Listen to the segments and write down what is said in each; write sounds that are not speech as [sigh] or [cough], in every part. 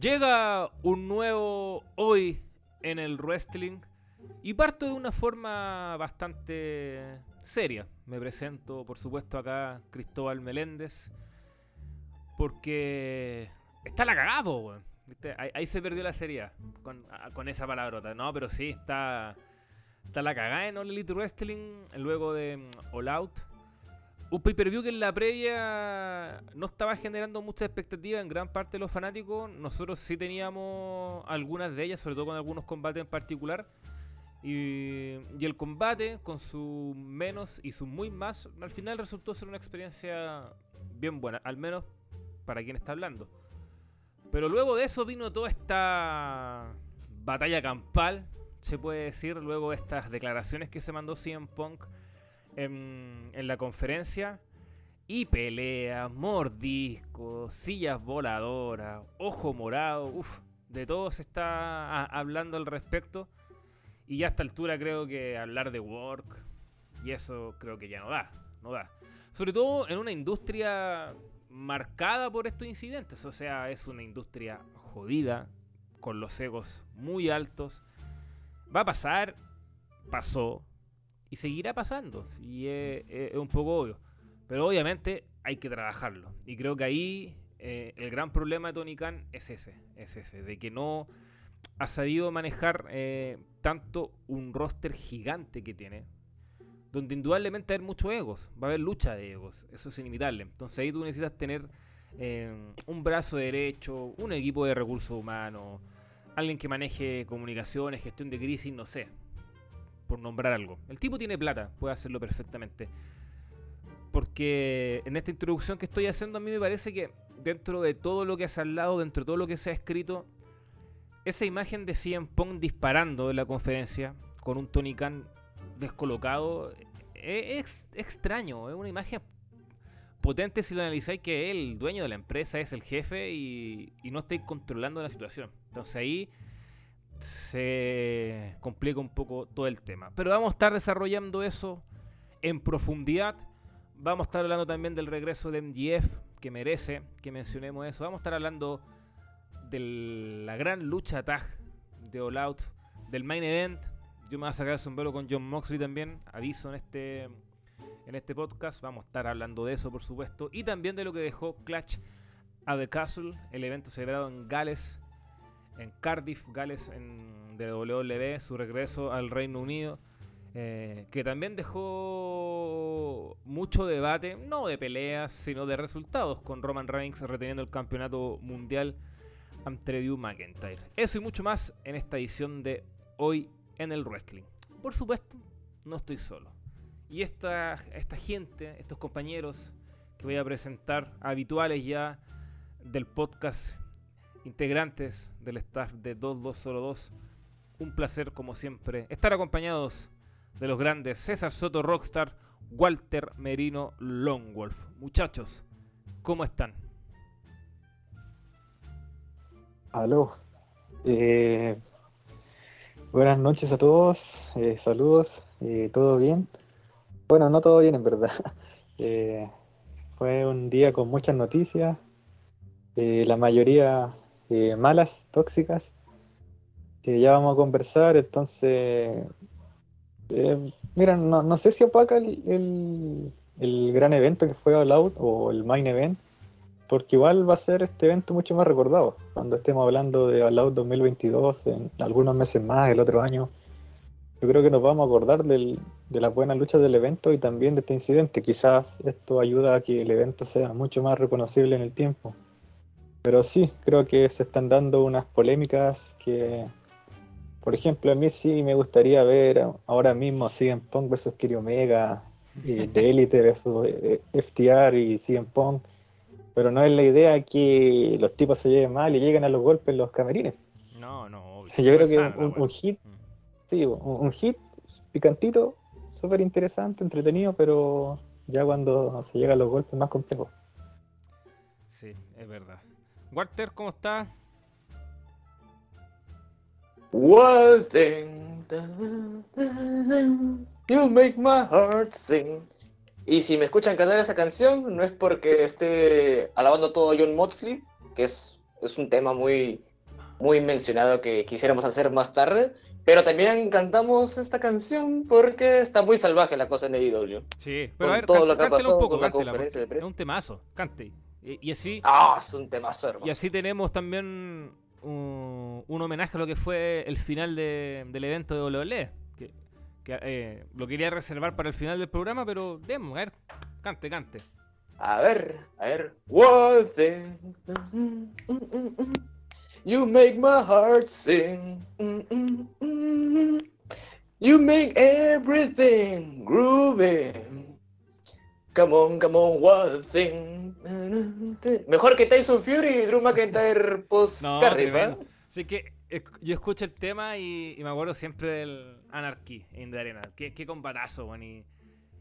Llega un nuevo hoy en el wrestling y parto de una forma bastante seria. Me presento, por supuesto, acá Cristóbal Meléndez porque está la cagada, weón. Ahí, se perdió la seriedad con, esa palabrota. No, pero sí, está, está la cagada en All Elite Wrestling luego de mm, All Out un pay-per-view que en la previa no estaba generando mucha expectativa en gran parte de los fanáticos. Nosotros sí teníamos algunas de ellas, sobre todo con algunos combates en particular. Y, el combate, con su menos y su muy más, al final resultó ser una experiencia bien buena, al menos para quien está hablando. Pero luego de eso vino toda esta batalla campal, se puede decir, luego de estas declaraciones que se mandó CM Punk en, la conferencia. Y peleas, mordiscos, sillas voladoras, ojo morado, uff, de todo se está hablando al respecto. Y ya a esta altura creo que hablar de work y eso creo que ya no da, no da. Sobre todo en una industria marcada por estos incidentes, o sea, es una industria jodida, con los egos muy altos. Va a pasar, pasó, y seguirá pasando. Y es, un poco obvio. Pero obviamente hay que trabajarlo. Y creo que ahí eh, el gran problema de Tony Khan es ese. Es ese. De que no ha sabido manejar eh, tanto un roster gigante que tiene. Donde indudablemente hay muchos egos. Va a haber lucha de egos. Eso es inevitable. Entonces ahí tú necesitas tener eh, un brazo derecho, un equipo de recursos humanos, alguien que maneje comunicaciones, gestión de crisis, no sé por nombrar algo. El tipo tiene plata, puede hacerlo perfectamente. Porque en esta introducción que estoy haciendo a mí me parece que dentro de todo lo que se ha hablado, dentro de todo lo que se ha escrito, esa imagen de CM Pong disparando en la conferencia con un Tony Khan descolocado es, extraño, es una imagen potente si lo analizáis que el dueño de la empresa es el jefe y, y no estáis controlando la situación. Entonces ahí se complica un poco todo el tema. Pero vamos a estar desarrollando eso en profundidad. Vamos a estar hablando también del regreso de MGF, que merece que mencionemos eso. Vamos a estar hablando de la gran lucha tag de All Out, del main event. Yo me voy a sacar el sombrero con John Moxley también, aviso en este, en este podcast. Vamos a estar hablando de eso, por supuesto. Y también de lo que dejó Clutch a The Castle, el evento celebrado en Gales en Cardiff, Gales, en, de WWE, su regreso al Reino Unido, eh, que también dejó mucho debate, no de peleas, sino de resultados, con Roman Reigns reteniendo el campeonato mundial ante Drew McIntyre. Eso y mucho más en esta edición de Hoy en el Wrestling. Por supuesto, no estoy solo. Y esta, esta gente, estos compañeros que voy a presentar, habituales ya del podcast integrantes del staff de 2202. Un placer, como siempre, estar acompañados de los grandes César Soto Rockstar, Walter Merino Longwolf. Muchachos, ¿cómo están? Aló. Eh, buenas noches a todos. Eh, saludos. Eh, ¿Todo bien? Bueno, no todo bien en verdad. [laughs] fue un día con muchas noticias. la mayoría eh, malas, tóxicas, que ya vamos a conversar. Entonces, eh, mira, no, sé si opaca el, el, gran evento que fue All Out o el Main Event, porque igual va a ser este evento mucho más recordado cuando estemos hablando de All Out 2022, en algunos meses más, el otro año. Yo creo que nos vamos a acordar del, de las buenas luchas del evento y también de este incidente. Quizás esto ayuda a que el evento sea mucho más reconocible en el tiempo. Pero sí, creo que se están dando unas polémicas que, por ejemplo, a mí sí me gustaría ver ahora mismo CM Punk versus Kiri Omega, [laughs] de Elite versus eh, FTR y CM Punk, pero no es la idea que los tipos se lleven mal y lleguen a los golpes los camerines. No, no, obvio. Yo creo que un, hit, mm. sí, un, hit picantito, súper interesante, entretenido, pero ya cuando se llega a los golpes más complejos. Sí, es verdad. Walter, ¿cómo estás? Walter, you make my heart sing. Y si me escuchan cantar esa canción, no es porque esté alabando todo John Moxley, que es es un tema muy, muy mencionado que quisiéramos hacer más tarde. Pero también cantamos esta canción porque está muy salvaje la cosa en AEW. Sí, pero Con a ver, todo can- lo que ha pasado un poco, con la cántela, conferencia de porque Es prensa. un temazo, cante. Y, y así, Ah, es un temazo, hermano. y así tenemos también un, un homenaje a lo que fue el final de- del evento de WWE. Que, que, eh, lo quería reservar para el final del programa, pero demos, a ver, cante, cante. A ver, a ver. One thing. mm, mm, mm, mm. You make my heart sing. You make everything grooving. Come on, come on, one thing. Mejor que Tyson Fury y Drew McIntyre post [laughs] No, Cardiff, ¿eh? Así que eh, yo escucho el tema y, y me acuerdo siempre del Anarchy in the Arena. Qué, qué combatazo, weón. Y,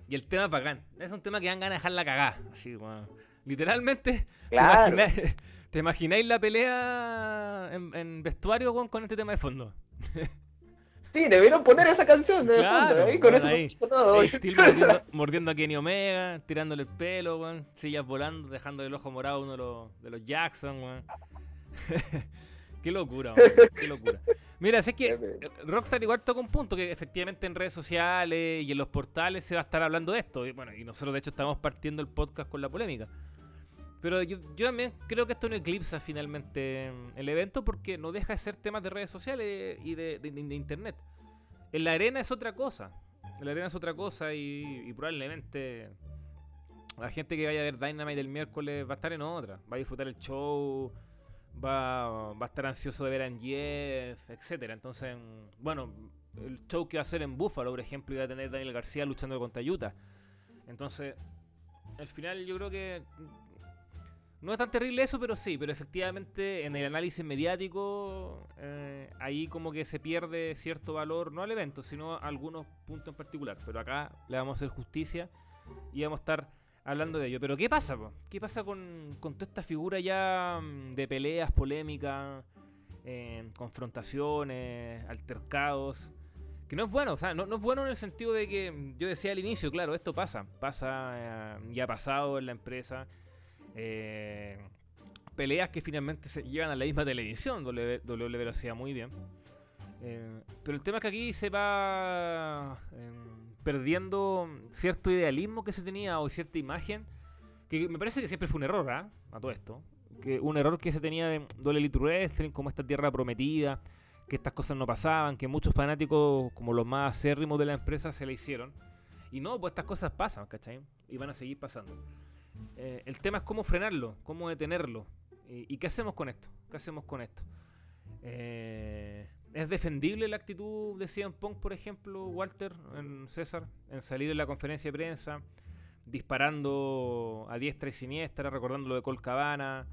y el tema es bacán. Es un tema que dan ganas de dejar la cagada. Así, weón. Literalmente, ¿te Claro. [laughs] ¿te imagináis la pelea en, en vestuario weón, con este tema de fondo? [laughs] Sí, debieron poner esa canción de Claro, fondo, ¿eh? Con bueno, eso ahí. [laughs] Steel mordiendo, mordiendo a Kenny Omega, tirándole el pelo, weón. Sillas volando, dejándole el ojo morado a uno de los, de los Jackson, weón. [laughs] qué locura, weón. Qué locura. Mira, sé que Rockstar igual toca un punto que efectivamente en redes sociales y en los portales se va a estar hablando de esto. Y bueno, y nosotros de hecho estamos partiendo el podcast con la polémica. Pero yo, también creo que esto no eclipsa finalmente mm, el evento porque no deja de ser temas de redes sociales y de, internet. En la arena es otra cosa. En la arena es otra cosa y, probablemente la gente que vaya a ver Dynamite el miércoles va a estar en otra. Va a disfrutar el show, va, va a estar ansioso de ver a Jeff, etcétera. Entonces, mm, bueno, el show que va a hacer en Buffalo, por ejemplo, iba a tener Daniel García luchando contra Utah. Entonces, al final yo creo que no es tan terrible eso, pero sí, pero efectivamente en el análisis mediático eh, ahí como que se pierde cierto valor, no al evento, sino a algunos puntos en particular. Pero acá le vamos a hacer justicia y vamos a estar hablando de ello. Pero ¿qué pasa? ¿Qué pasa con, con toda esta figura ya mm, de peleas, polémicas, eh, confrontaciones, altercados? Que no es bueno, o sea, no, no es bueno en el sentido de que yo decía al inicio, claro, esto pasa, pasa eh, y ha pasado en la empresa. Eh, peleas que finalmente se llevan a la misma televisión, WWE lo hacía muy bien. Eh, pero el tema es que aquí se va eh, perdiendo cierto idealismo que se tenía o cierta imagen, que me parece que siempre fue un error, ¿ah? A todo esto. Que un error que se tenía de Elite Wrestling como esta tierra prometida, que estas cosas no pasaban, que muchos fanáticos, como los más acérrimos de la empresa, se le hicieron. Y no, pues estas cosas pasan, ¿cachai? Y van a seguir pasando. Eh, el tema es cómo frenarlo, cómo detenerlo. ¿Y, y qué hacemos con esto? ¿Qué hacemos con esto? Eh, ¿Es defendible la actitud de CM Punk, por ejemplo, Walter, en César, en salir en la conferencia de prensa, disparando a diestra y siniestra, recordando lo de Col Cabana,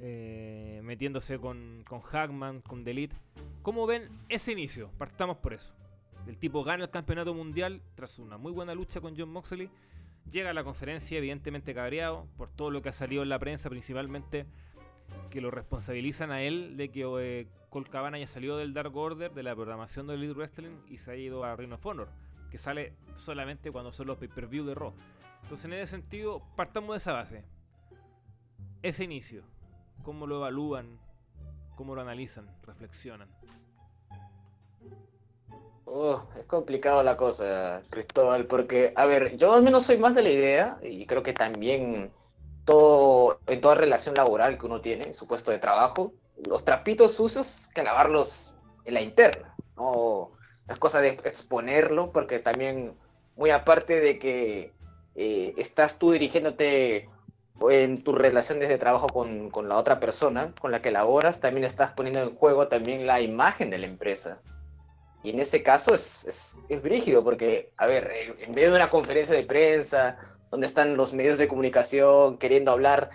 eh, metiéndose con, con Hackman, con Delete? ¿Cómo ven ese inicio? Partamos por eso. El tipo gana el campeonato mundial tras una muy buena lucha con John Moxley. Llega a la conferencia evidentemente cabreado por todo lo que ha salido en la prensa, principalmente que lo responsabilizan a él de que eh, Colt Cabana ya salió del Dark Order, de la programación de Elite Wrestling y se ha ido a Ring of Honor, que sale solamente cuando son los pay-per-view de Raw. Entonces en ese sentido, partamos de esa base. Ese inicio, ¿cómo lo evalúan? ¿Cómo lo analizan? ¿Reflexionan? Oh, es complicado la cosa, Cristóbal, porque, a ver, yo al menos soy más de la idea, y creo que también todo, en toda relación laboral que uno tiene, en su puesto de trabajo, los trapitos sucios que lavarlos en la interna, no es cosa de exponerlo, porque también, muy aparte de que eh, estás tú dirigiéndote en tus relaciones de trabajo con, con la otra persona con la que laboras, también estás poniendo en juego también la imagen de la empresa. Y en ese caso es, es, es brígido, porque, a ver, en, medio de una conferencia de prensa, donde están los medios de comunicación queriendo hablar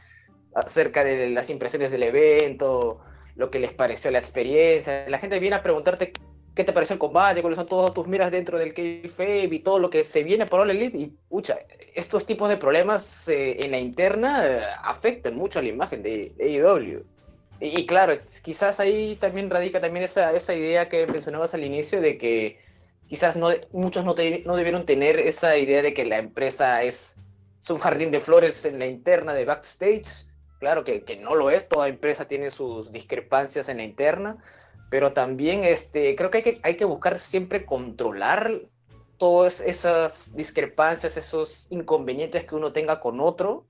acerca de las impresiones del evento, lo que les pareció la experiencia, la gente viene a preguntarte qué te pareció el combate, cuáles son todas tus miras dentro del kayfabe y todo lo que se viene por All Elite, y pucha, estos tipos de problemas eh, en la interna eh, afectan mucho a la imagen de, de AEW. Y, claro, quizás ahí también radica también esa, esa idea que mencionabas al inicio de que quizás no, muchos no, te, no debieron tener esa idea de que la empresa es, es, un jardín de flores en la interna de backstage, claro que, que, no lo es, toda empresa tiene sus discrepancias en la interna, pero también este, creo que hay, que hay que buscar siempre controlar todas esas discrepancias, esos inconvenientes que uno tenga con otro,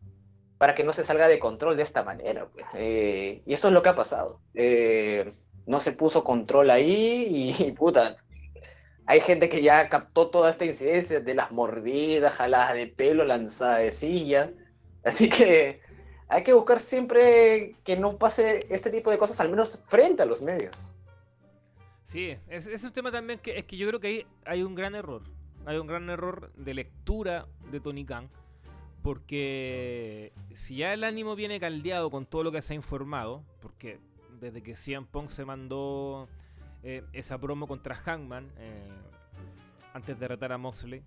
para que no se salga de control de esta manera. Pues. Y eso es lo que ha pasado. Eh, no se puso control ahí [laughs] y, puta, hay gente que ya captó toda esta incidencia de las mordidas, jaladas de pelo, lanzada de silla. Así que hay que buscar siempre que no pase este tipo de cosas, al menos frente a los medios. Sí, es, es un tema también que es que yo creo que ahí hay un gran error. Hay un gran error de lectura de Tony Khan. Porque si ya el ánimo viene caldeado con todo lo que se ha informado, porque desde que CM Punk se mandó eh, esa promo contra Hangman eh, antes de retar a Moxley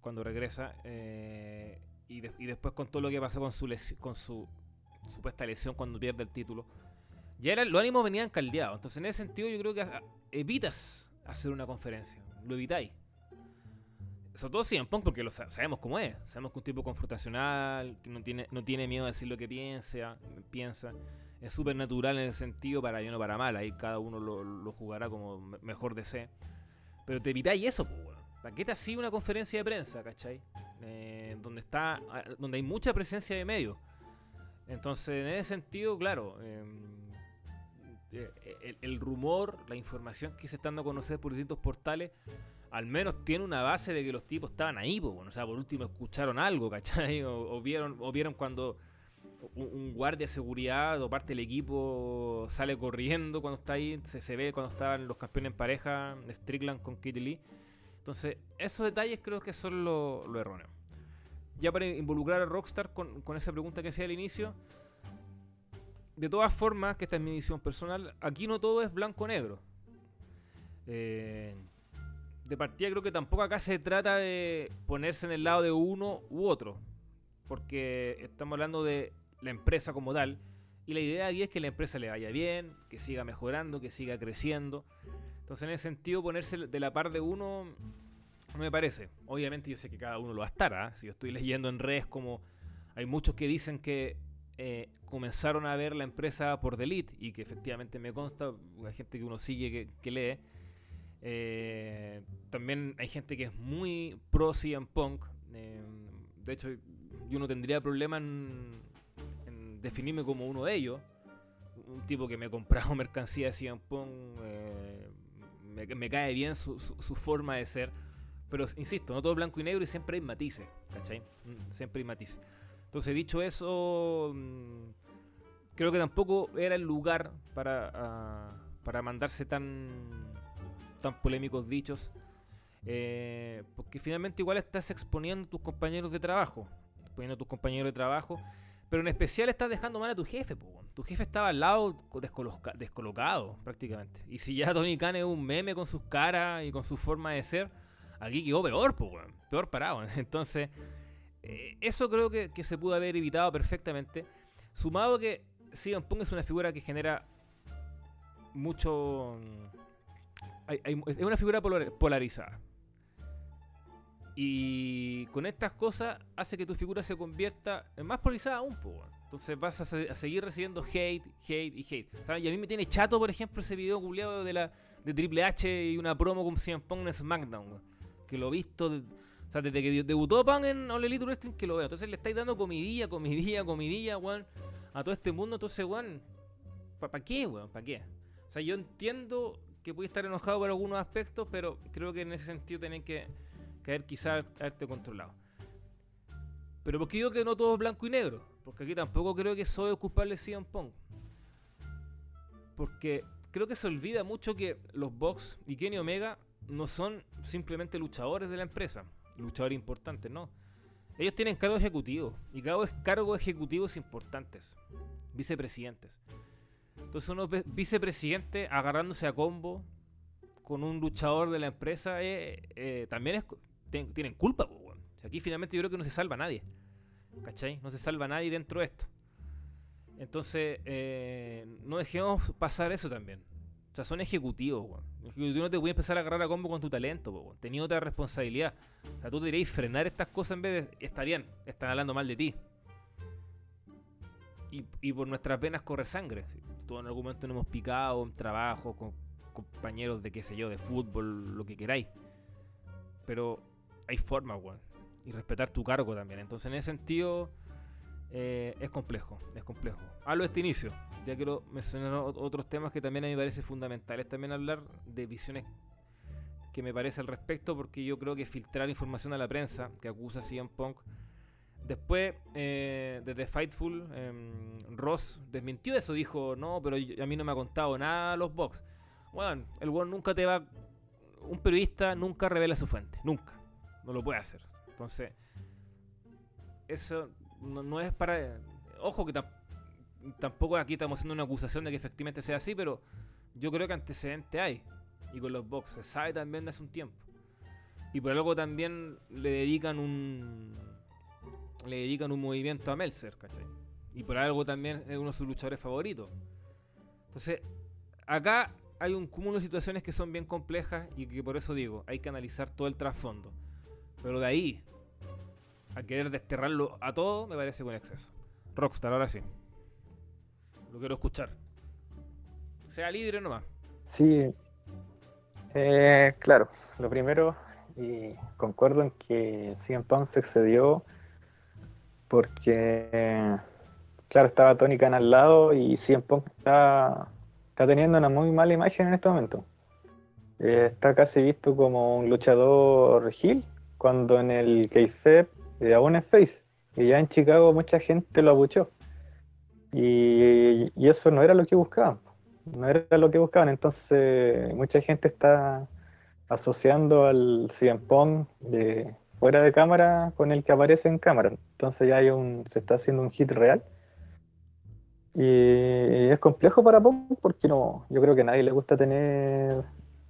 cuando regresa eh, y, después con todo lo que pasó con su con su supuesta lesión cuando pierde el título ya era, los ánimos venían caldeados. Entonces en ese sentido yo creo que evitas hacer una conferencia lo evitáis sobre todo CM Punk porque lo sabemos cómo es sabemos que un tipo confrontacional que no tiene no tiene miedo a decir lo que piensa piensa es súper natural en ese sentido, para bien o para mal. Ahí cada uno lo, jugará como mejor desee. Pero te evitáis eso, pues, ¿Para qué te hacía una conferencia de prensa, cachai? Eh, donde, está, ah, donde hay mucha presencia de medios. Entonces, en ese sentido, claro, em, el, rumor, la información que se está dando a conocer por distintos portales, al menos tiene una base de que los tipos estaban ahí, bueno, o sea, por último escucharon algo, ¿cachai? o, vieron, o vieron cuando un, guardia de seguridad o parte del equipo sale corriendo cuando está ahí, se, ve cuando estaban los campeones en pareja, Strickland con Kitty Lee. Entonces, esos detalles creo que son lo, erróneo. Ya para involucrar a Rockstar con, esa pregunta que hacía al inicio, de todas formas, que esta es mi visión personal, aquí no todo es blanco-negro. Eh, de partida creo que tampoco acá se trata de ponerse en el lado de uno u otro. Porque estamos hablando de la empresa como tal. Y la idea aquí es que la empresa le vaya bien, que siga mejorando, que siga creciendo. Entonces, en ese sentido, ponerse de la par de uno no me parece. Obviamente, yo sé que cada uno lo va a estar. ¿ah? Si yo estoy leyendo en redes como hay muchos que dicen que eh, comenzaron a ver la empresa por delete y que efectivamente me consta, hay gente que uno sigue que, lee. Eh, también hay gente que es muy pro CM Punk. Eh, de hecho, yo no tendría problema en definirme como uno de ellos. Un tipo que me ha comprado [laughs] mercancía de CM Punk, eh, me, cae bien su, forma de ser. Pero insisto, no todo blanco y negro y siempre hay matices, ¿cachai? Mm, siempre hay matices. Entonces, dicho eso, mm, creo que tampoco era el lugar para, ah, para mandarse tan, tan polémicos dichos. Eh, porque finalmente igual estás exponiendo a tus compañeros de trabajo. Exponiendo a tus compañeros de trabajo pero en especial estás dejando mal a tu jefe, Tu jefe estaba al lado descolocado prácticamente. Y si ya Tony Khan es un meme con sus caras y con su forma de ser, aquí quedó peor, pues, Peor parado. [laughs] Entonces, eh, eso creo que, se pudo haber evitado perfectamente. Sumado que Sion Pong es una figura que genera mucho... es una figura polarizada. Y con estas cosas hace que tu figura se convierta en más polarizada aún. Entonces vas a, seguir recibiendo hate, hate y hate. Y a mí me tiene chato, por ejemplo, ese video culiado de la de Triple H y una promo con CM Punk en SmackDown, Que lo he visto, sea, desde que debutó Punk en All Elite Wrestling que lo veo. Entonces le estáis dando comidilla, comidilla, comidilla, weón, a todo este mundo. Entonces, weón, ¿para qué, weón? ¿Para qué? O sea, yo entiendo que puede estar enojado por algunos aspectos, pero creo que en ese sentido tienen que caer quizás haberte controlado. Pero porque digo que no todo es blanco y negro? Porque aquí tampoco creo que soy el culpable CM Punk. Porque creo que se olvida mucho que los Box y Kenny Omega no son simplemente luchadores de la empresa, luchadores importantes, no. Ellos tienen cargos ejecutivos y cargos, cargos ejecutivos importantes, vicepresidentes. Entonces unos vicepresidentes agarrándose a combo con un luchador de la empresa eh, eh, también es, tienen culpa, aquí finalmente yo creo que no se salva nadie. ¿Cachai? No se salva nadie dentro de esto. Entonces, eh, no dejemos pasar eso también. O sea, son ejecutivos, weón. Tú no te voy a empezar a agarrar a combo con tu talento, weón. Tenía otra responsabilidad. O sea, tú deberías frenar estas cosas en vez de. Está bien, están hablando mal de ti. y, y por nuestras venas corre sangre. ¿sí? Todos en algún momento nos hemos picado en trabajo, con compañeros de qué sé yo, de fútbol, lo que queráis. Pero hay formas, weón. Y respetar tu cargo también. Entonces, en ese sentido, eh, es complejo, es complejo. Hablo de este inicio. Ya quiero mencionar otros temas que también a mí me parece fundamentales también hablar de visiones que me parece al respecto, porque yo creo que filtrar información a la prensa que acusa a CM Punk. Después, eh, desde Fightful, em, Ross desmintió eso, dijo, no, pero a mí no me ha contado nada los box. Bueno, el weón nunca te va... Un periodista nunca revela su fuente, nunca. No lo puede hacer. Entonces, eso no, es para... Ojo que tam- tampoco aquí estamos haciendo una acusación de que efectivamente sea así, pero yo creo que antecedente hay. Y con los box se sabe también de hace un tiempo. Y por algo también le dedican un... Le dedican un movimiento a Meltzer, ¿cachai? Y por algo también es uno de sus luchadores favoritos. Entonces, acá hay un cúmulo de situaciones que son bien complejas y que por eso digo, hay que analizar todo el trasfondo. Pero de ahí a querer desterrarlo a todo, me parece un exceso. Rockstar, ahora sí. Lo quiero escuchar. Sea libre nomás. Sí, eh, claro, lo primero, y concuerdo en que CM Punk se excedió porque, claro, estaba Tony Khan al lado y CM Punk está, está teniendo una muy mala imagen en este momento. Eh, está casi visto como un luchador heel, cuando en el kayfabe es face. Y ya en Chicago mucha gente lo abuchó. Y, y eso no era lo que buscaban no era lo que buscaban, entonces mucha gente está asociando al CM Punk de fuera de cámara con el que aparece en cámara. Entonces ya hay un, se está haciendo un hit real. Y es complejo para Punk porque no, yo creo que a nadie le gusta tener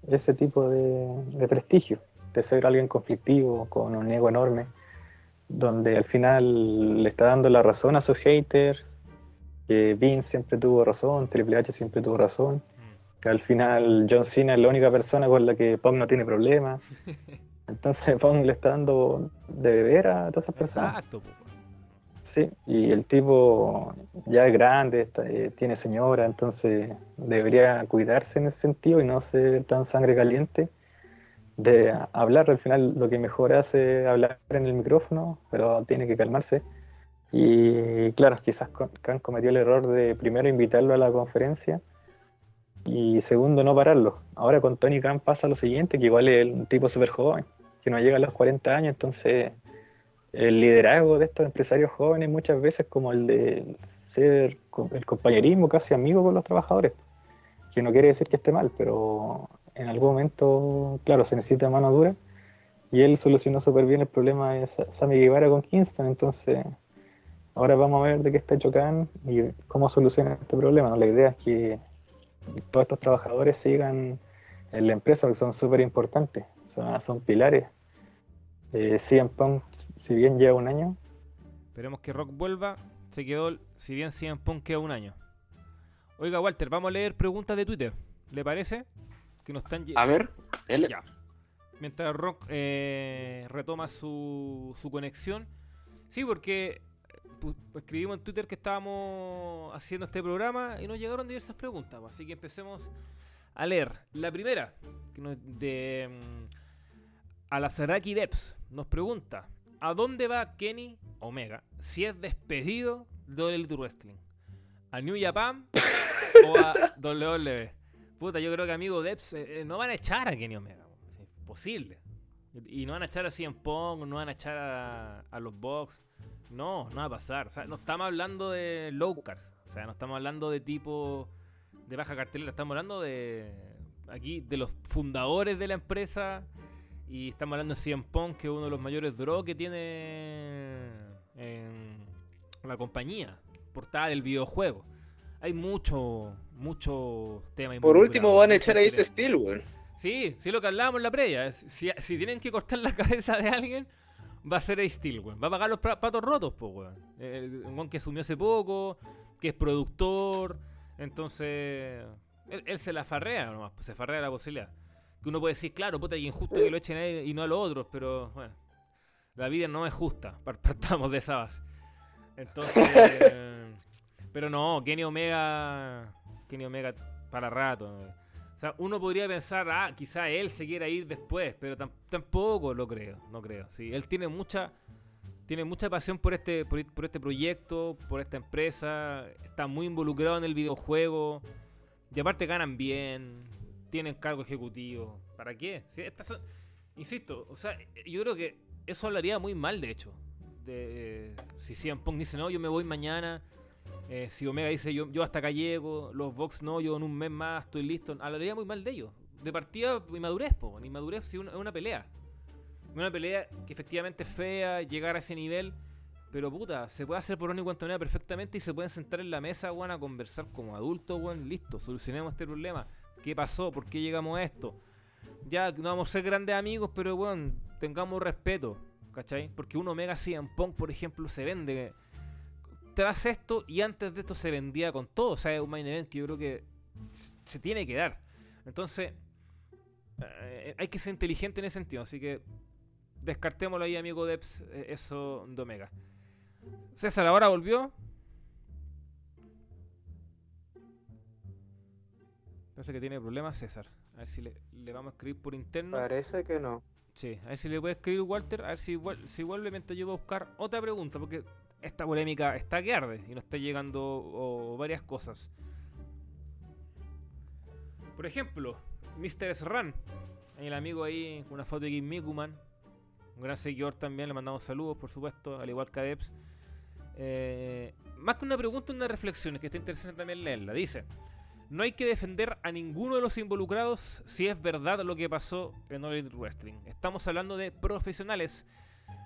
ese tipo de, de prestigio, de ser alguien conflictivo, con un ego enorme, donde al final le está dando la razón a sus haters, que Vince siempre tuvo razón, Triple H siempre tuvo razón, que al final John Cena es la única persona con la que Punk no tiene problemas. [laughs] Entonces Punk le está dando de beber a todas esas personas. Exacto. Sí, y el tipo ya es grande, está- eh, tiene señora, entonces debería cuidarse en ese sentido y no ser tan sangre caliente de hablar. Al final lo que mejor hace es hablar en el micrófono, pero tiene que calmarse. Y claro, quizás Khan cometió el error de primero invitarlo a la conferencia y segundo no pararlo. Ahora con Tony Khan pasa lo siguiente, que igual es un tipo súper joven, que no llega a los 40 años, entonces el liderazgo de estos empresarios jóvenes muchas veces como el de ser el compañerismo casi amigo con los trabajadores, que no quiere decir que esté mal, pero en algún momento, claro, se necesita mano dura y él solucionó súper bien el problema de Sa- Sammy Guevara con Kingston, entonces ahora vamos a ver de qué está Khan y cómo soluciona este problema. La idea es que todos estos trabajadores sigan en la empresa porque son súper importantes, son, pilares. Eh, si bien lleva un año, Esperemos que Rock vuelva. Se quedó, si bien CM Punk queda un año. Oiga, Walter, vamos a leer preguntas de Twitter. ¿Le parece? Que nos están A ver, él, Ya. Mientras Rock eh, retoma su, su conexión. Sí, porque escribimos en Twitter que estábamos haciendo este programa y nos llegaron diversas preguntas. pues, Así que empecemos a leer. La primera, que nos- de mm, Alazaraki Deps, nos pregunta: ¿A dónde va Kenny Omega si es despedido de Elite Wrestling? ¿A New Japan [laughs] o a WWE? Puta, yo creo que amigo Deps eh, eh, no van a echar a Kenny Omega. Es imposible. Y no van a echar a CM Punk, no van a echar a, a los Bucks. No, no va a pasar. O sea, no estamos hablando de low cars. O sea, no estamos hablando de tipo de baja cartelera. Estamos hablando de aquí de los fundadores de la empresa. Y estamos hablando de CM Punk, que es uno de los mayores draw que tiene en la compañía. Portada del videojuego. Hay mucho, mucho tema por último van a echar a. Ace Steel, weón. Sí, sí, lo que hablábamos en la previa. Si, si tienen que cortar la [laughs] cabeza de alguien, va a ser Ace Steel, weón. Va a pagar los patos rotos, pues, weón. Un weón que asumió hace poco, que es productor. Entonces, él, él se la farrea nomás, pues, se farrea la posibilidad. Que uno puede decir, claro, puta, y injusto que lo echen a él y no a los otros, pero bueno, la vida no es justa. [laughs] par- Partamos de esa base. Entonces, [laughs] Pero no, Kenny Omega. Kenny Omega para rato. O sea, uno podría pensar, ah, quizá él se quiera ir después, pero tampoco lo creo, no creo. Sí, él tiene mucha tiene mucha pasión por este, por, este proyecto, por esta empresa, está muy involucrado en el videojuego, y aparte ganan bien, tienen cargo ejecutivo. ¿Para qué? insisto, o sea, yo creo que eso hablaría muy mal, de hecho. De, si CM Punk dice, no, yo me voy mañana. Eh, si Omega dice, yo, hasta acá llego. Los Vox, no, yo en un mes más estoy listo. Hablaría muy mal de ellos. De partida, inmadurez, po. Inmadurez, si una, una pelea. Una pelea que efectivamente es fea, llegar a ese nivel. Pero puta, se puede hacer por una y manera perfectamente y se pueden sentar en la mesa, weón, a conversar como adultos, weón, listo, solucionemos este problema. ¿Qué pasó? ¿Por qué llegamos a esto? Ya no vamos a ser grandes amigos, pero weón, tengamos respeto, ¿cachai? Porque un Omega en Punk, por ejemplo, se vende tras esto y antes de esto se vendía con todo. O sea, es un main event que yo creo que se tiene que dar. Entonces, eh, hay que ser inteligente en ese sentido. Así que descartémoslo ahí, amigo Deps, eh, eso de Omega. César, ahora volvió. Parece que tiene problemas César. A ver si le, vamos a escribir por interno. Parece que no. Sí, a ver si le puede escribir Walter. A ver si, si vuelve mientras yo voy a buscar otra pregunta. Porque esta polémica está que arde y nos está llegando varias cosas. Por ejemplo, Mr. Sran. El amigo ahí con una foto de Kim Mikuman un gran seguidor también, le mandamos saludos, por supuesto, al igual que a Debs. Eh, más que una pregunta, una reflexión, que está interesante también leerla. Dice, no hay que defender a ninguno de los involucrados si es verdad lo que pasó en All Elite Wrestling. Estamos hablando de profesionales,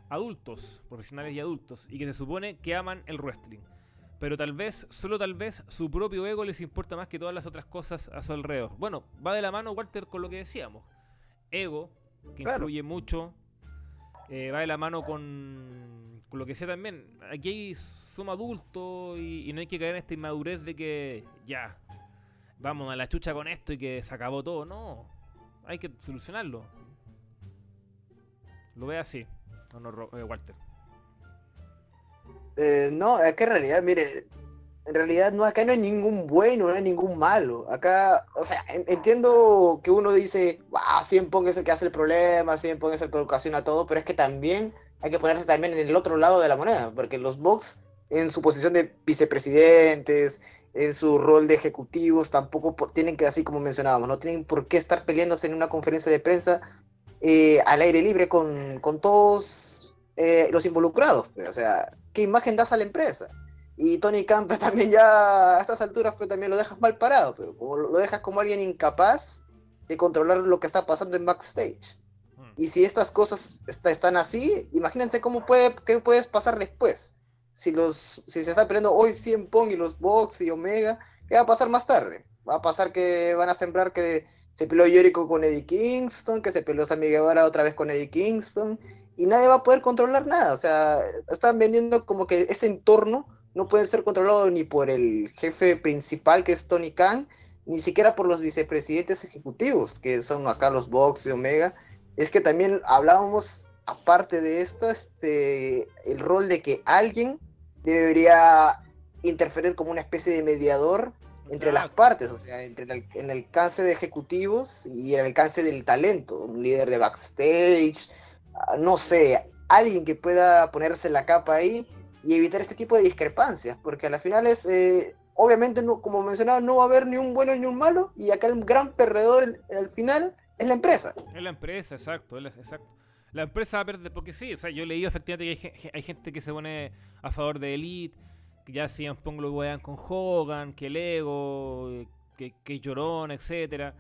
adultos, profesionales y adultos, y que se supone que aman el wrestling. Pero tal vez, solo tal vez, su propio ego les importa más que todas las otras cosas a su alrededor. Bueno, va de la mano, Walter, con lo que decíamos. Ego, que influye mucho eh, va de la mano con, con, lo que sea también. Aquí somos adultos y, no hay que caer en esta inmadurez de que ya, vamos a la chucha con esto y que se acabó todo. No, hay que solucionarlo. Lo ve así, ¿o no, eh, Walter? Eh, no, es que en realidad, mire, en realidad no, acá no hay ningún bueno, no hay ningún malo. Acá, o sea, entiendo que uno dice, wow, siempre es el que hace el problema, siempre es el que ocasiona todo, pero es que también hay que ponerse también en el otro lado de la moneda, porque los Vox, en su posición de vicepresidentes, en su rol de ejecutivos, tampoco tienen que, así como mencionábamos, no tienen por qué estar peleándose en una conferencia de prensa eh, al aire libre con, con todos eh, los involucrados. O sea, ¿qué imagen das a la empresa? Y Tony Khan [laughs] también ya a estas alturas pues también lo dejas mal parado, pero como lo dejas como alguien incapaz de controlar lo que está pasando en backstage. Hmm. Y si estas cosas están así, imagínense cómo puede, qué puedes pasar después. Si, los, si se está peleando hoy 100 Pong y los Box y Omega, ¿qué va a pasar más tarde? Va a pasar que van a sembrar que se peleó Jericho con Eddie Kingston, que se peleó Sammy Guevara otra vez con Eddie Kingston, y nadie va a poder controlar nada. O sea, están vendiendo como que ese entorno no puede ser controlado ni por el jefe principal, que es Tony Khan, ni siquiera por los vicepresidentes ejecutivos, que son acá los Box y Omega. Es que también hablábamos, aparte de esto, este, el rol de que alguien debería interferir como una especie de mediador entre las partes, o sea, entre el, en el alcance de ejecutivos y el alcance del talento, un líder de backstage, ah, no sé, alguien que pueda ponerse la capa ahí y evitar este tipo de discrepancias, porque a la final es, eh, obviamente, no, como mencionaba, no va a haber ni un bueno ni un malo, y acá el gran perdedor al final es la empresa. Es la empresa, exacto, exacto. La empresa va a perder, porque sí, o sea, yo he leído efectivamente que hay, gente que se pone a favor de Elite, ya si pongo lo vean con Hogan, que Lego, que, que Llorón, etcétera.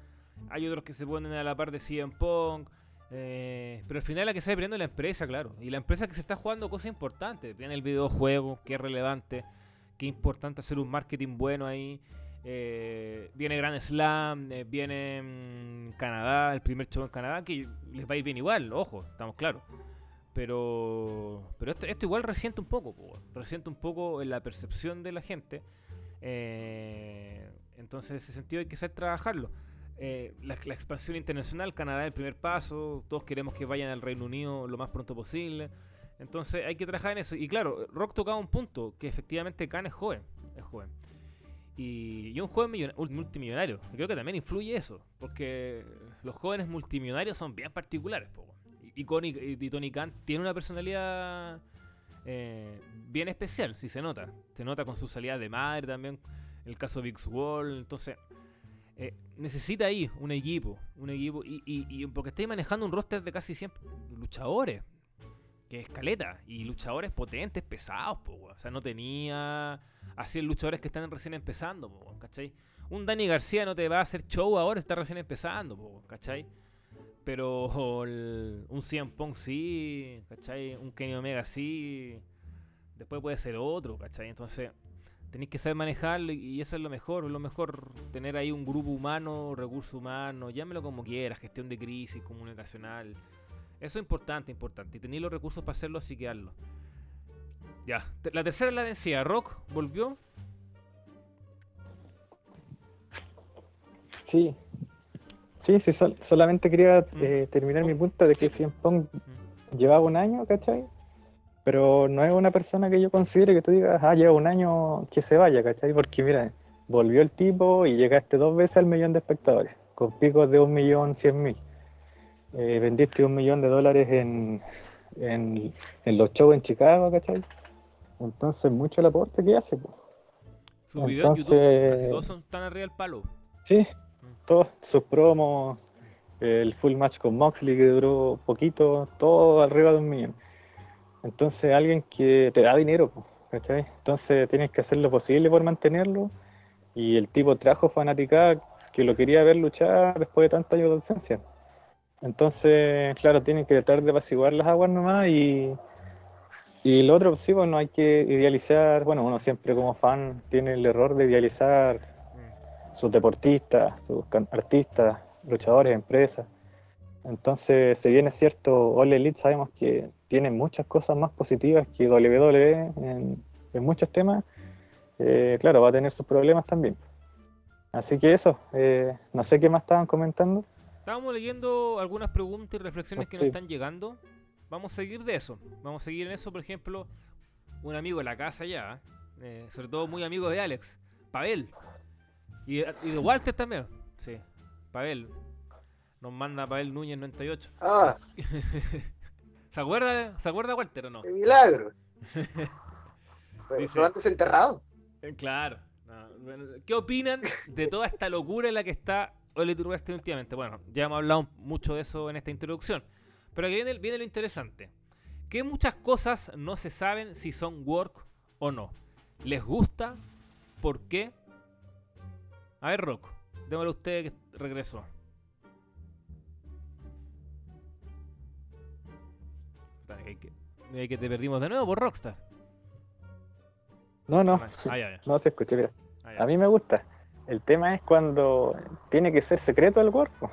Hay otros que se ponen a la par de CM Punk. Eh, pero al final la que está perdiendo es la empresa, claro. Y la empresa que se está jugando cosas importantes. Viene el videojuego, que es relevante, es importante hacer un marketing bueno ahí. Eh, viene Grand Slam, eh, viene mm, Canadá, el primer show en Canadá, que les va a ir bien igual, ojo, estamos claros. Pero, pero esto, igual resiente un poco, resiente un poco en la percepción de la gente. entonces, en ese sentido hay que saber trabajarlo. Eh, la, expansión internacional, Canadá es el primer paso, todos queremos que vayan al Reino Unido lo más pronto posible. Entonces hay que trabajar en eso. Y claro, Rock tocaba un punto, que efectivamente Khan es joven. es joven. Y, un joven multimillonario. Creo que también influye eso. Porque los jóvenes multimillonarios son bien particulares. po. Y, y, Tony Khan tiene una personalidad eh, bien especial, si se nota. Se nota con su salida de madre también. El caso Big Wall. Entonces, eh, necesita ahí un equipo. Un equipo. Y, y- y porque estáis manejando un roster de casi 100 luchadores. Que es caleta. Y luchadores potentes, pesados, po. O sea, no tenía así luchadores que están recién empezando, ¿cachai? Un Dani García no te va a hacer show ahora, está recién empezando, po, ¿cachai? Pero [laughs] un CM Punk sí, ¿cachai? Un Kenny Omega sí. Después puede ser otro, ¿cachai? Entonces, tenéis que saber manejarlo y- eso es lo mejor. Lo mejor tener ahí un grupo humano, recursos humanos, llámelo como quieras, gestión de crisis, comunicacional. Eso es importante, importante. Y tenéis los recursos para hacerlo, así que hazlo. Ya, la tercera es la vencida. Rock volvió. Sí. Sí, sí, sol- solamente quería eh, terminar mi punto de que. CM Punk llevaba un año, ¿cachai? Pero no es una persona que yo considere que tú digas, ah, lleva un año que se vaya, ¿cachai? Porque mira, volvió el tipo y llegaste dos veces al millón de espectadores, con picos de un millón cien mil. Eh, vendiste un millón de dólares en, en, en los shows en Chicago, ¿cachai? Entonces, mucho el aporte que hace, pues. Sus videos en YouTube casi todos son tan arriba del palo. Sí, todos sus promos, el full match con Moxley que duró poquito, todo arriba de un millón. Entonces, alguien que te da dinero, ¿cachai? Entonces, tienes que hacer lo posible por mantenerlo. Y el tipo trajo fanaticada que lo quería ver luchar después de tantos años de ausencia. Entonces, claro, tienen que tratar de apaciguar las aguas nomás y. Y lo otro, sí, pues no hay que idealizar. Bueno, uno siempre como fan tiene el error de idealizar. Sus deportistas, sus artistas, luchadores, empresas. Entonces, si bien es cierto, All Elite sabemos que tiene muchas cosas más positivas que WWE en, en muchos temas, eh, claro, va a tener sus problemas también. Así que eso, eh, no sé qué más estaban comentando. Estábamos leyendo algunas preguntas y reflexiones que nos están llegando. Vamos a seguir de eso. Vamos a seguir en eso, por ejemplo, un amigo de la casa ya, eh, sobre todo muy amigo de Alex, Pavel. Y, y de Walter también. Sí, Pavel. Nos manda Pavel Núñez 98. Ah, [laughs] ¿Se acuerda, ¿Se acuerda Walter o no? qué milagro. [laughs] Pero, Dice- antes enterrado. Eh, Claro. No, bueno, ¿Qué opinan de toda esta locura en la que está Elite Wrestling últimamente? Bueno, ya hemos hablado mucho de eso en esta introducción. Pero aquí viene, viene lo interesante. Que muchas cosas no se saben si son work o no. ¿Les gusta? ¿Por qué? A ver, Rock, démosle a usted que regresó. Que- que- te perdimos de nuevo por Rockstar. No, no, Ah, ya, ya. [laughs] no se escucha, mira. Ah, ya. A mí me gusta. El tema es cuando tiene que ser secreto el cuerpo.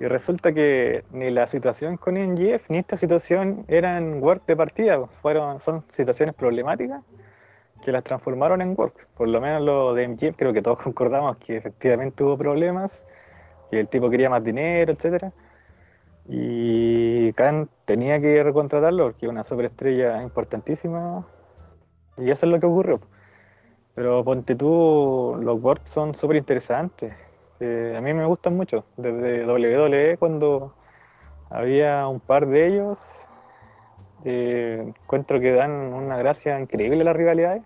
Y resulta que ni la situación con NGF ni esta situación eran work de partida. pues, Fueron, son situaciones problemáticas que las transformaron en work. Por lo menos lo de MGF creo que todos [laughs] concordamos que efectivamente hubo problemas, que el tipo quería más dinero, etcétera. Y Khan tenía que recontratarlo porque es una superestrella importantísima. Y eso es lo que ocurrió. Pero ponte tú, los works son súper interesantes. Eh, a mí me gustan mucho. Desde WWE, cuando había un par de ellos, eh, encuentro que dan una gracia increíble las rivalidades.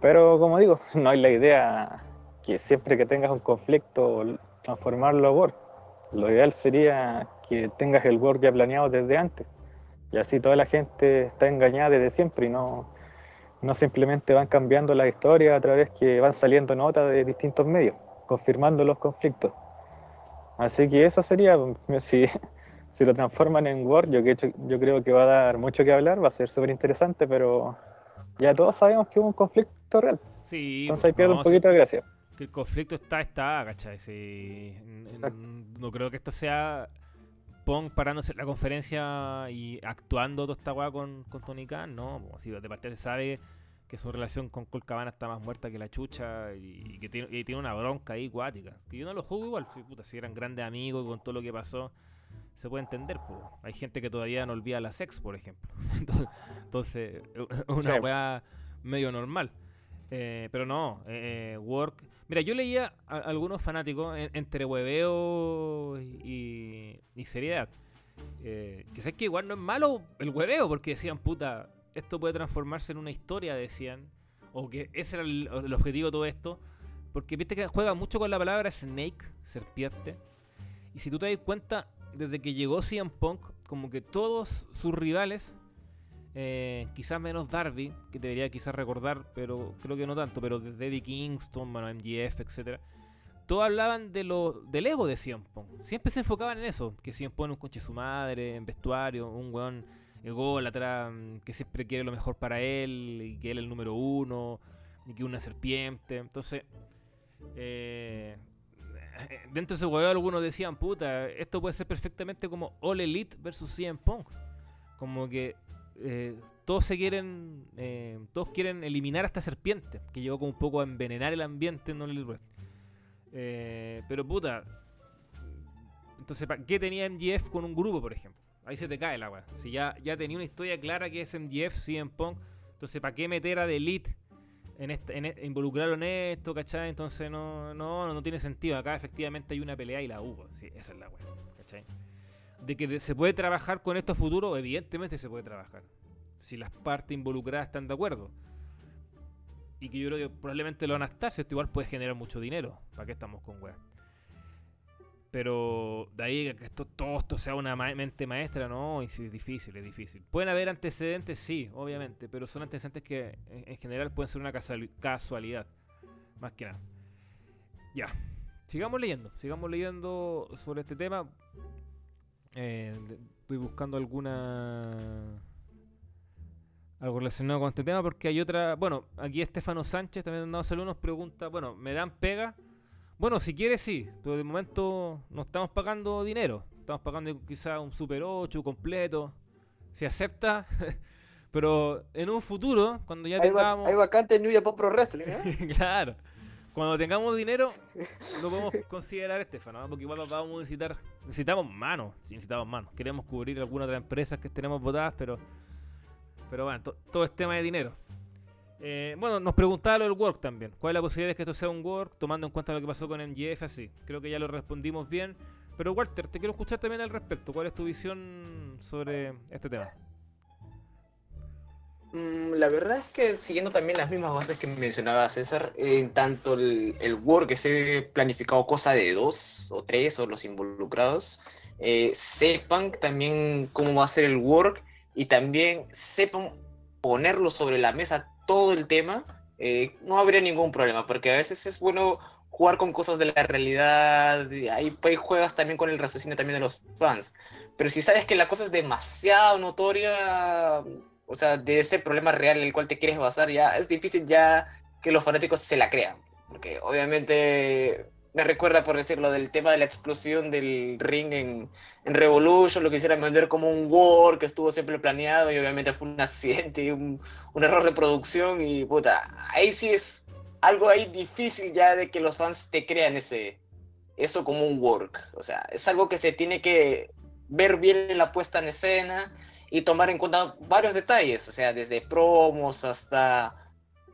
Pero como digo, [laughs] no hay la idea que siempre que tengas un conflicto, transformarlo a work. Lo ideal sería que tengas el work ya planeado desde antes. Y así toda la gente está engañada desde siempre y no, no simplemente van cambiando la historia a través que van saliendo notas de distintos medios, confirmando los conflictos. Así que eso sería, [laughs] si, si lo transforman en Word, yo, que- yo creo que va a dar mucho que hablar, va a ser súper interesante, pero ya todos sabemos que hubo un conflicto real, Sí, entonces ahí pierde no, un sí, poquito de gracia. que el conflicto está, está, ¿cachai? Sí, no creo que esto sea Pong parándose en la conferencia y actuando toda esta weá con, con Tony Khan, no, si de parte se sabe que su relación con Colt Cabana está más muerta que la chucha y, y que tiene, y tiene una bronca ahí cuática. Que yo no lo juzgo igual, si, puta, si eran grandes amigos con todo lo que pasó, se puede entender, pues. Hay gente que todavía no olvida la sex, por ejemplo. [laughs] Entonces, Entonces, una Sí. weá medio normal. Eh, pero no, eh, eh, Work. Mira, yo leía a, algunos fanáticos entre hueveo y, y seriedad. que sé que igual no es malo el hueveo, porque decían, puta, esto puede transformarse en una historia, decían. O que ese era el, el objetivo de todo esto. Porque viste que juega mucho con la palabra snake, serpiente. Y si tú te das cuenta, desde que llegó CM Punk, como que todos sus rivales eh, quizás menos Darby, que debería quizás recordar, pero creo que no tanto, pero desde Eddie Kingston, bueno, MGF, etcétera. Todos hablaban de lo, del ego de Cien Siempre se enfocaban en eso, que Cien Pong un coche su madre, en vestuario, un weón ególatra, mm, que siempre quiere lo mejor para él, y que él es el número uno, y que una serpiente. Entonces, eh, dentro de ese huevo algunos decían, puta, esto puede ser perfectamente como All Elite versus CM Punk. Como que eh, todos se quieren, eh, todos quieren eliminar a esta serpiente que llegó como un poco a envenenar el ambiente en All eh, pero puta, entonces, ¿qué tenía MGF con un grupo, por ejemplo? Ahí se te cae el agua. Si ya, ya tenía una historia clara que es MGF, en Punk, entonces ¿para qué meter a The Elite en, esta, en e, involucrarlo en esto, ¿cachai? Entonces no, no, no tiene sentido. Acá efectivamente hay una pelea y la hubo. Sí, esa es la weá, ¿cachai? de que se puede trabajar con esto a futuro, evidentemente se puede trabajar. Si las partes involucradas están de acuerdo. Y que yo creo que probablemente lo van a estar, si esto igual puede generar mucho dinero. ¿Para qué estamos con weas? Pero de ahí que esto, todo esto sea una mente maestra, no, es difícil, es difícil. Pueden haber antecedentes, sí, obviamente, pero son antecedentes que en, general pueden ser una casualidad, más que nada. Ya, sigamos leyendo, sigamos leyendo sobre este tema. Eh, estoy buscando alguna. Algo relacionado con este tema porque hay otra. Bueno, aquí Estefano Sánchez también dando salud nos pregunta: Bueno, ¿me dan pega? Bueno, si quieres, sí, pero de momento no estamos pagando dinero. Estamos pagando quizá un Super 8 completo. Si acepta. [laughs] pero en un futuro, cuando ya tengamos. hay vacante en New Japan Pro Wrestling, ¿eh? [laughs] claro. Cuando tengamos dinero, [laughs] lo podemos considerar Estefano, porque igual vamos a necesitar, necesitamos manos, necesitamos manos. Queremos cubrir algunas otras empresas que tenemos votadas, pero, pero bueno, todo es tema de dinero. Eh, bueno, nos preguntaba lo del work también. ¿Cuál es la posibilidad de que esto sea un work, tomando en cuenta lo que pasó con MGF? Así, creo que ya lo respondimos bien. Pero Walter, te quiero escuchar también al respecto. ¿Cuál es tu visión sobre este tema? Mm, la verdad es que siguiendo también las mismas bases que mencionaba César, en tanto el, work se planificado cosa de dos o tres o los involucrados, eh, sepan también cómo va a ser el work y también sepan ponerlo sobre la mesa todo el tema, eh, no habría ningún problema, porque a veces es bueno jugar con cosas de la realidad, ahí, ahí juegas también con el raciocinio también de los fans, pero si sabes que la cosa es demasiado notoria, o sea, de ese problema real en el cual te quieres basar, ya es difícil ya que los fanáticos se la crean. Porque obviamente me recuerda, por decirlo, del tema de la explosión del ring en, en Revolution, lo quisieran vender como un war que estuvo siempre planeado y obviamente fue un accidente y un, un error de producción y puta, ahí sí es algo ahí difícil ya de que los fans te crean ese, eso como un work. O sea, es algo que se tiene que ver bien en la puesta en escena y tomar en cuenta varios detalles, o sea, desde promos hasta,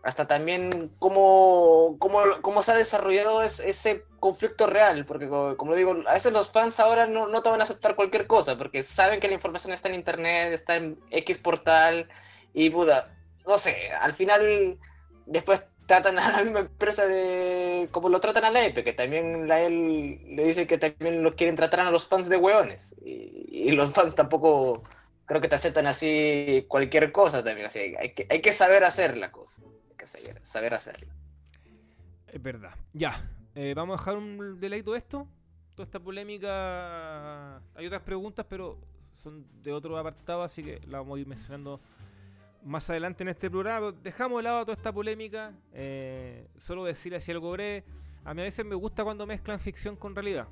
hasta también cómo, cómo, cómo se ha desarrollado ese conflicto real, porque como, digo, a veces los fans ahora no, no te van a aceptar cualquier cosa, porque saben que la información está en internet, está en X portal, y puta, no sé, al final después tratan [laughs] a la misma empresa de como lo tratan a la EPE, que también la él le dice que también lo quieren tratar a los fans de hueones, y, y los fans tampoco creo que te aceptan así cualquier cosa también. Así, hay, que, hay que saber hacer la cosa. Hay que saber, saber hacerla. Es verdad. Ya. Eh, vamos a dejar un todo esto. Toda esta polémica. Hay otras preguntas, pero son de otro apartado, así que la vamos a ir mencionando más adelante en este programa. Dejamos de lado toda esta polémica. Eh, solo decir así algo breve. A mí a veces me gusta cuando mezclan ficción con realidad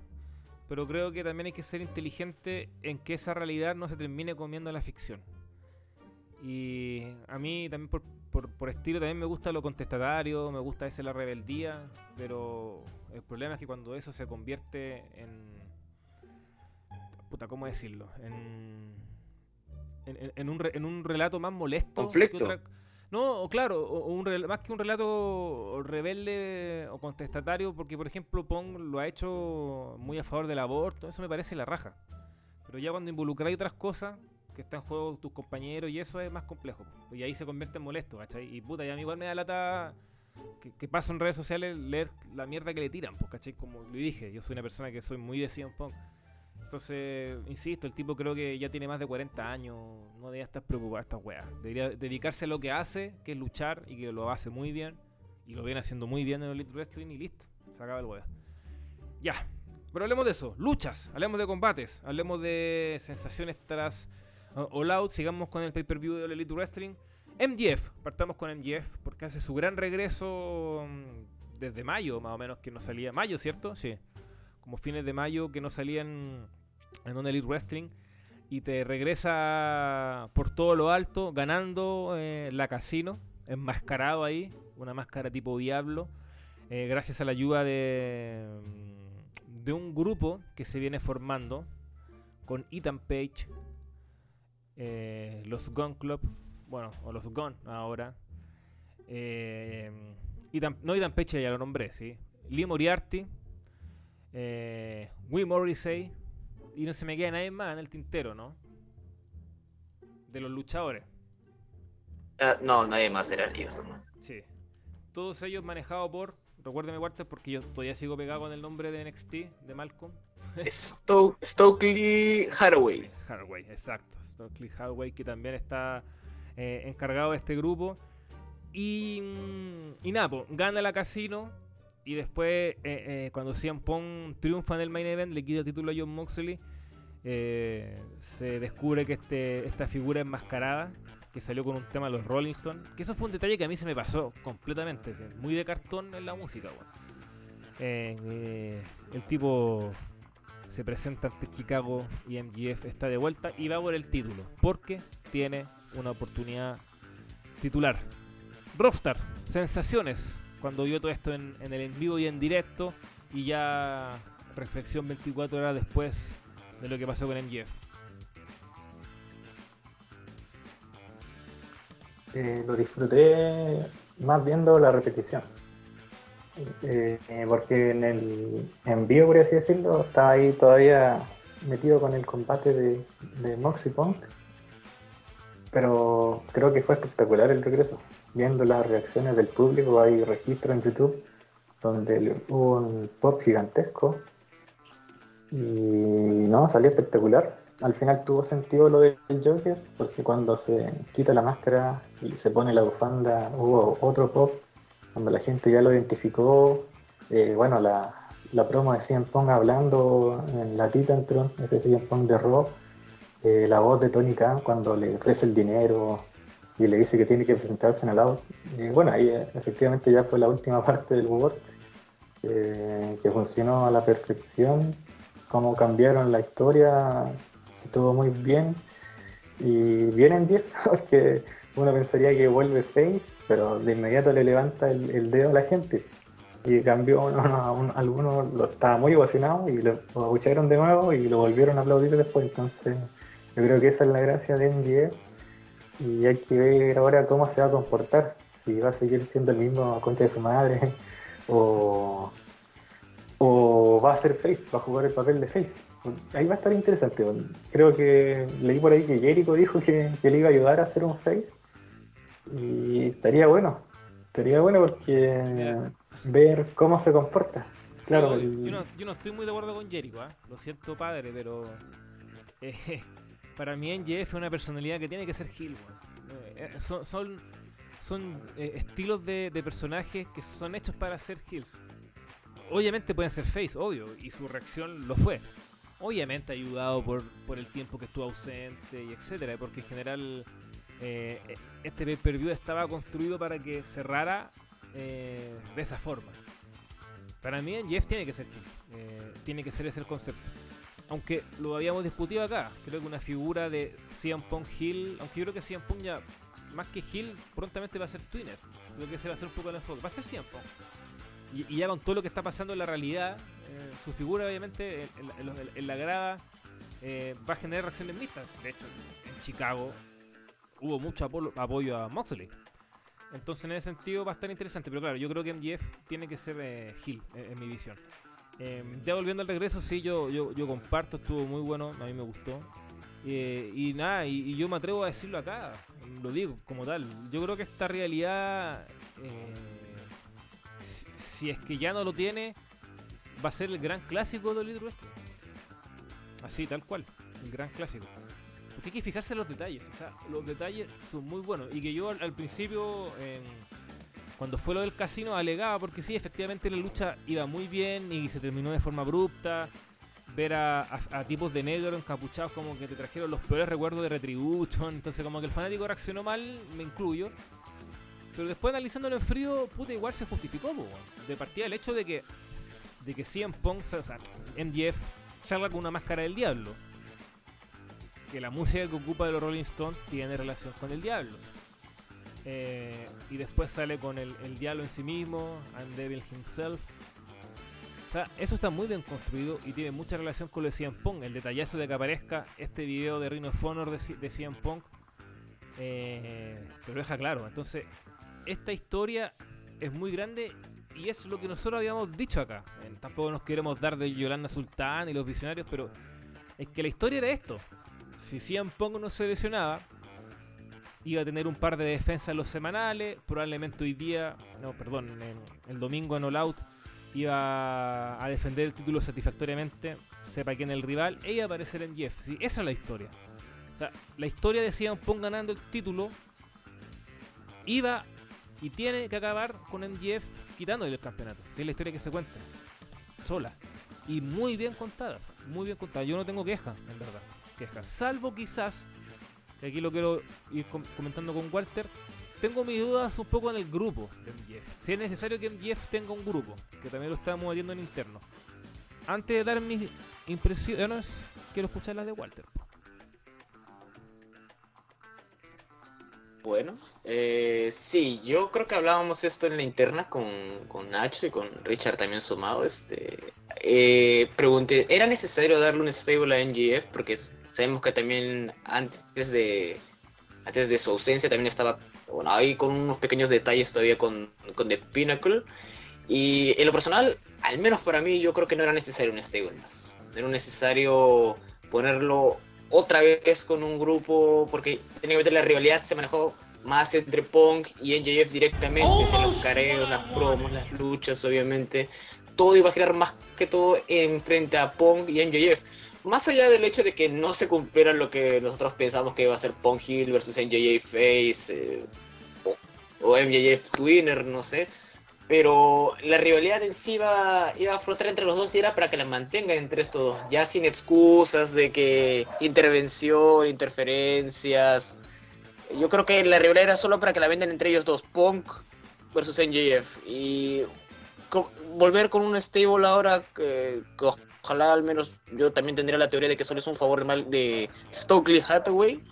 pero creo que también hay que ser inteligente en que esa realidad no se termine comiendo la ficción. Y a mí también por, estilo también me gusta lo contestatario, me gusta ese la rebeldía, pero el problema es que cuando eso se convierte en... Puta, ¿cómo decirlo? En, en, un, en un relato más molesto. Conflicto. No, claro, un, más que un relato rebelde o contestatario, porque por ejemplo Pong lo ha hecho muy a favor del aborto, eso me parece la raja. Pero ya cuando involucráis otras cosas, que están en juego tus compañeros y eso es más complejo. Y ahí se convierte en molesto, ¿cachai? Y puta, ya a mí igual me da lata que, que pasa en redes sociales leer la mierda que le tiran, pues, ¿cachai? Como lo dije, yo soy una persona que soy muy de CM Pong. Entonces, insisto, el tipo creo que ya tiene más de 40 años, no debería estar preocupado a estas weas. Debería dedicarse a lo que hace, que es luchar, y que lo hace muy bien, y lo viene haciendo muy bien en el Elite Wrestling, y listo, se acaba el wea. Ya, pero hablemos de eso, luchas, hablemos de combates, hablemos de sensaciones tras All Out, sigamos con el pay-per-view de Elite Wrestling. MGF, partamos con MGF, porque hace su gran regreso mm, desde mayo, más o menos, que no salía. Mayo, ¿cierto? Sí. Como fines de mayo que no salían en un Elite Wrestling y te regresa por todo lo alto, ganando eh, la casino, enmascarado ahí, una máscara tipo diablo, eh, gracias a la ayuda de, mm, de un grupo que se viene formando con Ethan Page, eh, los Gun Club, bueno, o los Gun ahora, no Ethan Page ya lo nombré, sí, Lee Moriarty, eh, Will Morrissey, y no se me queda nadie más en el tintero, ¿no? De los luchadores. Ah, no, nadie más era ellos. Sí. Todos ellos manejados por, recuérdeme Walter, porque yo todavía sigo pegado con el nombre de NXT, de Malcolm. Stokely Hathaway. Hathaway, exacto. Stokely Hathaway, que también está eh, encargado de este grupo. Y, mm, y nada, gana la casino y después, eh, eh, cuando CM Pong triunfa en el main event, le quita el título a John Moxley. Se descubre que este, esta figura enmascarada, que salió con un tema de los Rolling Stones, que eso fue un detalle que a mí se me pasó completamente. Muy de cartón en la música, el tipo se presenta ante Chicago y MGF está de vuelta y va por el título, porque tiene una oportunidad titular. Rockstar, sensaciones cuando vio todo esto en, el en vivo y en directo y ya reflexión 24 horas después de lo que pasó con MGF. Eh, lo disfruté más viendo la repetición. Eh, porque en el en vivo, por así decirlo, estaba ahí todavía metido con el combate de, de Moxie Punk. Pero creo que fue espectacular el regreso viendo las reacciones del público, hay registro en YouTube donde hubo un pop gigantesco y no, salió espectacular. Al final tuvo sentido lo del Joker, porque cuando se quita la máscara y se pone la bufanda, hubo otro pop, cuando la gente ya lo identificó. Eh, bueno, la, la, promo de Cien Pong hablando en la Titantron, ese Cien Pong de rock, eh, la voz de Tony Khan cuando le ofrece el dinero, y le dice que tiene que presentarse en el auto. Y bueno, ahí eh, efectivamente ya fue la última [laughs] parte del humor, eh, que funcionó a la perfección, cómo cambiaron la historia, estuvo muy bien. Y vienen 10 [laughs] porque uno pensaría que vuelve Face, pero de inmediato le levanta el, dedo a la gente. Y cambió, [laughs] algunos lo estaba muy emocionado y lo, escucharon de nuevo y lo volvieron a aplaudir después. Entonces, yo creo que esa es la gracia de MDF y hay que ver ahora cómo se va a comportar, si va a seguir siendo el mismo concha de su madre [laughs] o, o va a ser Face, va a jugar el papel de Face. Ahí va a estar interesante. Creo que leí por ahí que Jericho dijo que, le iba a ayudar a hacer un Face y estaría bueno, estaría bueno porque ver cómo se comporta. Claro, yo, no, estoy muy de acuerdo con Jericho, ¿eh? lo siento padre, pero [laughs] eh, para mí NJF es una personalidad que tiene que ser Hill. Eh, eh, son son, eh, estilos de, personajes que son hechos para ser Hills. Obviamente pueden ser Face, obvio, y su reacción lo fue. Obviamente ayudado por, por el tiempo que estuvo ausente y etcétera, porque en general este pay-per-view estaba construido para que cerrara de esa forma. Para mí, Jeff tiene que ser Hill, tiene que ser ese el concepto aunque lo habíamos discutido acá, creo que una figura de CM Punk Hill, aunque yo creo que CM Punk ya, más que Hill, prontamente va a ser Twinner. Creo que se va a hacer un poco el enfoque. Va a ser CM Punk. Y, ya con todo lo que está pasando en la realidad, eh, su figura obviamente en, la grada eh, va a generar reacciones mixtas. De hecho, en Chicago hubo mucho apoyo a Moxley. Entonces, en ese sentido va a estar interesante. Pero claro, yo creo que MJF tiene que ser eh, Hill, en, mi visión. Em, ya volviendo al regreso, sí, yo, yo, yo comparto, estuvo muy bueno, a mí me gustó. Eh, y nada, y, yo me atrevo a decirlo acá, lo digo como tal. Yo creo que esta realidad, eh, si, es que ya no lo tiene, va a ser el gran clásico del Elite Así, tal cual, el gran clásico. Hay que fijarse en los detalles, o sea, los detalles son muy buenos. Y que yo al, principio, cuando fue lo del casino, alegaba, porque sí, efectivamente la lucha iba muy bien y se terminó de forma abrupta ver a, tipos de negro encapuchados como que te trajeron los peores recuerdos de Retribution. Entonces, como que el fanático reaccionó mal, me incluyo. Pero después analizándolo en frío, puta, igual se justificó, De partida el hecho de que de que CM Punk, o sea, MJF salga con una máscara del diablo. Que la música que ocupa de los Rolling Stones tiene relación con el diablo. Eh, y después sale con el, el diablo en sí mismo, and Devil himself. O sea, eso está muy bien construido y tiene mucha relación con lo de CM Punk. El detallazo de que aparezca este video de Rhino of Honor de, de CM Punk eh, te lo deja claro. Entonces, esta historia es muy grande y es lo que nosotros habíamos dicho acá. Eh, tampoco nos queremos dar de Yolanda Sultán y los visionarios, pero es que la historia era esto. Si CM Punk no se lesionaba, iba a tener un par de defensas en los semanales. Probablemente hoy día, no, perdón, el domingo en All Out iba a defender el título satisfactoriamente, sepa quién es el rival, e iba a aparecer en Jeff. ¿sí? Esa es la historia. O sea, la historia de CM Punk ganando el título iba y tiene que acabar con MJF quitándole el campeonato. Es la historia que se cuenta. Sola. Y muy bien contada. Muy bien contada. Yo no tengo queja, en verdad. Queja. Salvo quizás, que aquí lo quiero ir comentando con Walter, tengo mis dudas un poco en el grupo de MGF. Si es necesario que MGF tenga un grupo, que también lo estamos metiendo en interno. Antes de dar mis impresiones, quiero escuchar las de Walter. Bueno, eh, sí, yo creo que hablábamos esto en la interna con, con Nacho y con Richard también sumado. Este, eh, pregunté, ¿era necesario darle un stable a NGF? Porque sabemos que también antes de, antes de su ausencia también estaba bueno, ahí con unos pequeños detalles todavía con, con The Pinnacle. Y en lo personal, al menos para mí, yo creo que no era necesario un stable más. No era necesario ponerlo otra vez con un grupo, porque técnicamente la rivalidad se manejó más entre Punk y NJF directamente, los careos, las promos, las luchas, obviamente. Todo iba a girar más que todo en frente a Punk y NJF más allá del hecho de que no se cumpliera lo que nosotros pensamos que iba a ser Pong Hill versus NJF Face eh, o, MJF Twinner, no sé. Pero la rivalidad en sí iba, a flotar entre los dos y era para que la mantengan entre estos dos. Ya sin excusas de que intervención, interferencias. Yo creo que la rivalidad era solo para que la vendan entre ellos dos. Punk versus NJF. Y volver con un stable ahora que, ojalá al menos yo también tendría la teoría de que solo es un favor mal de Stokely Hathaway.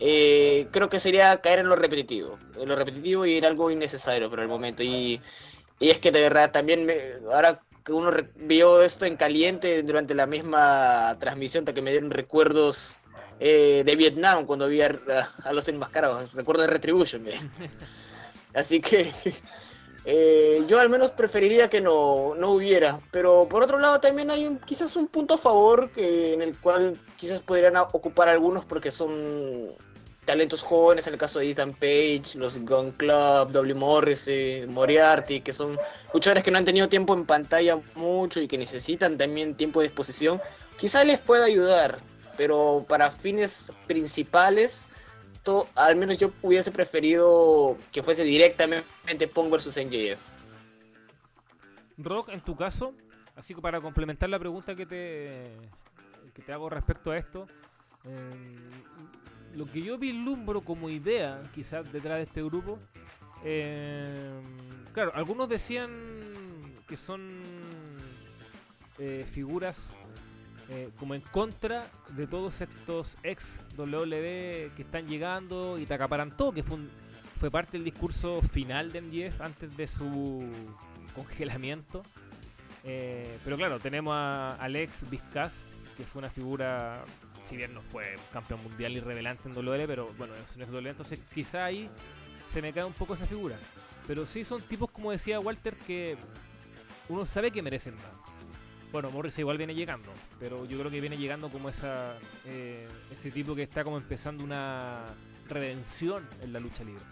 Eh, creo que sería caer en lo repetitivo, en lo repetitivo y en algo innecesario por el momento. Y, y es que de verdad también me, ahora que uno vio esto en caliente durante la misma transmisión, que me dieron recuerdos eh, de Vietnam cuando vi a, a, los enmascarados, recuerdo de Retribution. [laughs] Así que eh, yo al menos preferiría que no, no, hubiera, pero por otro lado también hay un, quizás un punto a favor que, en el cual quizás podrían ocupar algunos porque son talentos jóvenes, en el caso de Ethan Page, los Gun Club, W. Morris, Moriarty, que son luchadores que no han tenido tiempo en pantalla mucho y que necesitan también tiempo de exposición, quizás les pueda ayudar, pero para fines principales al menos yo hubiese preferido que fuese directamente Pong versus NJF. Rock, en tu caso, así que para complementar la pregunta que te, que te hago respecto a esto, em, lo que yo vislumbro como idea, quizás detrás de este grupo, em, claro, algunos decían que son eh, figuras eh, como en contra de todos estos ex WWE que están llegando y te acaparan todo, que fue, parte del discurso final de MJF antes de su congelamiento. Eh, pero claro, tenemos a Alex Vizcas, que fue una figura, si bien no fue campeón mundial y revelante en WWE, pero bueno, es WWE, entonces quizá ahí se me cae un poco esa figura. Pero sí son tipos, como decía Walter, que uno sabe que merecen más. Bueno, Morris igual viene llegando, pero yo creo que viene llegando como esa eh, ese tipo que está como empezando una redención en la lucha libre.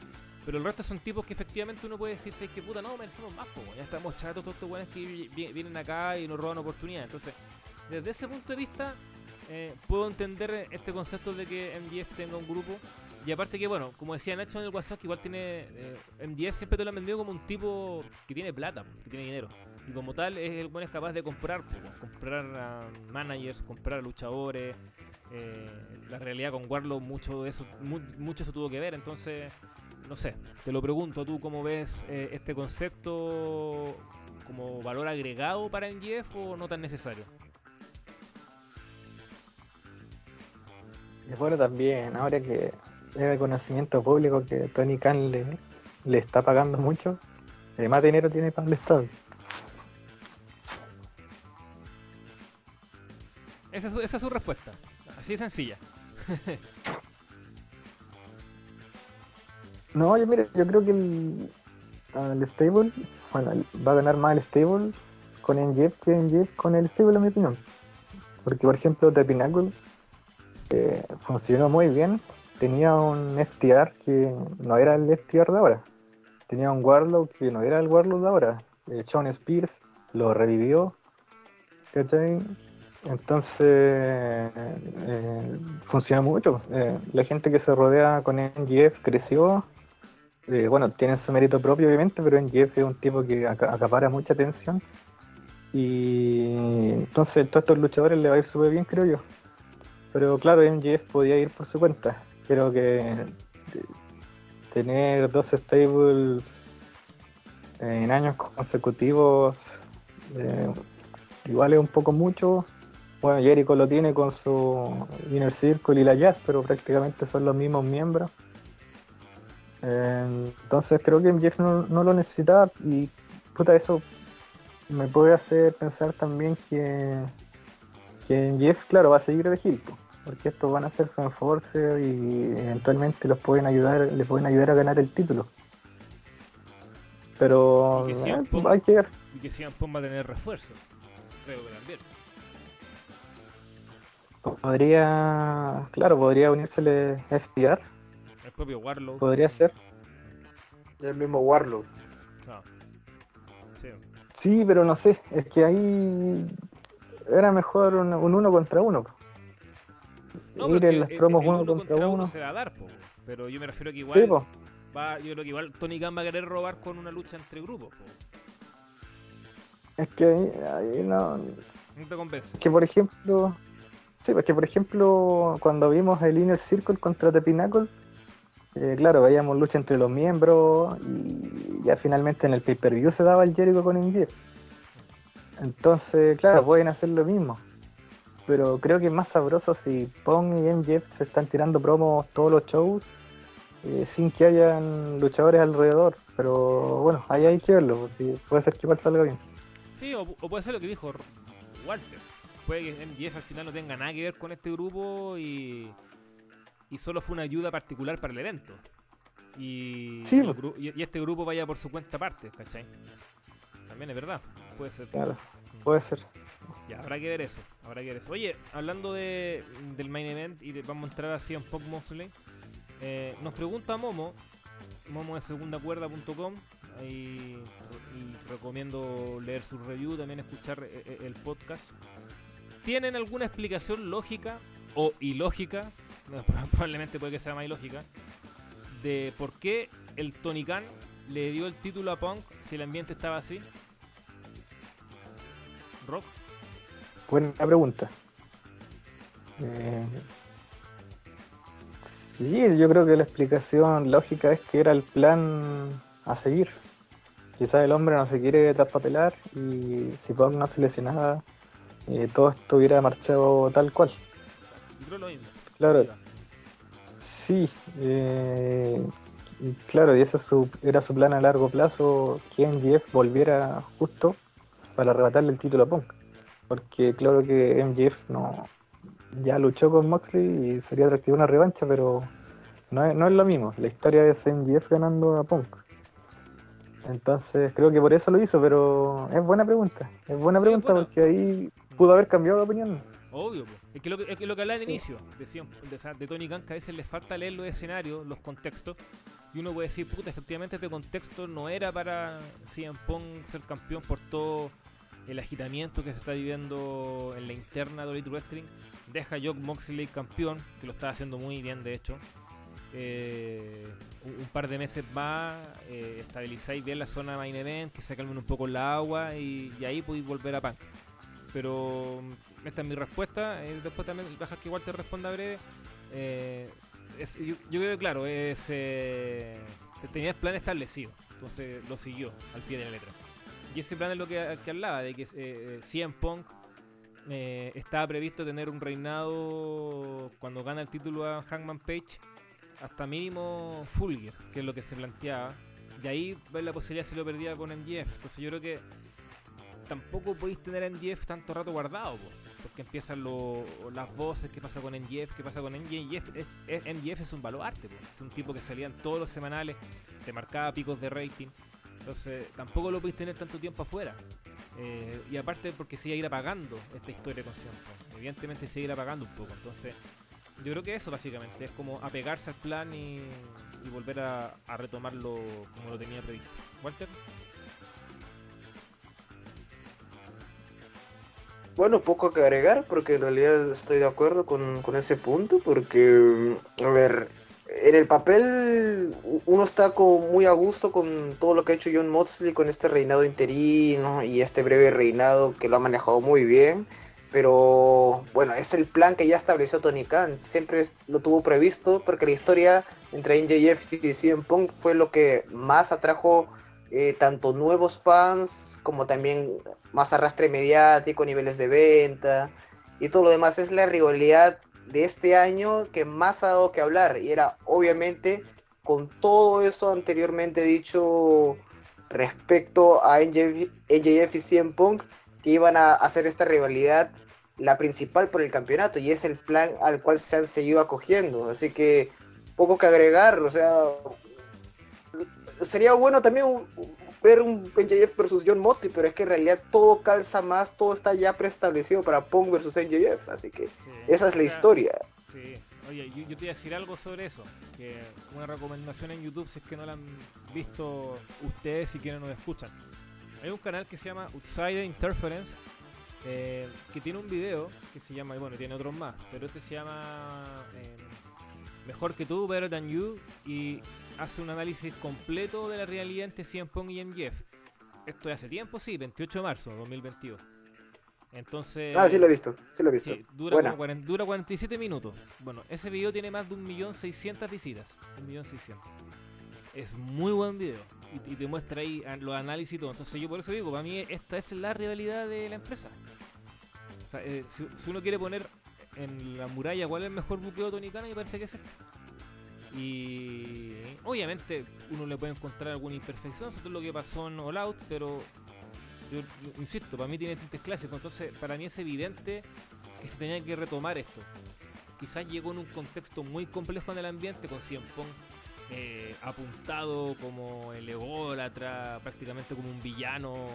Pero el resto son tipos que efectivamente uno puede decir, que puta, no, merecemos más, po, ya estamos chatos todos estos buenos que vienen acá y nos roban oportunidades. Entonces, desde ese punto de vista, eh, puedo entender este concepto de que MGF tenga un grupo y aparte que, bueno, como decía Nacho en el WhatsApp, igual tiene... Eh, MDF siempre te lo han vendido como un tipo que tiene plata, que tiene dinero. Y como tal, es el buen es capaz de comprar, comprar managers, comprar a luchadores. Eh, la realidad con Warlock mucho de eso, mucho eso tuvo que ver. Entonces, no sé, te lo pregunto, ¿tú cómo ves eh, este concepto como valor agregado para MGF o no tan necesario? Bueno, también, ahora que de conocimiento público que Tony Khan le, le está pagando mucho, más dinero tiene para el Estado. Esa es, su, respuesta, así de sencilla. no, yo mire, yo creo que el, stable, bueno, va a ganar más el stable con Enjeff que Enjeff con el stable en mi opinión. Porque por ejemplo The Pinnacle eh, funcionó muy bien tenía un FTR que no era el FTR de ahora. Tenía un Warlock que no era el Warlock de ahora. Eh, Sean Spears lo revivió. ¿Cachai? Entonces, eh, funciona mucho. Eh, la gente que se rodea con NGF creció. Eh, bueno, tiene su mérito propio, obviamente, pero NGF es un tipo que acapara mucha atención. Y entonces, todos estos luchadores le va a ir súper bien, creo yo. Pero claro, NGF podía ir por su cuenta. Creo que tener dos stables en años consecutivos eh, igual es un poco mucho. Bueno, Jericho lo tiene con su Inner Circle y la Jazz, pero prácticamente son los mismos miembros. Entonces creo que MJF no, no, lo necesita y puta eso me puede hacer pensar también que, que Jeff, claro, va a seguir de porque estos van a ser su enforcer y eventualmente los pueden ayudar, les pueden ayudar a ganar el título. Pero y que eh, hay que ver. Y que va a tener refuerzo, creo que también. Podría, claro, podría unírsele FTR. El propio Warlock. Podría ser. El mismo Warlock. Sí. sí. pero no sé, es que ahí era mejor un, un uno contra uno. No, pero las promos uno, contra, uno, se va a dar, pero yo me refiero a que igual va, yo creo que igual Tony Khan va a querer robar con una lucha entre grupos. Es que ahí, no. No te convence. Que por ejemplo, sí, porque por ejemplo cuando vimos el Inner Circle contra The Pinnacle, eh, claro, veíamos lucha entre los miembros y ya finalmente en el pay-per-view se daba el Jericho con Invier. Entonces, claro, pueden hacer lo mismo pero creo que es más sabroso si Pong y MJF se están tirando promos todos los shows eh, sin que hayan luchadores alrededor. Pero bueno, ahí hay que verlo, puede ser que igual salga bien. Sí, o, puede ser lo que dijo Walter. Puede que MJF al final no tenga nada que ver con este grupo y, y solo fue una ayuda particular para el evento. Y, y, este grupo vaya por su cuenta aparte, ¿cachai? También es verdad, puede ser. Claro, puede ser. Ya, habrá que ver eso. Habrá que eso. Oye, hablando de, del main event y vamos a entrar así en Pop Mosley. Eh, nos pregunta Momo, Momo de segundacuerda.com. Ahí y recomiendo leer su review, también escuchar eh, eh, el podcast. ¿Tienen alguna explicación lógica o ilógica? [laughs] probablemente puede que sea más ilógica. De por qué el Tony Khan le dio el título a Punk si el ambiente estaba así. Rock. Buena pregunta. Eh, sí, yo creo que la explicación lógica es que era el plan a seguir. Quizás el hombre no se quiere traspapelar y si Punk no se lesionaba, eh, todo esto hubiera marchado tal cual. Claro. Sí, eh, claro, y ese era su plan a largo plazo, que MJF volviera justo para arrebatarle el título a Punk porque claro que MJF no ya luchó con Moxley y sería atractivo una revancha, pero no es, no es lo mismo. La historia es MJF ganando a Punk. Entonces creo que por eso lo hizo, pero es buena pregunta. Es buena Sí, pregunta porque ahí pudo haber cambiado de opinión. Obvio, es que lo que, es que lo que hablaba al inicio, decían, de, sea, de Tony Khan, que a veces les falta leer los escenarios, los contextos, y uno puede decir, puta, efectivamente este contexto no era para CM Punk ser campeón por todo el agitamiento que se está viviendo en la interna de Elite Wrestling. Deja a Jock Moxley campeón, que lo está haciendo muy bien de hecho. Eh, un, par de meses más, eh, estabilizáis bien la zona main event, que se calmen un poco la agua y, ahí podéis volver a Punk. Pero mm, esta es mi respuesta. eh, después también dejas que igual te responda breve. Yo, creo que claro, es, tenía el plan establecido. Entonces lo siguió al pie de la letra. Y ese plan es lo que, que hablaba, de que eh, eh, CM Punk eh, estaba previsto tener un reinado cuando gana el título a Hangman Page hasta mínimo Full Gear, que es lo que se planteaba. Y ahí ver la posibilidad si lo perdía con MJF. Entonces yo creo que tampoco podéis tener a MJF tanto rato guardado, po, porque empiezan lo- las voces, qué pasa con MJF, qué pasa con MJF. Es, es- es un baluarte, po, es un tipo que salía en todos los semanales, te marcaba picos de rating. Entonces tampoco lo podéis tener tanto tiempo afuera. Eh, y aparte porque se iba a ir apagando esta historia con Punk. Evidentemente se iba a ir apagando un poco. Entonces yo creo que eso básicamente es como apegarse al plan y, y volver a, a retomarlo como lo tenía previsto. Walter. Bueno, poco que agregar, porque en realidad estoy de acuerdo con, con ese punto, porque, mm, a ver, en el papel uno está como muy a gusto con todo lo que ha hecho John Moxley con este reinado interino y este breve reinado que lo ha manejado muy bien, pero bueno, es el plan que ya estableció Tony Khan, siempre lo tuvo previsto, porque la historia entre NJF y CM Punk fue lo que más atrajo eh, tanto nuevos fans como también más arrastre mediático, niveles de venta y todo lo demás. Es la rivalidad de este año que más ha dado que hablar y era obviamente con todo eso anteriormente dicho respecto a NJF, y CM Punk que iban a hacer esta rivalidad la principal por el campeonato y es el plan al cual se han seguido acogiendo. Así que poco que agregar, o sea, sería bueno también ver un NJF versus John Moxley, pero es que en realidad todo calza más, todo está ya preestablecido para Punk versus NJF, así que Sí. esa es la historia. Sí. Oye, yo, yo te voy a decir algo sobre eso. Que una recomendación en YouTube, si es que no la han visto ustedes y quienes nos escuchan. Hay un canal que se llama Outsider Interference, eh, que tiene un video que se llama, y bueno, tiene otros más, pero este se llama eh, Mejor que tú, Better Than You, y hace un análisis completo de la realidad entre CM Punk y MJF. Esto de hace tiempo, sí, 28 de marzo de 2022. Entonces... Ah, sí lo he visto, sí lo he visto. Sí, dura, Buena. como 40 dura 47 minutos. Bueno, ese video tiene más de 1.600.000 visitas. 1.600.000. Es muy buen video. Y, y te muestra ahí los análisis y todo. Entonces yo por eso digo, para mí esta es la rivalidad de la empresa. O sea, eh, si, si uno quiere poner en la muralla cuál es el mejor buqueo Khan, me parece que es este. Y obviamente uno le puede encontrar alguna imperfección, sobre todo lo que pasó en All Out, pero yo, insisto, para mí tiene tintes clásicos, entonces para mí es evidente que se tenía que retomar esto. Quizás llegó en un contexto muy complejo en el ambiente, con Cien Pong eh, apuntado como el ególatra, prácticamente como un villano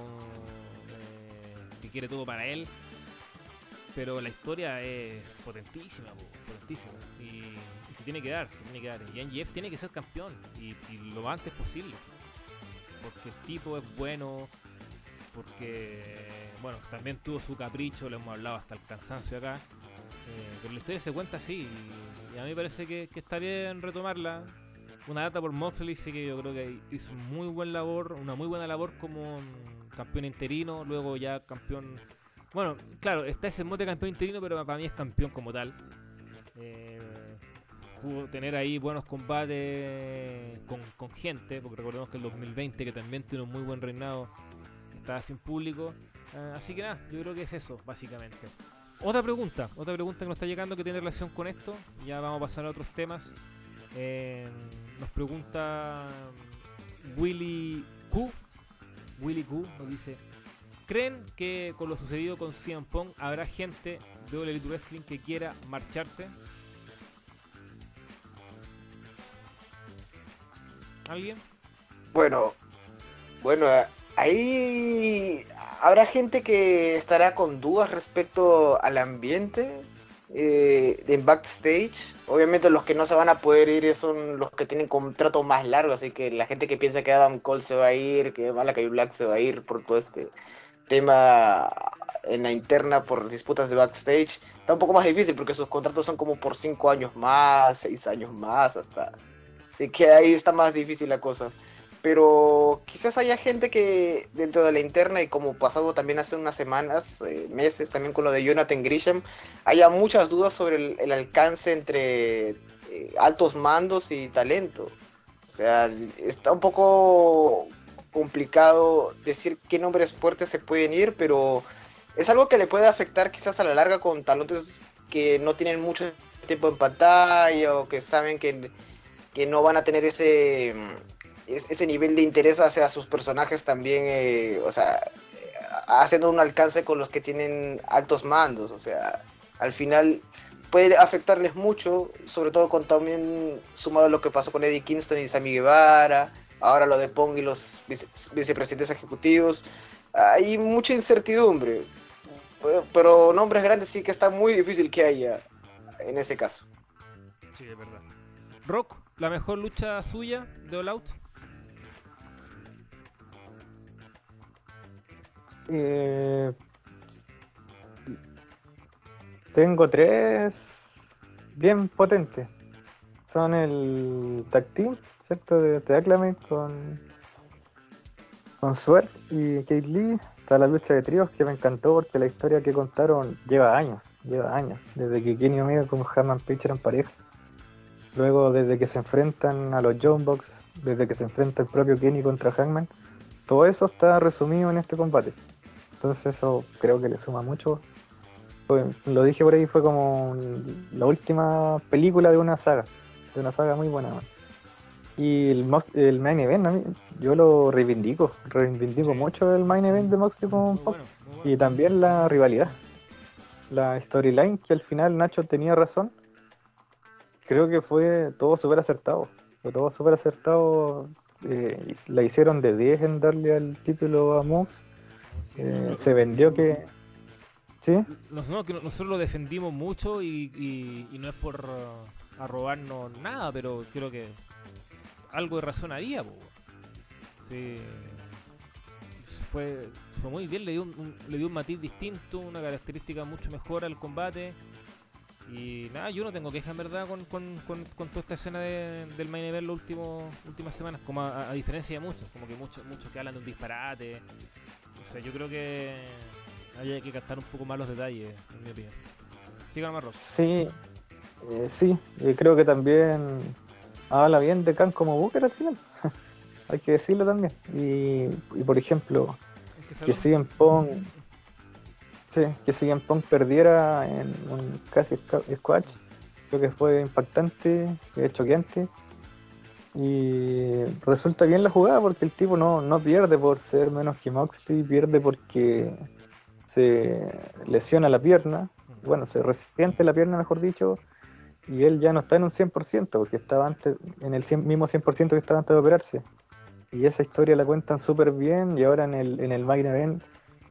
eh, que quiere todo para él. Pero la historia es potentísima, po, potentísima. Y, se tiene que dar, se tiene que dar. Y NGF tiene que ser campeón, y, lo antes posible. Porque el tipo es bueno, porque, bueno, también tuvo su capricho, lo hemos hablado hasta el cansancio acá. Eh, pero la historia se cuenta así, y, a mí parece que, que está bien retomarla. Una data por Moxley, sí que yo creo que hizo muy buen labor, una muy buena labor como campeón interino, luego ya campeón. Bueno, claro, está ese mote campeón interino, pero para mí es campeón como tal. Eh, tener ahí buenos combates con, con gente, porque recordemos que el 2020, que también tiene un muy buen reinado, estaba sin público. Eh, así que nada, yo creo que es eso, básicamente. Otra pregunta, otra pregunta que nos está llegando que tiene relación con esto. Ya vamos a pasar a otros temas. Eh, nos pregunta Willy Q. Willy Q nos dice: ¿Creen que con lo sucedido con CM Punk habrá gente de Elite Wrestling que quiera marcharse? ¿Alguien? Bueno, bueno, ahí habrá gente que estará con dudas respecto al ambiente eh, en backstage. Obviamente los que no se van a poder ir son los que tienen contrato más largo, así que la gente que piensa que Adam Cole se va a ir, que Malakai Black se va a ir por todo este tema en la interna por disputas de backstage, está un poco más difícil porque sus contratos son como por 5 años más, 6 años más hasta. Así que ahí está más difícil la cosa pero quizás haya gente que dentro de la interna y como pasado también hace unas semanas, eh, meses también con lo de Jonathan Grisham, haya muchas dudas sobre el, alcance entre eh, altos mandos y talento. O sea, está un poco complicado decir qué nombres fuertes se pueden ir, pero es algo que le puede afectar quizás a la larga con talentos que no tienen mucho tiempo en pantalla o que saben que, que no van a tener ese ese nivel de interés hacia sus personajes también, eh, o sea, haciendo un alcance con los que tienen altos mandos, o sea, al final puede afectarles mucho, sobre todo con también sumado a lo que pasó con Eddie Kingston y Sammy Guevara, ahora lo de Pong y los vicepresidentes ejecutivos, hay mucha incertidumbre, pero nombres grandes sí que está muy difícil que haya en ese caso. Sí, es verdad. Rock, la mejor lucha suya de All Out. Eh, tengo tres bien potentes. Son el tag team, ¿cierto? De, de con, con Swerve y Kate Lee. Está la lucha de tríos que me encantó porque la historia que contaron lleva años, lleva años. Desde que Kenny Omega con Hammond Page eran pareja. Luego desde que se enfrentan a los John Box, desde que se enfrenta el propio Kenny contra Hangman. Todo eso está resumido en este combate. Entonces eso creo que le suma mucho. lo dije por ahí, fue como la última película de una saga, de una saga muy buena. Y el, el main event, yo lo reivindico, reivindico mucho el main event de Moxley con Pop. Y también la rivalidad, la storyline que al final Nacho tenía razón. Creo que fue todo súper acertado, fue todo súper acertado. Eh, la hicieron de 10 en darle al título a Mox eh, se vendió que... ¿Sí? Nosotros, que nosotros lo defendimos mucho y, no es por uh, arrobarnos nada, pero creo que algo de razón había. Sí. Fue, fue muy bien, le dio un, le dio un matiz distinto, una característica mucho mejor al combate. Y nada, yo no tengo queja en verdad con, con, con, toda esta escena del main event las últimas semanas, como a, diferencia de muchos, como que muchos muchos que hablan de un disparate, yo creo que hay que captar un poco más los detalles, en mi opinión. Siga Marros. Sí, eh, sí, creo que también habla bien de Khan como Booker al final. [laughs] hay que decirlo también. Y, por ejemplo, que, siguen Pong. Sí, que siguen Pong perdiera en un casi squash, creo que fue impactante, choqueante. Y resulta bien la jugada porque el tipo no, no pierde por ser menos que Moxley, pierde porque se lesiona la pierna, bueno, se resiente la pierna, mejor dicho, y él ya no está en un 100% porque estaba antes, en el mismo 100% que estaba antes de operarse. Y esa historia la cuentan súper bien y ahora en el, en el main event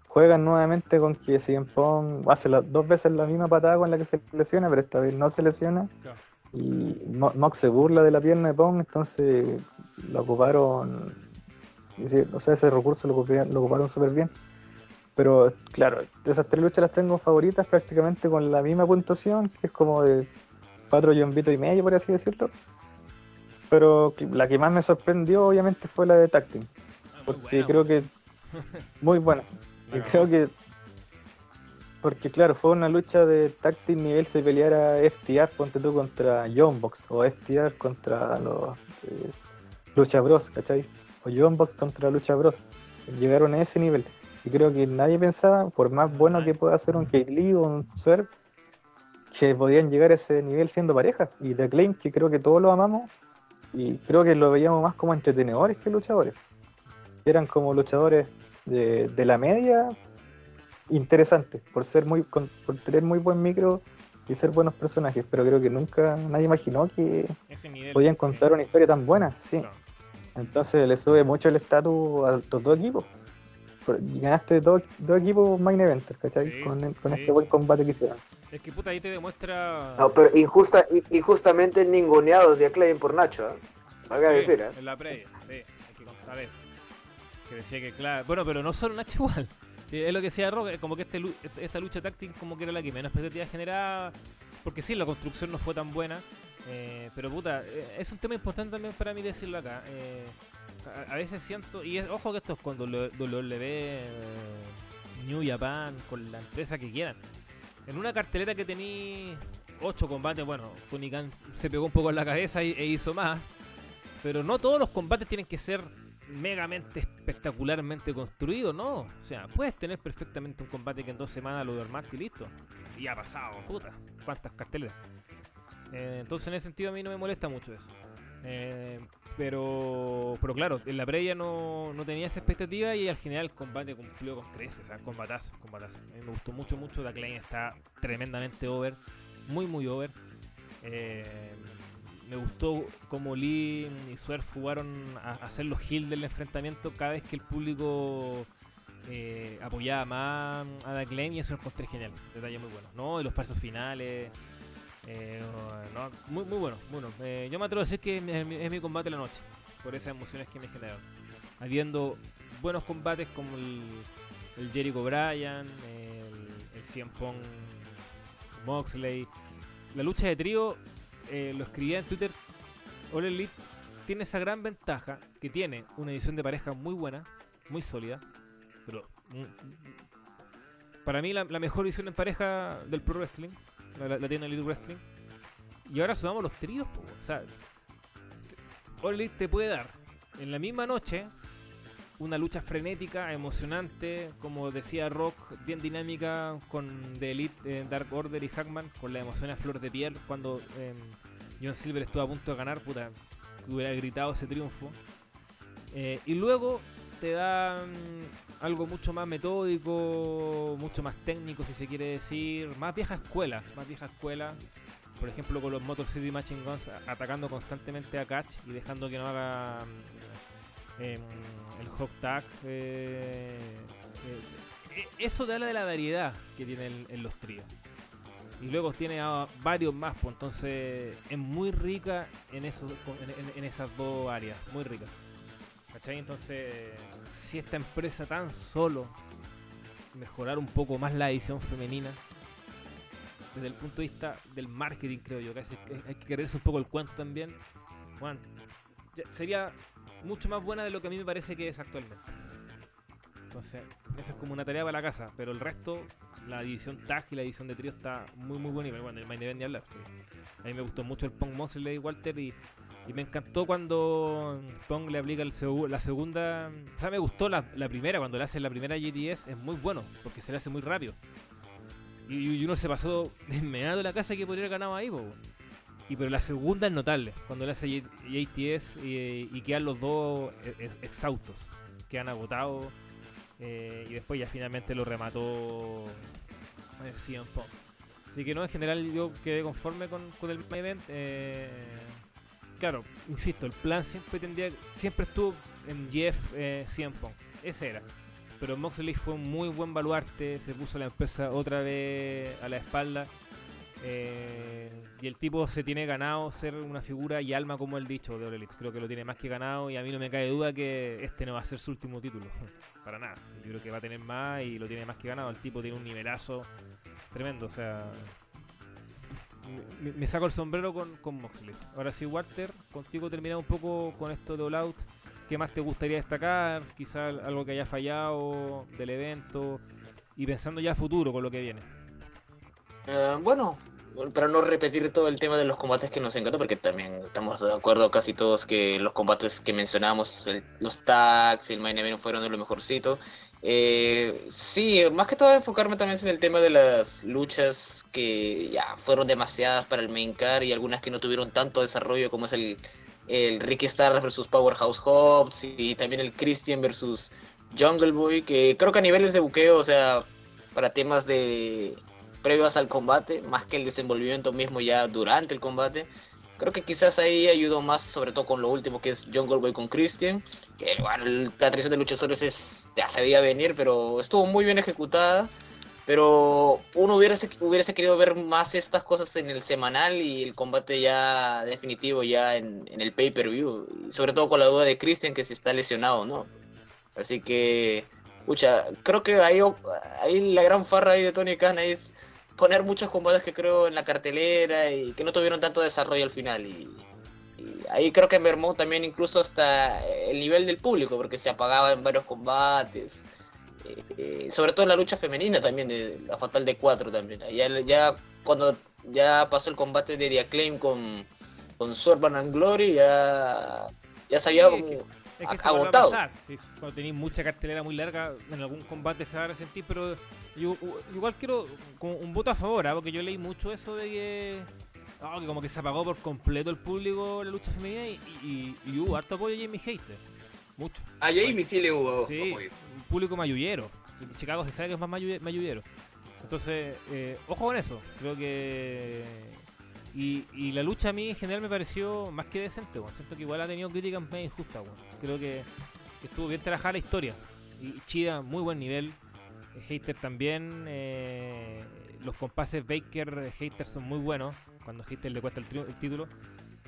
juegan nuevamente con que CM Pong hace dos veces la misma patada con la que se lesiona, pero esta vez no se lesiona y Mox se burla de la pierna de Pong, entonces lo ocuparon, o sea, ese recurso lo ocuparon, lo ocuparon súper bien. Pero claro, esas tres luchas las tengo favoritas prácticamente con la misma puntuación, que es como de cuatro vito y medio, por así decirlo. Pero la que más me sorprendió, obviamente, fue la de Tacting. Ah, porque creo que. [laughs] Muy buena. y creo que porque claro, fue una lucha de táctil nivel se peleara FTR, ponte tú contra John Box, o FTR contra los eh, Lucha Bros, ¿cachai? O John Box contra Lucha Bros. Llegaron a ese nivel. Y creo que nadie pensaba, por más bueno que pueda ser un Kate Lee o un Swerve, que podían llegar a ese nivel siendo pareja. Y The Claim, que creo que todos lo amamos, y creo que lo veíamos más como entretenedores que luchadores. Eran como luchadores de, de la media, interesante, por ser muy, por tener muy buen micro y ser buenos personajes, pero creo que nunca nadie imaginó que podían contar una historia tan buena, sí. Entonces le sube mucho el estatus a los dos equipos. Ganaste dos, dos equipos main eventers, ¿cachai? Sí, con, con sí. este buen combate que hicieron. Es que puta ahí te demuestra. No, pero injusta, injustamente ninguneados de Acclaim por Nacho, ¿eh? Valga Sí, decir, ¿eh? En la previa, sí, hay que contar eso. Que decía que, claro. Bueno, pero no solo Nacho igual. Es lo que decía Rock, como que este, lu- esta- lucha táctica como que era la que menos expectativas generaba. Porque sí, la construcción no fue tan buena. eh, pero puta, eh, es un tema importante también para mí decirlo acá. eh, a, a veces siento, y es- ojo que esto es con WWE, New Japan, con la empresa que quieran. En una cartelera que tení 8 combates, bueno, Khan se pegó un poco en la cabeza y- e hizo más. Pero no todos los combates tienen que ser megamente espectacularmente construidos, no. O sea, puedes tener perfectamente un combate que en dos semanas lo armaste y listo. Y ha pasado, puta. ¿Cuántas carteleras? Eh, entonces en ese sentido a mí no me molesta mucho eso. Eh, pero, pero claro, en la previa no, no tenía esa expectativa y al final el combate cumplió con creces, o sea, combatazo, combatazo. A mí me gustó mucho, mucho. La Klein está tremendamente over, muy, muy over. Eh, me gustó como Lee y Swerve jugaron a, hacer los heal del enfrentamiento cada vez que el público eh, apoyaba más a Acclaim y eso lo encontré genial. Detalle muy bueno. ¿no? Y los pasos finales. Eh, no, muy, muy bueno. bueno eh, yo me atrevo a decir que es mi, es mi- combate la noche. Por esas emociones que me generaron. Habiendo buenos combates como el, el Jericho Bryan, el, el Punk Moxley. La lucha de trío, eh, lo escribía en Twitter, All Elite tiene esa gran ventaja que tiene una edición de pareja muy buena, muy sólida, pero mm, para mí la mejor edición en pareja del Pro Wrestling, la, la- tiene Elite Wrestling. Y ahora sumamos los tríos, po, o sea, Elite te puede dar en la misma noche una lucha frenética, emocionante, como decía Rock, bien dinámica con The Elite, eh, Dark Order y Hackman, con la emoción a flor de piel cuando eh, John Silver estuvo a punto de ganar, puta, que hubiera gritado ese triunfo. Eh, y luego te da mm, algo mucho más metódico, mucho más técnico, si se quiere decir, más vieja escuela, más vieja escuela. Por ejemplo, con los Motor City Machine Guns atacando constantemente a Catch y dejando que no haga mm, em, el hot tag. eh, eh, e- eso te habla de la variedad que tiene en, los tríos. Y luego tiene a varios más, pues entonces es muy rica en, en- en esas dos áreas, muy rica. ¿Cachai? Entonces, si esta empresa tan solo mejorar un poco más la edición femenina, desde el punto de vista del marketing, creo yo, que hay, que quererse un poco el cuento también, ya- sería mucho más buena de lo que a mí me parece que es actualmente. Entonces, esa es como una tarea para la casa, pero el resto, la división tag y la división de trío está muy muy buena y bueno, el main event ni hablar. A mí me gustó mucho el Pong Moxley Walter y, y me encantó cuando Pong le aplica el segu- la segunda, o sea, me gustó la, primera, cuando le hace la primera GTS es muy bueno, porque se le hace muy rápido. Y, uno se pasó de inmediato de la casa que podría haber ganado ahí, po. Y pero la segunda es notable, cuando le hace JTS y, y quedan los dos e- e- exhaustos, quedan agotados eh, y después ya finalmente lo remató eh, CM Punk. Así que no, en general yo quedé conforme con, con el main event. eh, claro, insisto, el plan siempre tendría, siempre estuvo en Jeff eh, CM ese era. Pero Moxley fue un muy buen baluarte, se puso la empresa otra vez a la espalda. eh, y el tipo se tiene ganado ser una figura y alma como el dicho de Elite. Creo que lo tiene más que ganado y a mí no me cae duda que este no va a ser su último título. [laughs] Para nada. Yo creo que va a tener más y lo tiene más que ganado. El tipo tiene un nivelazo tremendo. O sea, me, me saco el sombrero con, con Moxley. Ahora sí, Walter, contigo terminamos un poco con esto de All Out. ¿Qué más te gustaría destacar? Quizá algo que haya fallado del evento. Y pensando ya a futuro con lo que viene. Eh, bueno, para no repetir todo el tema de los combates que nos encantó, porque también estamos de acuerdo casi todos que los combates que mencionamos, el- los tags y el main event fueron de lo mejorcito. Eh, sí, más que todo enfocarme también en el tema de las luchas que ya fueron demasiadas para el main card y algunas que no tuvieron tanto desarrollo como es el, el Ricky Starr versus Powerhouse Hobbs y también el Christian versus Jungle Boy, que creo que a niveles de buqueo, o sea, para temas de previos al combate, más que el desenvolvimiento mismo ya durante el combate. Creo que quizás ahí ayudó más, sobre todo con lo último que es John Goldberg con Christian. Que bueno, la tradición de luchadores es, ya se veía venir, pero estuvo muy bien ejecutada. Pero uno hubiese, hubiese querido ver más estas cosas en el semanal y el combate ya definitivo ya en, el pay-per-view. Sobre todo con la duda de Christian que si está lesionado, ¿no? Así que, pucha, creo que ahí, ahí la gran farra ahí de Tony Khan es poner muchos combates que creo en la cartelera y que no tuvieron tanto desarrollo al final. Y, ahí creo que mermó también incluso hasta el nivel del público, porque se apagaba en varios combates. Eh, sobre todo en la lucha femenina también, de la Fatal de 4 también. Ya, ya cuando ya pasó el combate de The Acclaim con, con Sorban and Glory, ya, ya sabía como agotado. cuando tenéis mucha cartelera muy larga, en algún combate se va a resentir, pero yo, igual quiero como un voto a favor, ¿ah? porque yo leí mucho eso de que, que como que se apagó por completo el público la lucha femenina y, hubo harto apoyo a Jamie Hater. Mucho. A Jamie sí le hubo sí, Un público mayullero. Chicago se sabe que es más mayullero. Entonces, eh, ojo con eso. Creo que y, la lucha a mí en general me pareció más que decente, bueno. Siento que igual ha tenido críticas medio injustas, bueno. Creo que, estuvo bien trabajada la historia. Y Chida, muy buen nivel. Hater también. Eh, los compases Baker, Hater son muy buenos. Cuando Hater le cuesta el, título.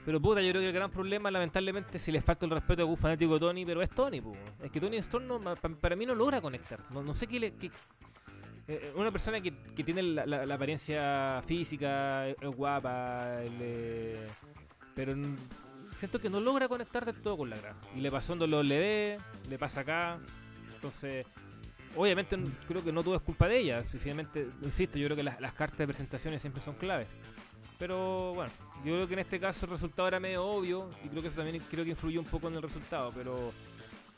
Pero puta, yo creo que el gran problema, lamentablemente, si les falta el respeto a un fanático Tony, pero es Tony, pues. Es que Tony Storm no, para, mí no logra conectar. No, no sé qué le, eh, eh, una persona que, tiene la, apariencia física, es, guapa, pero siento que no logra conectar de todo con la grada. Y le pasó en WWE, le pasa acá. Entonces, obviamente creo que no todo es culpa de ella. Sinceramente, insisto, yo creo que las, cartas de presentaciones siempre son claves. Pero bueno, yo creo que en este caso el resultado era medio obvio y creo que eso también creo que influyó un poco en el resultado, pero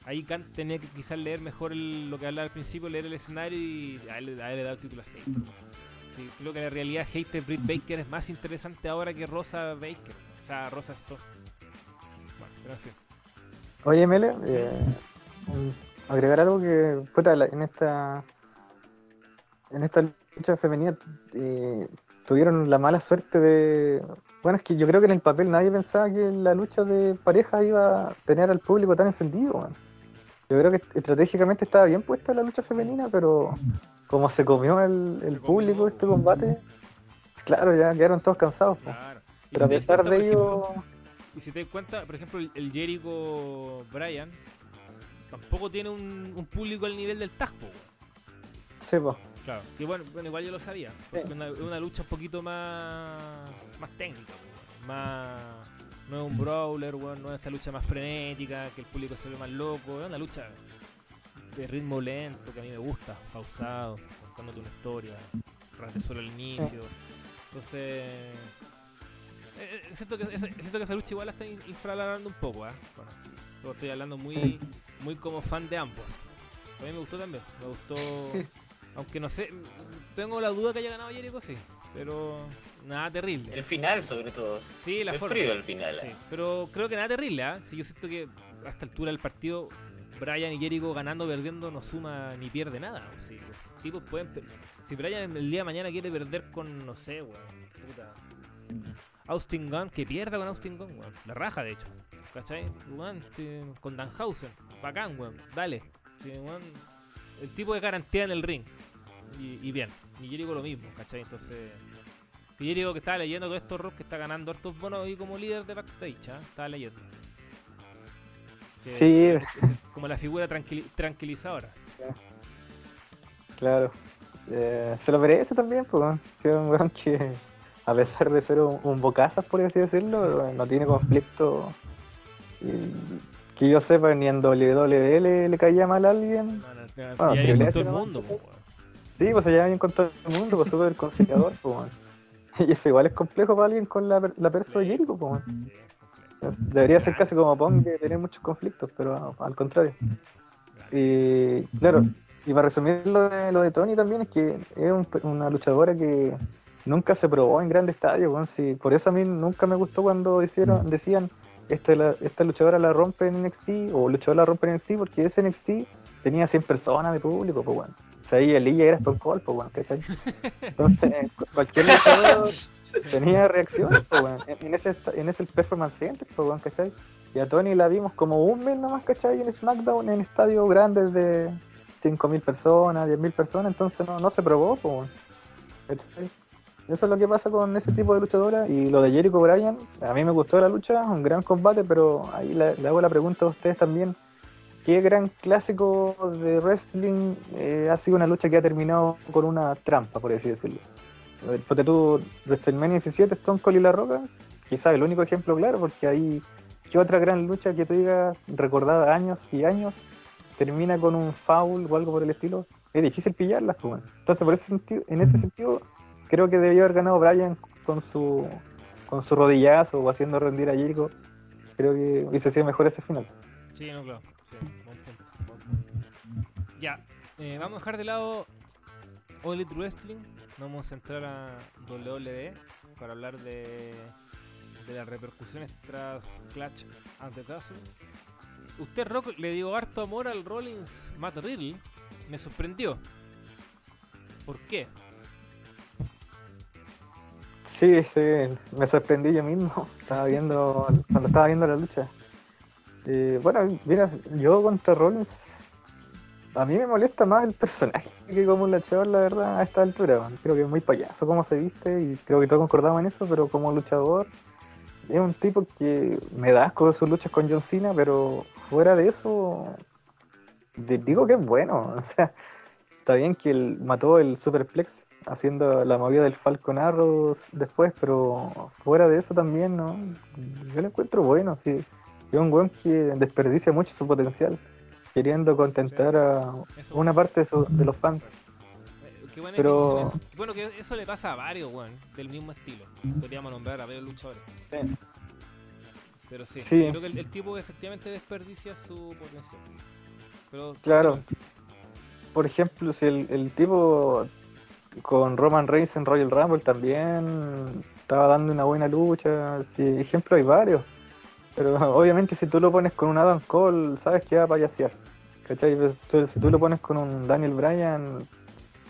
ahí Kant tenía que quizás leer mejor lo que hablaba al principio, leer el escenario y a él, le da el título a Hater. Creo que la realidad Hater Britt Baker es más interesante ahora que Rosa Baker. O sea, Rosa Stoff. Bueno, gracias. Oye, Mele, eh, agregar algo que puta, en esta en esta lucha femenina eh, tuvieron la mala suerte de bueno, es que yo creo que en el papel nadie pensaba que la lucha de pareja iba a tener al público tan encendido, man. Yo creo que estratégicamente estaba bien puesta la lucha femenina, pero como se comió el, público este combate, claro, ya quedaron todos cansados. Pero a pesar de ello. Y si te das cuenta, por ejemplo, el, Jericho Bryan tampoco tiene un, público al nivel del Taspo. Sí, pues. Claro, y bueno, bueno, igual yo lo sabía. Es una, lucha un poquito más, más técnica, más no es un brawler, bueno, no es esta lucha más frenética, que el público se ve más loco, es una lucha de ritmo lento que a mí me gusta, pausado, contándote una historia, durante solo el inicio. Entonces, eh, eh, siento, que, siento que esa lucha igual la está infravalorando un poco, ¿eh? Bueno, estoy hablando muy, muy como fan de ambos. A mí me gustó también, me gustó, [laughs] aunque no sé, tengo la duda que haya ganado Jericho, sí, pero nada terrible. El final, sobre todo. Sí, la el frío el final. Sí, pero creo que nada terrible, ¿ah? Si yo siento que a esta altura del partido, Brian y Jericho ganando o perdiendo no suma ni pierde nada. Sí, los tipos pueden. Si Brian el día de mañana quiere perder con, no sé, weón. Puta. Austin Gunn, que pierda con Austin Gunn, weón. La raja, de hecho. ¿Cachai? Weón, con Danhausen. Bacán, weón. Dale. El tipo de garantía en el ring. Y, bien. Y Jericho lo mismo, ¿cachai? Entonces. Y Jericho que estaba leyendo todo esto, Rock, que está ganando hartos bonos y como líder de backstage, ¿ah? Estaba leyendo. sí. como la figura tranquilizadora. Claro. Eh, se lo merece también, pues, que un weón que, a pesar de ser un, un bocazas, por así decirlo, no tiene conflicto. Que yo sepa, ni en WWE le, le caía mal a alguien. No, no, bueno, ya todo el mundo, pues, Sí, pues se lleva bien con todo el mundo, pues súper [laughs] conciliador, pues, Y eso igual es complejo para alguien con la, la perso de Jericho, pues, Debería ser casi como Pong de tener muchos conflictos, pero al contrario. Y claro, y para resumir lo de, lo de Tony también es que es una luchadora que nunca se probó en grandes estadios, bueno, sí, por eso a mí nunca me gustó cuando hicieron, decían esta, esta luchadora la rompe en NXT o luchadora la rompe en NXT porque ese NXT tenía 100 personas de público, pues bueno. O sea, ahí Elilla era Stone Cold, pues, weón, ¿cachai? Entonces, cu- [laughs] cualquier luchador tenía reacción, pues, weón. En, en ese, en ese Performance Center, pues, weón, ¿cachai? Y a Tony la vimos como un mes nomás, ¿cachai? En SmackDown, en estadios grandes de 5.000 personas, 10.000 personas, entonces no, no se probó, pues. ¿Cachai? Eso es lo que pasa con ese tipo de luchadora. Y lo de Jericho Bryan, a mí me gustó la lucha, un gran combate, pero ahí le, le hago la pregunta a ustedes también. ¿Qué gran clásico de wrestling eh, ha sido una lucha que ha terminado con una trampa, por así decirlo? Ponte tú, WrestleMania 17, Stone Cold y La Roca, quizás el único ejemplo claro, porque ahí, ¿qué otra gran lucha que tú digas, recordada años y años, termina con un foul o algo por el estilo? Es difícil pillarlas, pues. Entonces, por ese sentido, en ese sentido, creo que debió haber ganado Bryan con su con su rodillazo o haciendo rendir a Jericho. Creo que hubiese sido mejor ese final. Sí, no, claro. Sí, buen punto. Ya, eh, vamos a dejar de lado All Elite Wrestling. Vamos a centrar a WWE para hablar de, de las repercusiones tras Clash at the. Usted, Rock, le dio harto amor al Rollins Matt Riddle. Me sorprendió. ¿Por qué? Sí, sí, me sorprendí yo mismo. [laughs] Estaba viendo, cuando estaba viendo la lucha. Bueno, mira, yo contra Rollins, a mí me molesta más el personaje que como un luchador, la verdad, a esta altura. Creo que es muy payaso como se viste y creo que todos concordamos en eso, pero como luchador es un tipo que me da asco sus luchas con John Cena, pero fuera de eso, digo que es bueno. [laughs] O sea, está bien que él mató el Superplex haciendo la movida del Falcon Arrow después, pero fuera de eso también, ¿no? Yo lo encuentro bueno, sí. Es un weón que desperdicia mucho su potencial, queriendo contentar a una parte de, su- de los fans. Eh, Qué buena Pero- definición eso. Bueno, que eso le pasa a varios, weón, del mismo estilo. Podríamos nombrar a varios luchadores. Pero sí, Sí. yo creo que el, el tipo efectivamente desperdicia su potencial. Pero, Claro. Por ejemplo, si el, el tipo con Roman Reigns en Royal Rumble también estaba dando una buena lucha, sí, ejemplo hay varios. Pero [laughs] obviamente si tú lo pones con un Adam Cole, sabes que va a payasear. ¿Cachai? Pues, Si tú lo pones con un Daniel Bryan,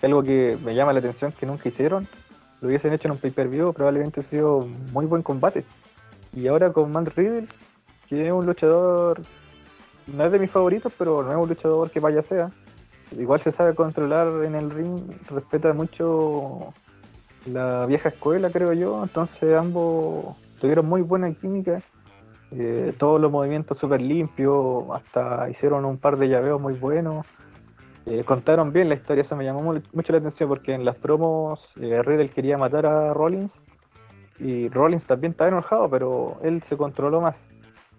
algo que me llama la atención que nunca hicieron, lo hubiesen hecho en un pay-per-view, probablemente hubiese sido muy buen combate. Y ahora con Matt Riddle, que es un luchador, no es de mis favoritos, pero no es un luchador que payasea. Igual se sabe controlar en el ring, respeta mucho la vieja escuela, creo yo. Entonces ambos tuvieron muy buena química. eh, todos los movimientos súper limpios, hasta hicieron un par de llaveos muy buenos. Eh, contaron bien la historia, eso me llamó mu- mucho la atención porque en las promos eh, Riddle quería matar a Rollins y Rollins también estaba enojado, pero él se controló más.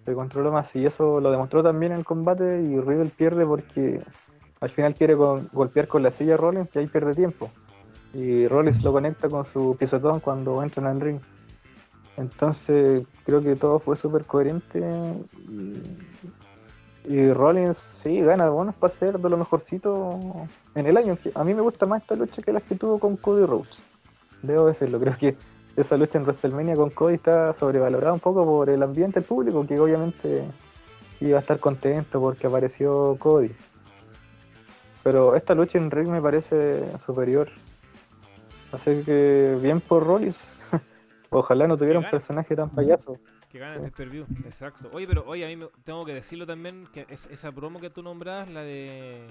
Se controló más y eso lo demostró también en el combate y Riddle pierde porque al final quiere golpear con la silla Rollins y ahí pierde tiempo. Y Rollins lo conecta con su pisotón cuando entran al ring. Entonces creo que todo fue súper coherente y, Rollins sí gana bonos para ser de lo mejorcito en el año. A mí me gusta más esta lucha que las que tuvo con Cody Rhodes. Debo decirlo, creo que esa lucha en WrestleMania con Cody está sobrevalorada un poco por el ambiente público, que obviamente iba a estar contento porque apareció Cody. Pero esta lucha en ring me parece superior. Así que bien por Rollins. [laughs] Ojalá no tuviera un personaje tan payaso. Que gana el pay-per-view, exacto. Oye, pero oye, a mí me- tengo que decirlo también que es- esa promo que tú nombras, la de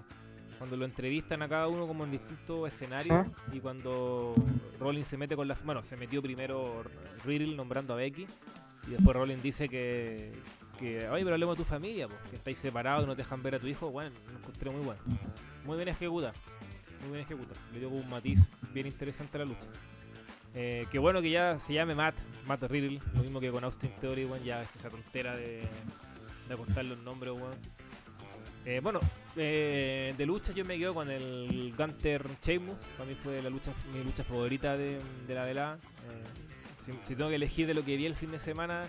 cuando lo entrevistan a cada uno como en distintos escenarios y cuando Rollins se mete con la... Bueno, se metió primero Riddle nombrando a Becky y después Rollins dice que... que oye, pero hablemos de tu familia, pues, que estáis separados y no te dejan ver a tu hijo. Bueno, lo encontré muy bueno. Muy bien ejecutada. Muy bien ejecutada. Le dio un matiz bien interesante a la lucha. Eh, qué bueno que ya se llame Matt, Matt Riddle, lo mismo que con Austin Theory, weón, ya es esa tontera de, de los nombres. Eh, bueno, eh, de lucha yo me quedo con el Gunter Sheamus, para mí fue la lucha, mi lucha favorita de, de la. Eh, si, tengo que elegir de lo que vi el fin de semana,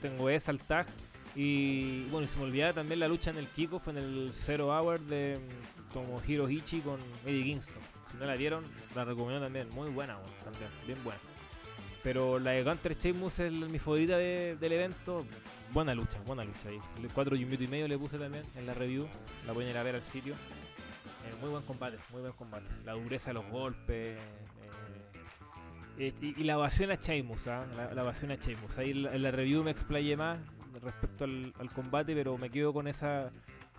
tengo esa al tag. Y bueno, y se me olvidaba también la lucha en el Kiko, en el Zero Hour de mm, Tomohiro Ichi con Eddie Kingston. Si no la vieron, la recomiendo también. Muy buena, también, bien buena. Pero la de Gunter Sheamus es mi favorita de- del evento. Buena lucha, buena lucha ahí. El 4 y un minuto y medio le puse también en la review. La pueden ir a ver al sitio. Eh, muy buen combate, muy buen combate. La dureza de los golpes. Eh, y, y, la ovación a Sheamus, ¿ah? la, la, ovación a Sheamus. Ahí en la, la, review me explayé más respecto al, al, combate, pero me quedo con esa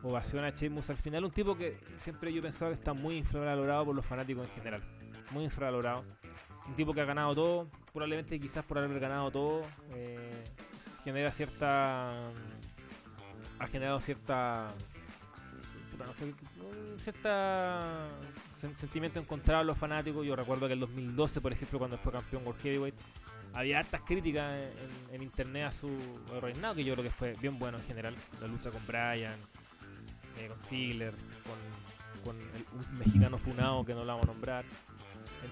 ovación a Sheamus al final. Un tipo que siempre yo pensaba que está muy infravalorado por los fanáticos en general. Muy infravalorado. Un tipo que ha ganado todo, probablemente quizás por haber ganado todo, eh, genera cierta. Ha generado cierta. No sé, cierta sentimiento encontrado a los fanáticos. Yo recuerdo que el 2012, por ejemplo, cuando fue campeón World Heavyweight, había hartas críticas en, en, internet a su reinado, que yo creo que fue bien bueno en general. La lucha con Bryan, eh, con Ziggler, con, con el, un mexicano funado que no lo vamos a nombrar.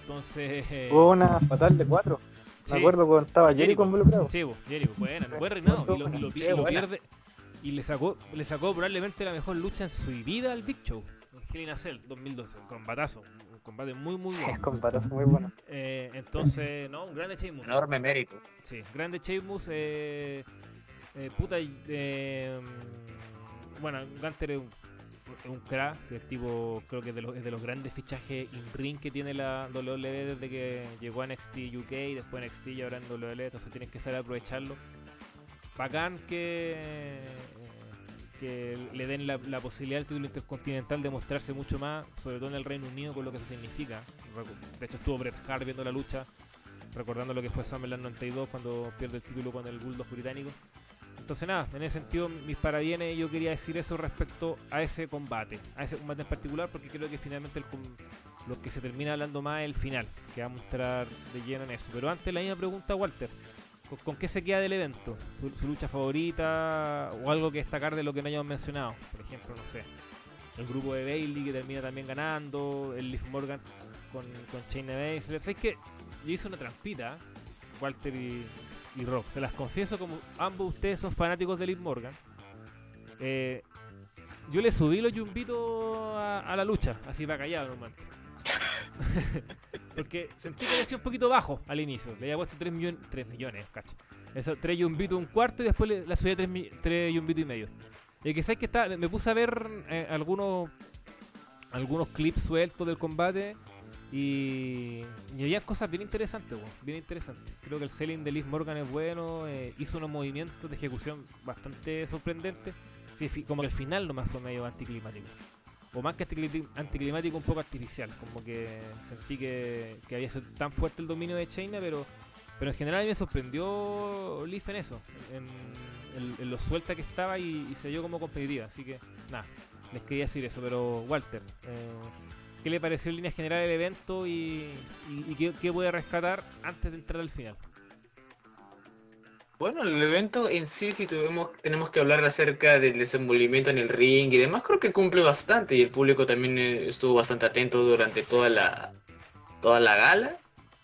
Entonces. Eh, Hubo una fatal de cuatro. Sí. Me acuerdo cuando estaba Jericho involucrado. Sí, Jericho, bueno, buen reinado. Y lo, y lo, y lo pierde. Y le sacó, le sacó probablemente la mejor lucha en su vida al Big Show. Hell in a Cell 2012, un combatazo, un combate muy muy bueno. Un combatazo muy bueno. Eh, entonces, no, un grande Sheamus. Enorme mérito. Sí, grande Sheamus, eh, eh, puta, eh, bueno, Gunter es un, un crack, el tipo creo que es de, los, es de los grandes fichajes in-ring que tiene la WWE desde que llegó a NXT UK y después NXT y ahora en WWE, entonces tienes que saber aprovecharlo. Bacán que le den la, la, posibilidad al título intercontinental de mostrarse mucho más, sobre todo en el Reino Unido, con lo que eso significa. De hecho, estuvo Bret Hart viendo la lucha, recordando lo que fue SummerSlam 92 cuando pierde el título con el Bulldog británico. Entonces, nada, en ese sentido, mis parabienes, yo quería decir eso respecto a ese combate, a ese combate en particular, porque creo que finalmente lo que se termina hablando más es el final, que va a mostrar de lleno en eso. Pero antes, la misma pregunta, Walter. ¿Con, ¿Con, qué se queda del evento? ¿Su, ¿Su, lucha favorita o algo que destacar de lo que no hayamos mencionado? Por ejemplo, no sé, el grupo de Bailey que termina también ganando, el Liv Morgan con, con Shayna Baszler. ¿Sabes que Yo hice una trampita, Walter y, y, Rock. Se las confieso como ambos ustedes son fanáticos de Liv Morgan. Eh, yo le subí los yumbitos a, la lucha, así para callado, normal. [laughs] Porque sentí que había sido un poquito bajo al inicio. Le había puesto 3 millones, 3 millones, cacho. Eso, 3 yumbitos un cuarto y después le, la subí a 3, 3 yumbitos y medio. Y que sabes que está, me puse a ver eh, algunos algunos clips sueltos del combate y, había cosas bien interesantes, bien interesantes. Creo que el selling de Liz Morgan es bueno, eh, hizo unos movimientos de ejecución bastante sorprendentes. Como que el final nomás fue medio anticlimático o más que anticlimático, un poco artificial. Como que sentí que, había sido tan fuerte el dominio de China, pero, pero en general me sorprendió Leaf en eso, en, en, en lo suelta que estaba y, y, se dio como competitiva. Así que, nada, les quería decir eso. Pero, Walter, eh, ¿qué le pareció en línea general el evento y, qué puede rescatar antes de entrar al final? Bueno, el evento en sí, si tuvimos, tenemos que hablar acerca del desenvolvimiento en el ring y demás, creo que cumple bastante y el público también eh, estuvo bastante atento durante toda la, toda la gala.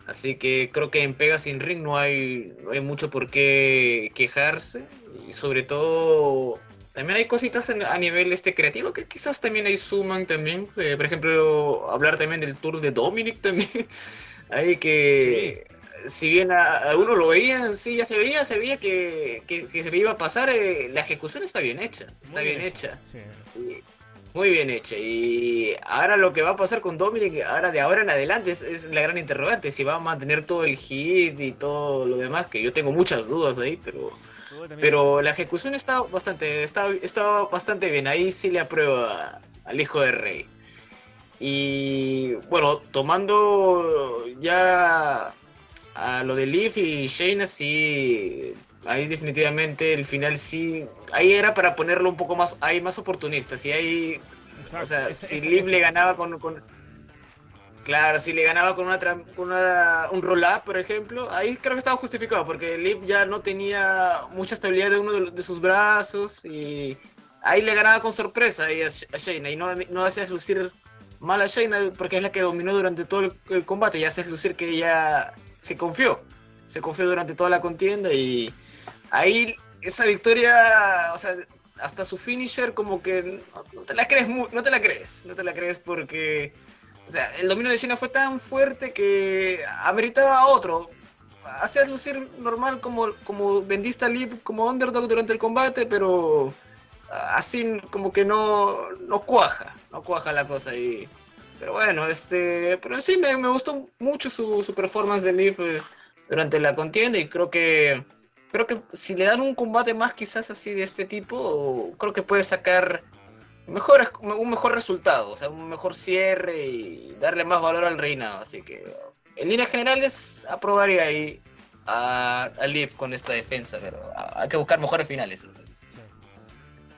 Así que creo que en Pega sin Ring no hay, no hay mucho por qué quejarse. Y sobre todo, también hay cositas a nivel este creativo que quizás también ahí suman también. Eh, por ejemplo, hablar también del tour de Dominic también. [laughs] hay que... Sí si bien a, a, uno lo veía, sí, ya se veía, se veía que, que, que se iba a pasar, eh, la ejecución está bien hecha, está bien, hecha. Sí. Y, muy bien hecha. Y ahora lo que va a pasar con Dominic, ahora de ahora en adelante, es, es, la gran interrogante, si va a mantener todo el hit y todo lo demás, que yo tengo muchas dudas ahí, pero... Pero la ejecución está bastante, está, está bastante bien, ahí sí le apruebo a, al hijo de rey. Y bueno, tomando ya a lo de Leaf y Shayna sí, ahí definitivamente el final sí, ahí era para ponerlo un poco más, ahí más oportunista, si hay, Exacto. o sea, si Leaf le ganaba con, con, claro, si le ganaba con una, con una un roll-up, por ejemplo, ahí creo que estaba justificado, porque Leaf ya no tenía mucha estabilidad de uno de, de sus brazos y ahí le ganaba con sorpresa a, a Shayna y no, no hacías lucir mal a Shayna porque es la que dominó durante todo el, combate y haces lucir que ella se confió, se confió durante toda la contienda y ahí esa victoria, o sea, hasta su finisher como que no te la crees, no te la crees, no te la crees porque, o sea, el dominio de China fue tan fuerte que ameritaba a otro. Hacías lucir normal como, como vendiste a Lip como underdog durante el combate, pero así como que no, no cuaja, no cuaja la cosa ahí. Pero bueno, este, pero sí me, me gustó mucho su, su performance de Leaf eh, durante la contienda y creo que creo que si le dan un combate más quizás así de este tipo, creo que puede sacar mejor, un mejor resultado, o sea, un mejor cierre y darle más valor al reinado. Así que en líneas generales aprobaría ahí a, a Leaf con esta defensa, pero hay que buscar mejores finales.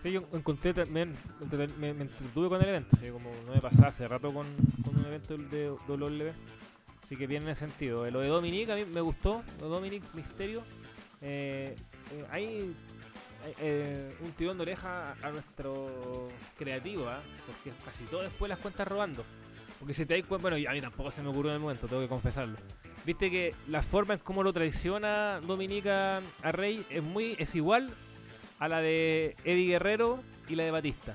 Sí, yo encontré también, me, me entretuve con el evento, como no me pasaba hace rato con, con un evento de WWE, así que ese sentido. Eh, Lo de Dominic a mí me gustó, lo de Dominic Misterio, eh, eh, eh, un tirón de oreja a, nuestro creativo, ¿ah? porque casi todo después las cuentas robando. Porque si te das cuenta, bueno, a mí tampoco se me ocurrió en el momento, tengo que confesarlo. Viste que la forma en cómo lo traiciona Dominica a Rey es muy es igual a la de Eddie Guerrero y la de Batista.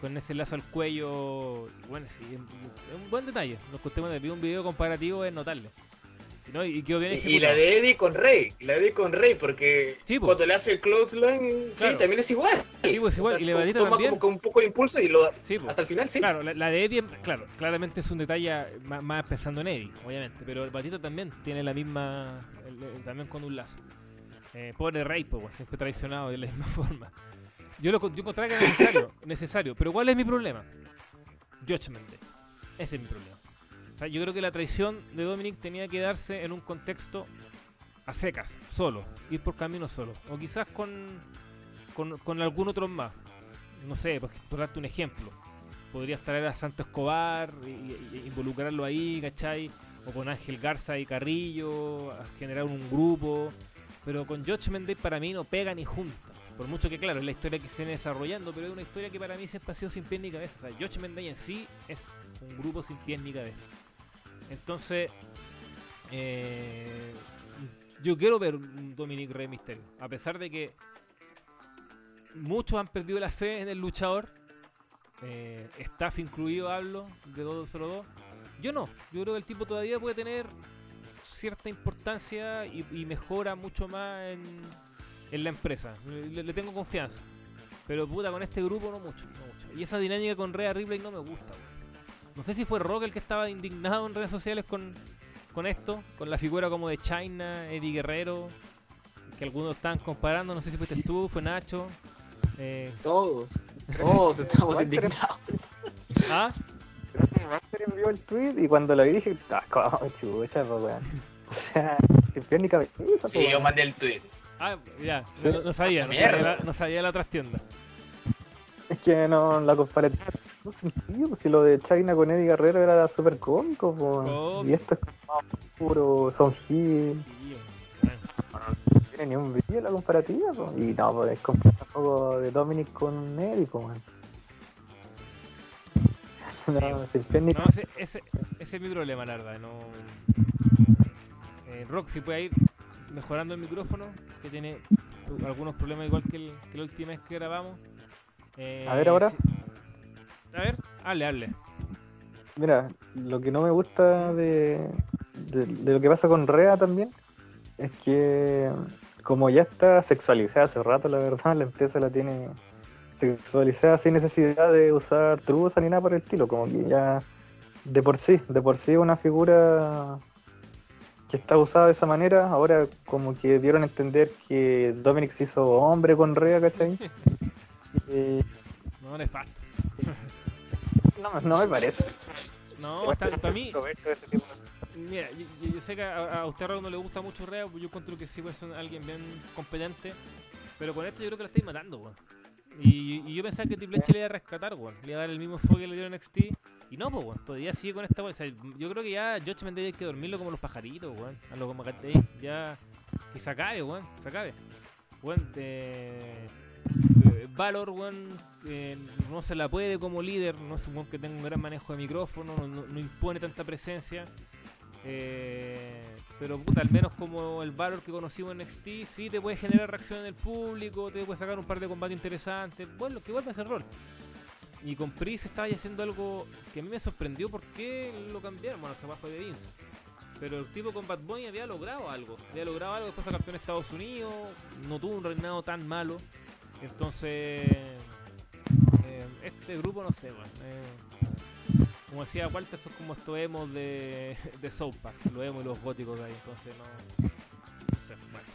Con ese lazo al cuello. Bueno, sí, es un buen detalle. Nos costemos de vi un video comparativo, es notable. ¿No? Y quedó bien Y, y ejecutado. la de Eddie con Rey, la de Eddie con Rey, porque Sí, po. cuando le hace el clothesline, Claro. sí, también es igual. Sí, pues, igual, y Batista toma también. como que un poco de impulso y lo Sí, hasta el final, sí. Claro, la, la de Eddie, claro, claramente es un detalle más, más pensando en Eddie, obviamente. Pero el Batista también tiene la misma. el- el- también con un lazo. Eh, pobre Rey, pues, siempre traicionado de la misma [laughs] forma. Yo lo yo encontraba que era necesario, necesario. Pero ¿cuál es mi problema? Judgment Day. Ese es mi problema. Yo creo que la traición de Dominic tenía que darse en un contexto a secas, solo, ir por camino solo. O quizás con, con, algún otro más. No sé, por, por darte un ejemplo. Podrías traer a Santo Escobar y involucrarlo ahí, ¿cachai? O con Ángel Garza y Carrillo, generar un grupo. Pero con Judgment Day para mí no pega ni junta. Por mucho que, claro, es la historia que se viene desarrollando, pero es una historia que para mí siempre ha sido sin pies ni cabeza. O sea, en sí es un grupo sin pies ni cabeza. Entonces, eh, yo quiero ver un Dominic Rey Mysterio. A pesar de que muchos han perdido la fe en el luchador, eh, staff incluido hablo de 202. Yo no, yo creo que el tipo todavía puede tener cierta importancia y, mejora mucho más en, la empresa. Le, tengo confianza. Pero puta, con este grupo no mucho, no mucho. Y esa dinámica con Rhea Ripley no me gusta. weón. No sé si fue Rock el que estaba indignado en redes sociales con, con esto, con la figura como de China, Eddie Guerrero, que algunos estaban comparando, no sé si fuiste tú, fue Nacho. Eh, Todos, todos estamos indignados. ¿Ah? Creo que Walter envió el tweet y cuando lo vi dije, ah, como chucha, pues weón. O sea, sin pie ni cabeza. pues, Sí, yo mandé el tweet. Ah, ya, no, no sabía, no Mierda. sabía, la, no sabía la trastienda. Es que no, la comparativa no sentido, pues si lo de China con Eddie Guerrero era súper cómico, pues. Y esto es como puro Son Hill, no tiene ni un vídeo la comparativa, pues. Y no, pues es poco de Dominic con Eddie, pues. weón. No, No, ese, ese, ese es mi problema, la verdad. No... Eh, Roxy puede ir mejorando el micrófono, que tiene algunos problemas igual que, el, que la última vez que grabamos. Eh, A ver, ahora. A ver, hable, hable. Mira, lo que no me gusta de, de, de lo que pasa con Rea también es que como ya está sexualizada hace rato, la verdad, la empresa la tiene sexualizada sin necesidad de usar trucos ni nada por el estilo, como que ya de por sí, de por sí una figura que está usada de esa manera, ahora como que dieron a entender que Dominic se hizo hombre con Rea, ¿cachai? Y [laughs] No, nefasto. No, no me parece. No, está- para mí, de- Mira, yo, sé que a, a usted Raúl no le gusta mucho Rea, pues yo encuentro que sí puede ser alguien bien competente, pero con esto yo creo que la estáis matando, weón. Y, y yo pensaba que Triple H le iba a rescatar, weón. Le iba a dar el mismo enfoque que le dieron en NXT. Y no, pues, weón. Todavía sigue con esta weón. O sea, yo creo que ya George Mendez hay que dormirlo como los pajaritos, weón. A lo como. Ya. Que se acabe, weón. Se acabe. Weón, eh, Valor, weón, eh, no se la puede como líder. No es un weón que tenga un gran manejo de micrófono. No, impone tanta presencia. Eh, pero puta, al menos como el Valor que conocimos en NXT, sí te puede generar reacción en el público, te puede sacar un par de combates interesantes. Bueno, que vuelve a ese rol. Y con Pris estaba haciendo algo que a mí me sorprendió por qué lo cambiaron. Bueno, se fue de Vince. Pero el tipo con Bad Bunny había logrado algo. Había logrado algo, después fue campeón de Estados Unidos. No tuvo un reinado tan malo. Entonces, eh, este grupo no sé, weón. eh, como decía Walter, son como estos emos de, [laughs] de South Park, los emos y los góticos de ahí, entonces no, no sé, bueno.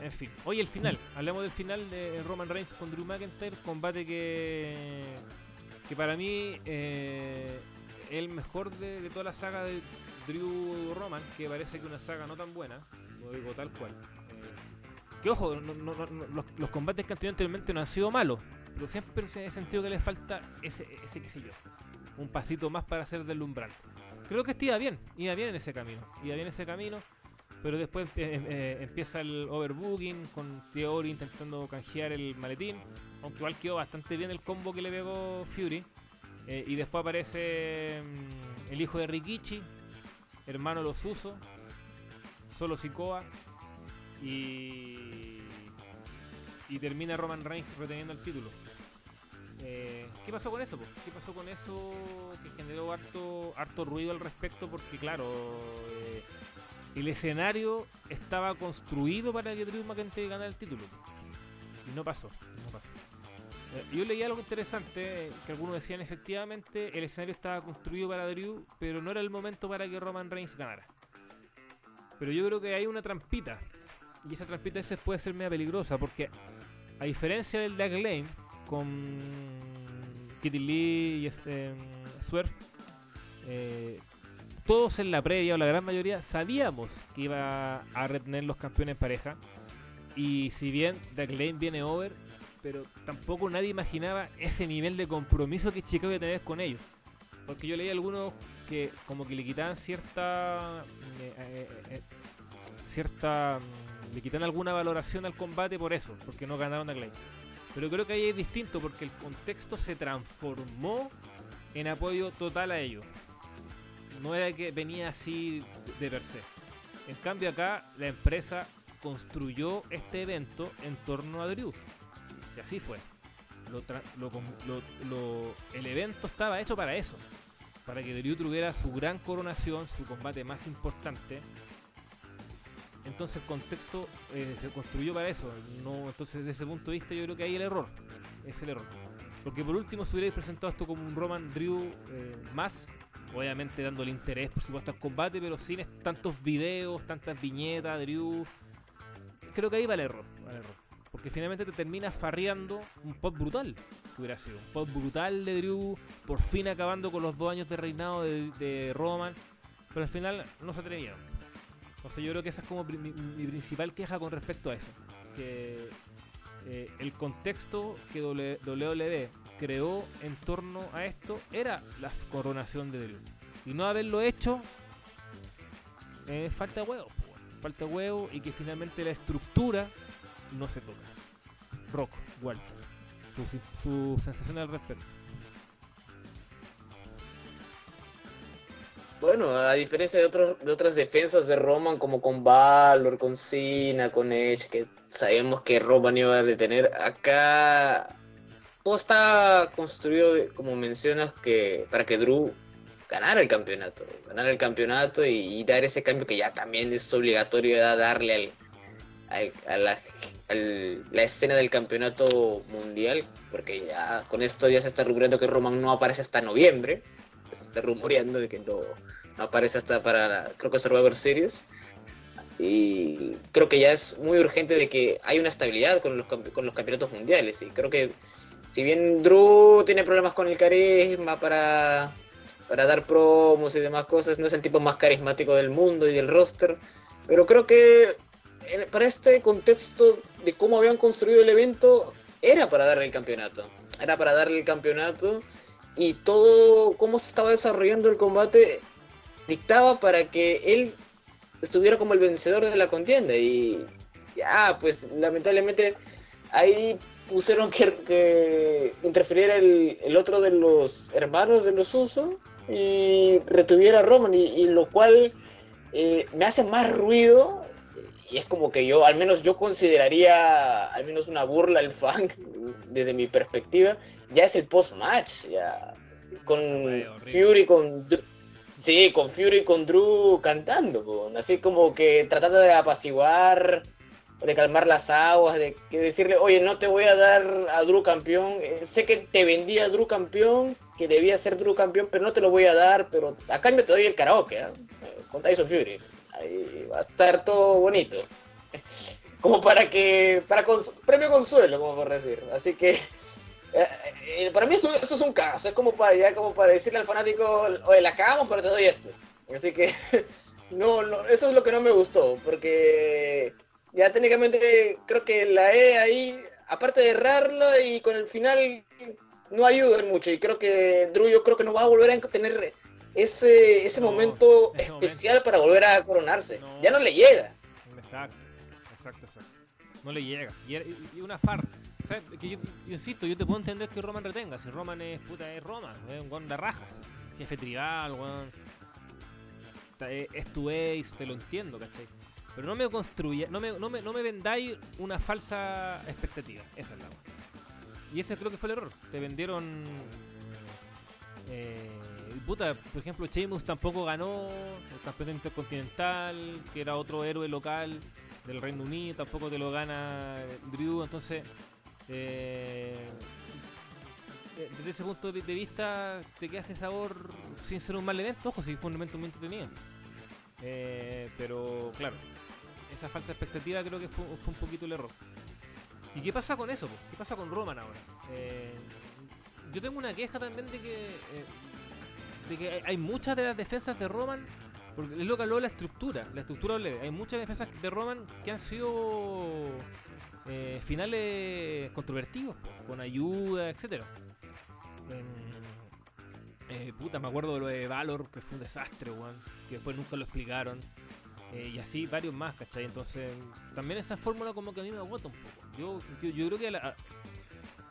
En fin, hoy el final, hablemos del final de Roman Reigns con Drew McIntyre, combate que, que para mí eh, el mejor de, de toda la saga de Drew Roman, que parece que una saga no tan buena, lo digo tal cual. Ojo, no- los, combates que han tenido anteriormente no han sido malos, pero siempre he sentido que les falta ese, ese qué sé yo, un pasito más para ser deslumbrante. Creo que este iba bien, iba bien en ese camino, iba bien en ese camino, pero después eh, eh, empieza el overbooking con Theory intentando canjear el maletín, aunque igual quedó bastante bien el combo que le pegó Fury. Eh, y después aparece mm, el hijo de Rikichi, hermano los Usos, solo Sikoa, y, termina Roman Reigns reteniendo el título. Eh, ¿Qué pasó con eso? ¿Qué pasó con eso que generó harto, harto ruido al respecto? Porque claro, eh, el escenario estaba construido para que Drew McIntyre ganara el título. Y no pasó, no pasó. Eh, Yo leí algo interesante, que algunos decían efectivamente el escenario estaba construido para Drew, pero no era el momento para que Roman Reigns ganara. Pero yo creo que hay una trampita, y esa trampita a puede ser media peligrosa, porque a diferencia del Dark Lane, con Kitty Lee y este, mm, Swerve, eh, todos en la previa, o la gran mayoría, sabíamos que iba a retener los campeones en pareja. Y si bien Dark Lane viene over, pero tampoco nadie imaginaba ese nivel de compromiso que Chicago iba a tener con ellos. Porque yo leí algunos que como que le quitaban cierta eh, eh, eh, cierta mm, le quitan alguna valoración al combate por eso, porque no ganaron a Clay. Pero creo que ahí es distinto porque el contexto se transformó en apoyo total a ellos. No era que venía así de per se. En cambio acá la empresa construyó este evento en torno a Drew. Si así fue. Lo lo- lo- el evento estaba hecho para eso. Para que Drew tuviera su gran coronación, su combate más importante. Entonces el contexto eh, se construyó para eso. No, entonces desde ese punto de vista yo creo que ahí el error. Es el error. Porque por último si hubierais presentado esto como un Roman Drew eh, más, obviamente dándole interés por supuesto al combate, pero sin tantos videos, tantas viñetas, Drew. Creo que ahí va el error. el error. Porque finalmente te terminas farreando un pop brutal. Que hubiera sido. Un pop brutal de Drew. Por fin acabando con los dos años de reinado de, de Roman. Pero al final no se atrevieron. Entonces yo creo que esa es como mi, principal queja con respecto a eso. Que eh, el contexto que WWE creó en torno a esto era la coronación de Drew. Y no haberlo hecho, eh, falta huevo. Falta huevo y que finalmente la estructura no se toca. Rock, Walter. Su, su sensación al respecto. Bueno, a diferencia de, otros, de otras defensas de Roman, como con Valor, con Cena, con Edge, que sabemos que Roman iba a detener, acá todo está construido, como mencionas, que para que Drew ganara el campeonato, ganara el campeonato y, dar ese cambio que ya también es obligatorio darle al, a la, escena del campeonato mundial, porque ya con esto ya se está rumoreando que Roman no aparece hasta noviembre se está rumoreando de que no, no aparece hasta para, la- creo que Survivor Series. Y creo que ya es muy urgente de que hay una estabilidad con los, con los campeonatos mundiales. Y creo que si bien Drew tiene problemas con el carisma para, para dar promos y demás cosas, no es el tipo más carismático del mundo y del roster. Pero creo que para este contexto de cómo habían construido el evento, era para darle el campeonato. Era para darle el campeonato y todo cómo se estaba desarrollando el combate dictaba para que él estuviera como el vencedor de la contienda. Y ya pues lamentablemente ahí pusieron que, que interfiriera el, el otro de los hermanos de los usos y retuviera a Roman y, y lo cual eh, me hace más ruido y es como que yo al menos yo consideraría al menos una burla al fan [laughs] desde mi perspectiva ya es el post match ya con. Fury con sí con Fury con Drew cantando así como que tratando de apaciguar de calmar las aguas, de que decirle, oye, no te voy a dar a Drew campeón, eh, sé que te vendí a Drew campeón, que debía ser Drew campeón, pero no te lo voy a dar, pero a cambio te doy el karaoke, ¿eh? con Tyson Fury. Ahí va a estar todo bonito. [laughs] Como para que, para premio consuelo, como por decir. Así que, eh, eh, para mí eso, es un caso, es como para, ya, como para decirle al fanático, oye, la acabamos, pero te doy esto. Así que, [laughs] no, no, eso es lo que no me gustó, porque ya técnicamente creo que la E ahí, aparte de errarlo y con el final no ayuda mucho. Y creo que Drew yo creo que no va a volver a tener ese, ese momento especial para volver a coronarse. Ya no le llega. Exacto, exacto, exacto. No le llega. Y, una far. Que yo, insisto, yo te puedo entender que Roman retenga. Si Roman es puta, es Roman, es un guan de raja. Jefe tribal, weón. Es tu ace, te lo entiendo, ¿cachai? Pero no me construya, no me, no me, no me vendáis una falsa expectativa. Esa es la Y ese creo que fue el error. Te vendieron. Eh, puta, por ejemplo, Sheamus tampoco ganó el campeón intercontinental, que era otro héroe local del Reino Unido, tampoco te lo gana Drew, entonces. Eh, desde ese punto de vista te queda ese sabor sin ser un mal evento, ojo, si fue un evento muy entretenido. Eh, pero claro, esa falta de expectativa creo que fue, un poquito el error. ¿Y qué pasa con eso? ¿Qué pasa con Roman ahora? Eh, yo tengo una queja también de que, eh, que hay muchas de las defensas de Roman, porque es lo que habló la estructura, la estructura Hay muchas defensas de Roman que han sido eh, finales controvertidos, con ayuda, etcétera. puta, me acuerdo de lo de Valor, que fue un desastre, weón. Que después nunca lo explicaron. Eh, y así varios más, ¿cachai? Entonces, también esa fórmula como que a mí me agota un poco. Yo, yo, creo que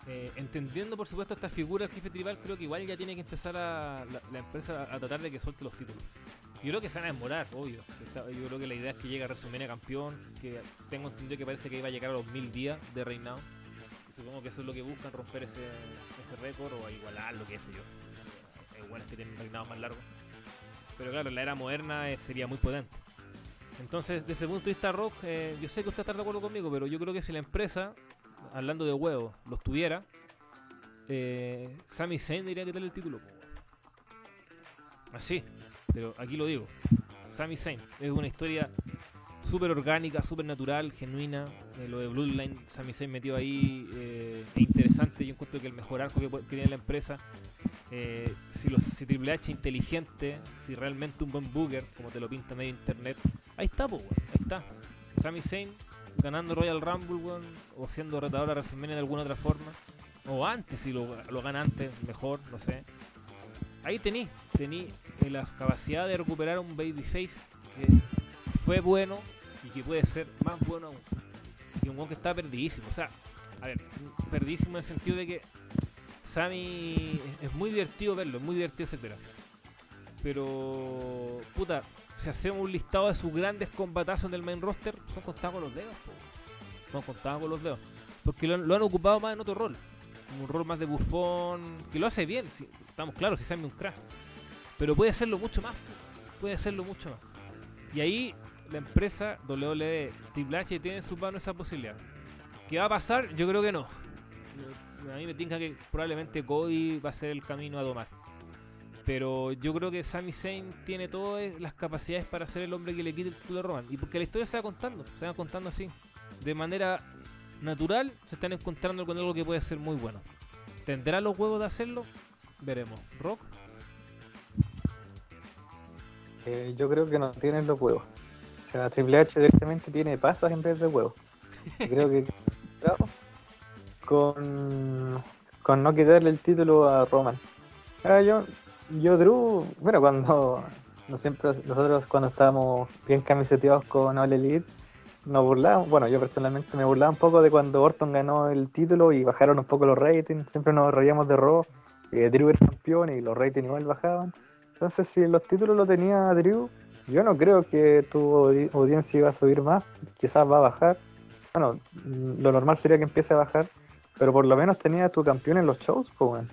eh, entendiendo por supuesto esta figura del jefe tribal, creo que igual ya tiene que empezar a, la, empresa a, tratar de que suelte los títulos. Yo creo que se van a demorar, obvio. yo creo que la idea es que llegue a a campeón, que tengo entendido que parece que iba a llegar a los mil días de reinado. supongo que eso es lo que buscan, romper ese, ese récord o igualar lo que sé yo. Igual es que tienen reinados más largos. Pero claro, la era moderna eh, sería muy potente. Entonces, desde el punto de vista rock, eh, yo sé que usted está de acuerdo conmigo, pero yo creo que si la empresa, hablando de huevos, los tuviera, eh, Sami Zayn diría que tener el título. Así, pero aquí lo digo. Sami Zayn es una historia súper orgánica, súper natural, genuina. Eh, lo de Bloodline, Sami Zayn metido ahí, eh, es interesante. Yo encuentro que el mejor arco que, que tiene la empresa si, los, si Triple H inteligente, si realmente un buen booker, como te lo pinta medio internet, ahí está, pues, ahí está. Sami Zayn ganando Royal Rumble, o siendo retador a WrestleMania de alguna otra forma, o antes, si lo, lo gana antes, mejor, no sé. Ahí tení, tení la capacidad de recuperar un babyface que fue bueno y que puede ser más bueno aún. Y un buen que está perdidísimo, o sea, a ver, perdidísimo en el sentido de que Sammy es muy divertido verlo, es muy divertido, etcétera. Pero, puta, si hacemos un listado de sus grandes combatazos en el main roster, son contados con los dedos, son contados con los dedos. Porque lo, han ocupado más en otro rol, un rol más de bufón, que lo hace bien, estamos claros, si Sammy un crack. Pero puede hacerlo mucho más, puede hacerlo mucho más. Y ahí la empresa WWE, Triple H tiene en su mano esa posibilidad. ¿Qué va a pasar? Yo creo que no a mí me tinca que probablemente Cody va a ser el camino a tomar. Pero yo creo que Sami Zayn tiene todas las capacidades para ser el hombre que le quite el título de Roman. Y porque la historia se va contando, se va contando así. De manera natural, se están encontrando con algo que puede ser muy bueno. ¿Tendrá los huevos de hacerlo? Veremos. ¿Rock? Eh, yo creo que no tienen los huevos. O sea, Triple H directamente tiene pasas en vez de huevos. creo que [laughs] con, con no quitarle el título a Roman. Ah, yo, yo Drew, bueno, cuando no siempre, nosotros cuando estábamos bien camiseteados con All Elite, nos burlábamos, bueno, yo personalmente me burlaba un poco de cuando Orton ganó el título y bajaron un poco los ratings, siempre nos reíamos de Raw, que Drew era campeón y los ratings igual bajaban. Entonces, si los títulos lo tenía Drew, yo no creo que tu audiencia iba a subir más, quizás va a bajar. Bueno, lo normal sería que empiece a bajar, pero por lo menos tenía tu campeón en los shows, pues,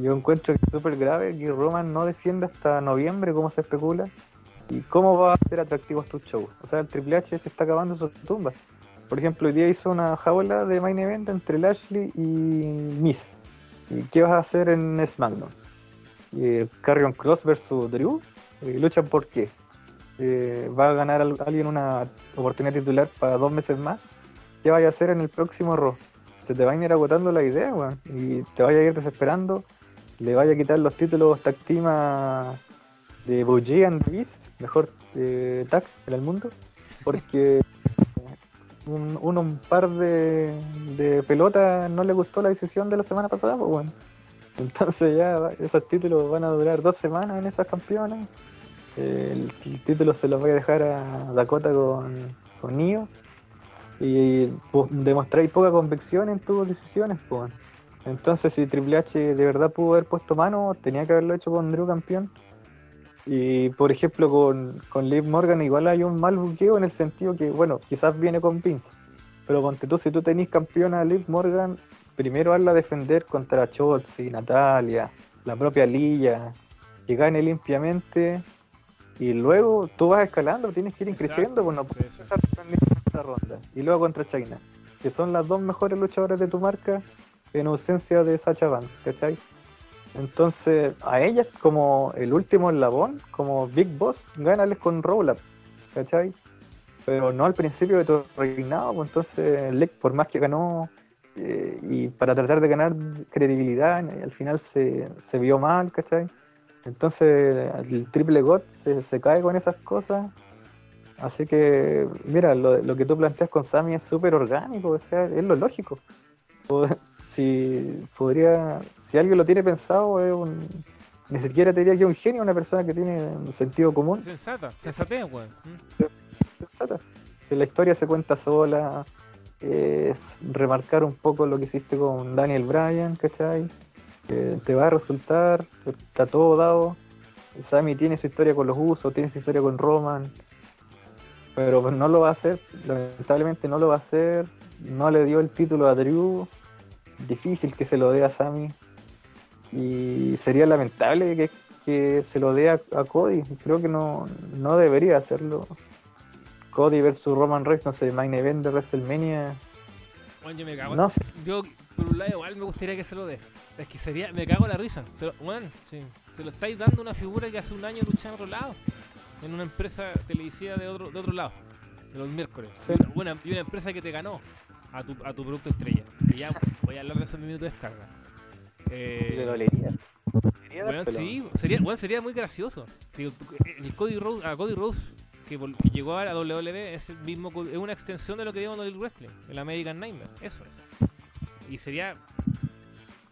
Yo encuentro que es súper grave que Roman no defienda hasta noviembre, como se especula. ¿Y cómo va a ser atractivos tus shows? O sea, el Triple H se está acabando su tumba. por ejemplo, hoy día hizo una jaula de main event entre Lashley y Miss. ¿Y qué vas a hacer en SmackDown? Eh, Carrion Cross versus Drew. Eh, luchan por qué? Eh, ¿Va a ganar al- alguien una oportunidad titular para dos meses más? ¿Qué vaya a hacer en el próximo Raw? Se te va a ir agotando la idea, weón. Y te vaya a ir desesperando. Le vaya a quitar los títulos tag team a- de Bougie and Beast, mejor eh, tag en el mundo. Porque [laughs] un, un par de, pelotas no le gustó la decisión de la semana pasada, pues bueno. Entonces ya esos títulos van a durar dos semanas en esas campeonas. El, el título se los voy a dejar a Dakota con, con Nio. Y pues, demostráis poca convicción en tus decisiones, pues. Entonces si Triple H de verdad pudo haber puesto mano, tenía que haberlo hecho con Drew campeón. Y por ejemplo con, con Liv Morgan igual hay un mal buqueo en el sentido que, bueno, quizás viene con Vince. Pero ponte tú, si tú tenés campeona a Liv Morgan, primero hazla defender contra Chotzi, Natalia, la propia Lilla, que gane limpiamente. Y luego tú vas escalando, tienes que ir creciendo, pues no puedes empezar esta ronda. Y luego contra China, que son las dos mejores luchadoras de tu marca en ausencia de Sacha Banks, ¿cachai? Entonces, a ellas como el último eslabón, como Big Boss, gánales con roll up, ¿cachai? Pero no al principio de tu reinado, pues entonces Lex, por más que ganó, eh, y para tratar de ganar credibilidad, al final se, se vio mal, ¿cachai? Entonces el triple God se, se cae con esas cosas. Así que, mira, lo, lo que tú planteas con Sammy es súper orgánico, o sea, es lo lógico. Si podría, si alguien lo tiene pensado, es un, ni siquiera te diría que es un genio, una persona que tiene un sentido común. Sensata, sensatez, weón. Sensata. La historia se cuenta sola, es remarcar un poco lo que hiciste con Daniel Bryan, ¿cachai? Que te va a resultar, está todo dado. Sammy tiene su historia con los usos, tiene su historia con Roman, pero no lo va a hacer, lamentablemente no lo va a hacer, no le dio el título a Drew, difícil que se lo dé a Sammy, y sería lamentable que, que se lo dé a, a Cody, creo que no, no debería hacerlo. Cody versus Roman Reigns, no sé, main event de WrestleMania. Weón, yo me cago. No sé, Yo, por un lado, igual me gustaría que se lo dé. Es que sería, me cago en la risa. Se lo, weón, sí, se lo estáis dando una figura que hace un año luchaba en otro lado. En una empresa televisiva de otro, de otro lado. De los miércoles. Sí. Y, una, una- y una empresa que te ganó a tu, a tu producto estrella. Y ya voy a hablar de ese minuto de descarga. Eh, le dolería. Weón, dárselo. sí, sería, weón, sería muy gracioso. Tú- el Cody Rose, a Cody Rose que, llegó a la WWE es el mismo es una extensión de lo que vimos en el wrestling, el American Nightmare, eso es. Y sería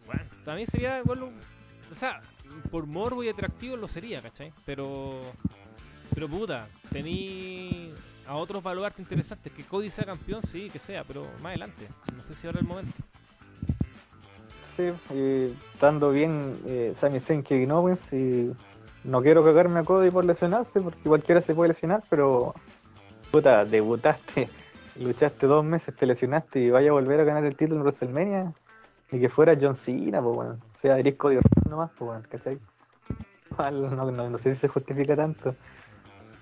bueno, para mí sería un- o sea, por morbo y atractivo lo sería, ¿cachai? Pero pero puta, tení a otros baluartes interesantes que Cody sea campeón, sí, que sea, pero más adelante. No sé si ahora el momento. Sí, y estando bien eh, Sami Zayn que Owens y no quiero cagarme a Cody por lesionarse porque cualquiera se puede lesionar, pero puta, debutaste, [laughs] luchaste dos meses, te lesionaste y vaya a volver a ganar el título en WrestleMania y que fuera John Cena, pues bueno, o sea, eres Cody Rhodes nomás, pues bueno, ¿cachai? No, no, no sé si se justifica tanto.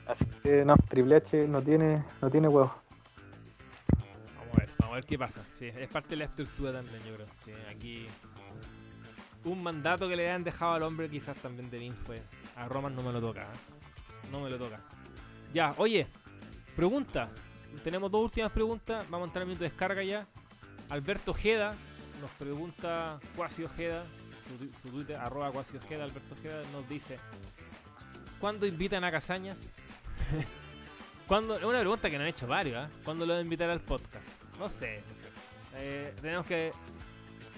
Así que no, Triple H no tiene, no tiene huevos. Vamos a ver, vamos a ver qué pasa. Sí, es parte de la estructura también, yo creo. Sí, aquí un mandato que le han dejado al hombre quizás también de Vince fue a Roman no me lo toca. ¿eh? No me lo toca. Ya, oye, pregunta. Tenemos dos últimas preguntas. Vamos a entrar en minuto de descarga ya. Alberto Ojeda nos pregunta, Cuasi Ojeda, su, su Twitter, arroba Cuasi Ojeda, Alberto Ojeda nos dice, ¿cuándo invitan a Casañas? [laughs] ¿Cuándo? Es una pregunta que nos han hecho varios, ¿ah? ¿Cuándo lo van a invitar al podcast? No sé, no sé. Eh, tenemos que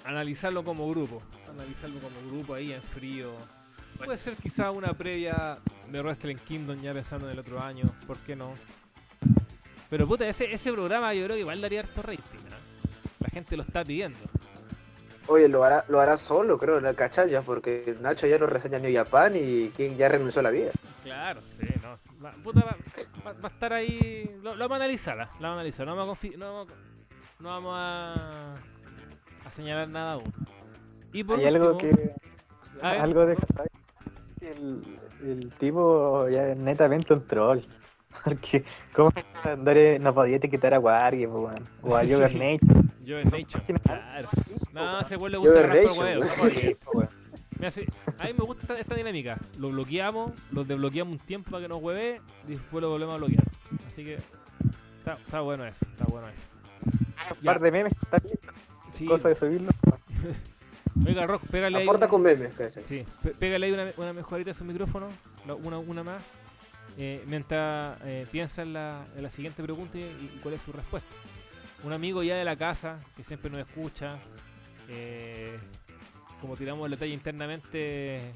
analizarlo como grupo. Analizarlo como grupo ahí en frío. Puede ser quizá una previa de Wrestling Kingdom ya pensando en el otro año. ¿Por qué no? Pero puta, ese, ese programa yo creo que igual daría harto rating, ¿no? La gente lo está pidiendo. Oye, lo hará, lo hará solo, creo, en la cachalla, porque Nacho ya no reseña New Japan y King ya renunció a la vida. Claro, sí. Va, puta, va, va- va a estar ahí. Lo, lo vamos a analizar, ¿ah? lo vamos a analizar. No vamos a, no, vamos a- no vamos a, a señalar nada aún. Y por Hay algo último- que a ver, algo de que el, el tipo ya es netamente un troll. [laughs] Porque, ¿cómo andar en- no podía etiquetar a weón? O a Sí. Nature. Yo Nature. Claro. No, ese weón le Yo gusta el weón. A mí me gusta esta, esta dinámica. Lo bloqueamos, lo desbloqueamos un tiempo para que nos hueve y después lo volvemos a bloquear. Así que está, está bueno eso, está bueno eso. Un Ya. par de memes listos, Sí, cosa de subirlo. [laughs] oiga, Rock, pégale ahí. Aporta un- con memes. Sí, pégale ahí una, una mejorita a su micrófono, una, una más, eh, mientras eh, piensa en la, en la siguiente pregunta y, y cuál es su respuesta. Un amigo ya de la casa, que siempre nos escucha, eh, como tiramos el detalle internamente,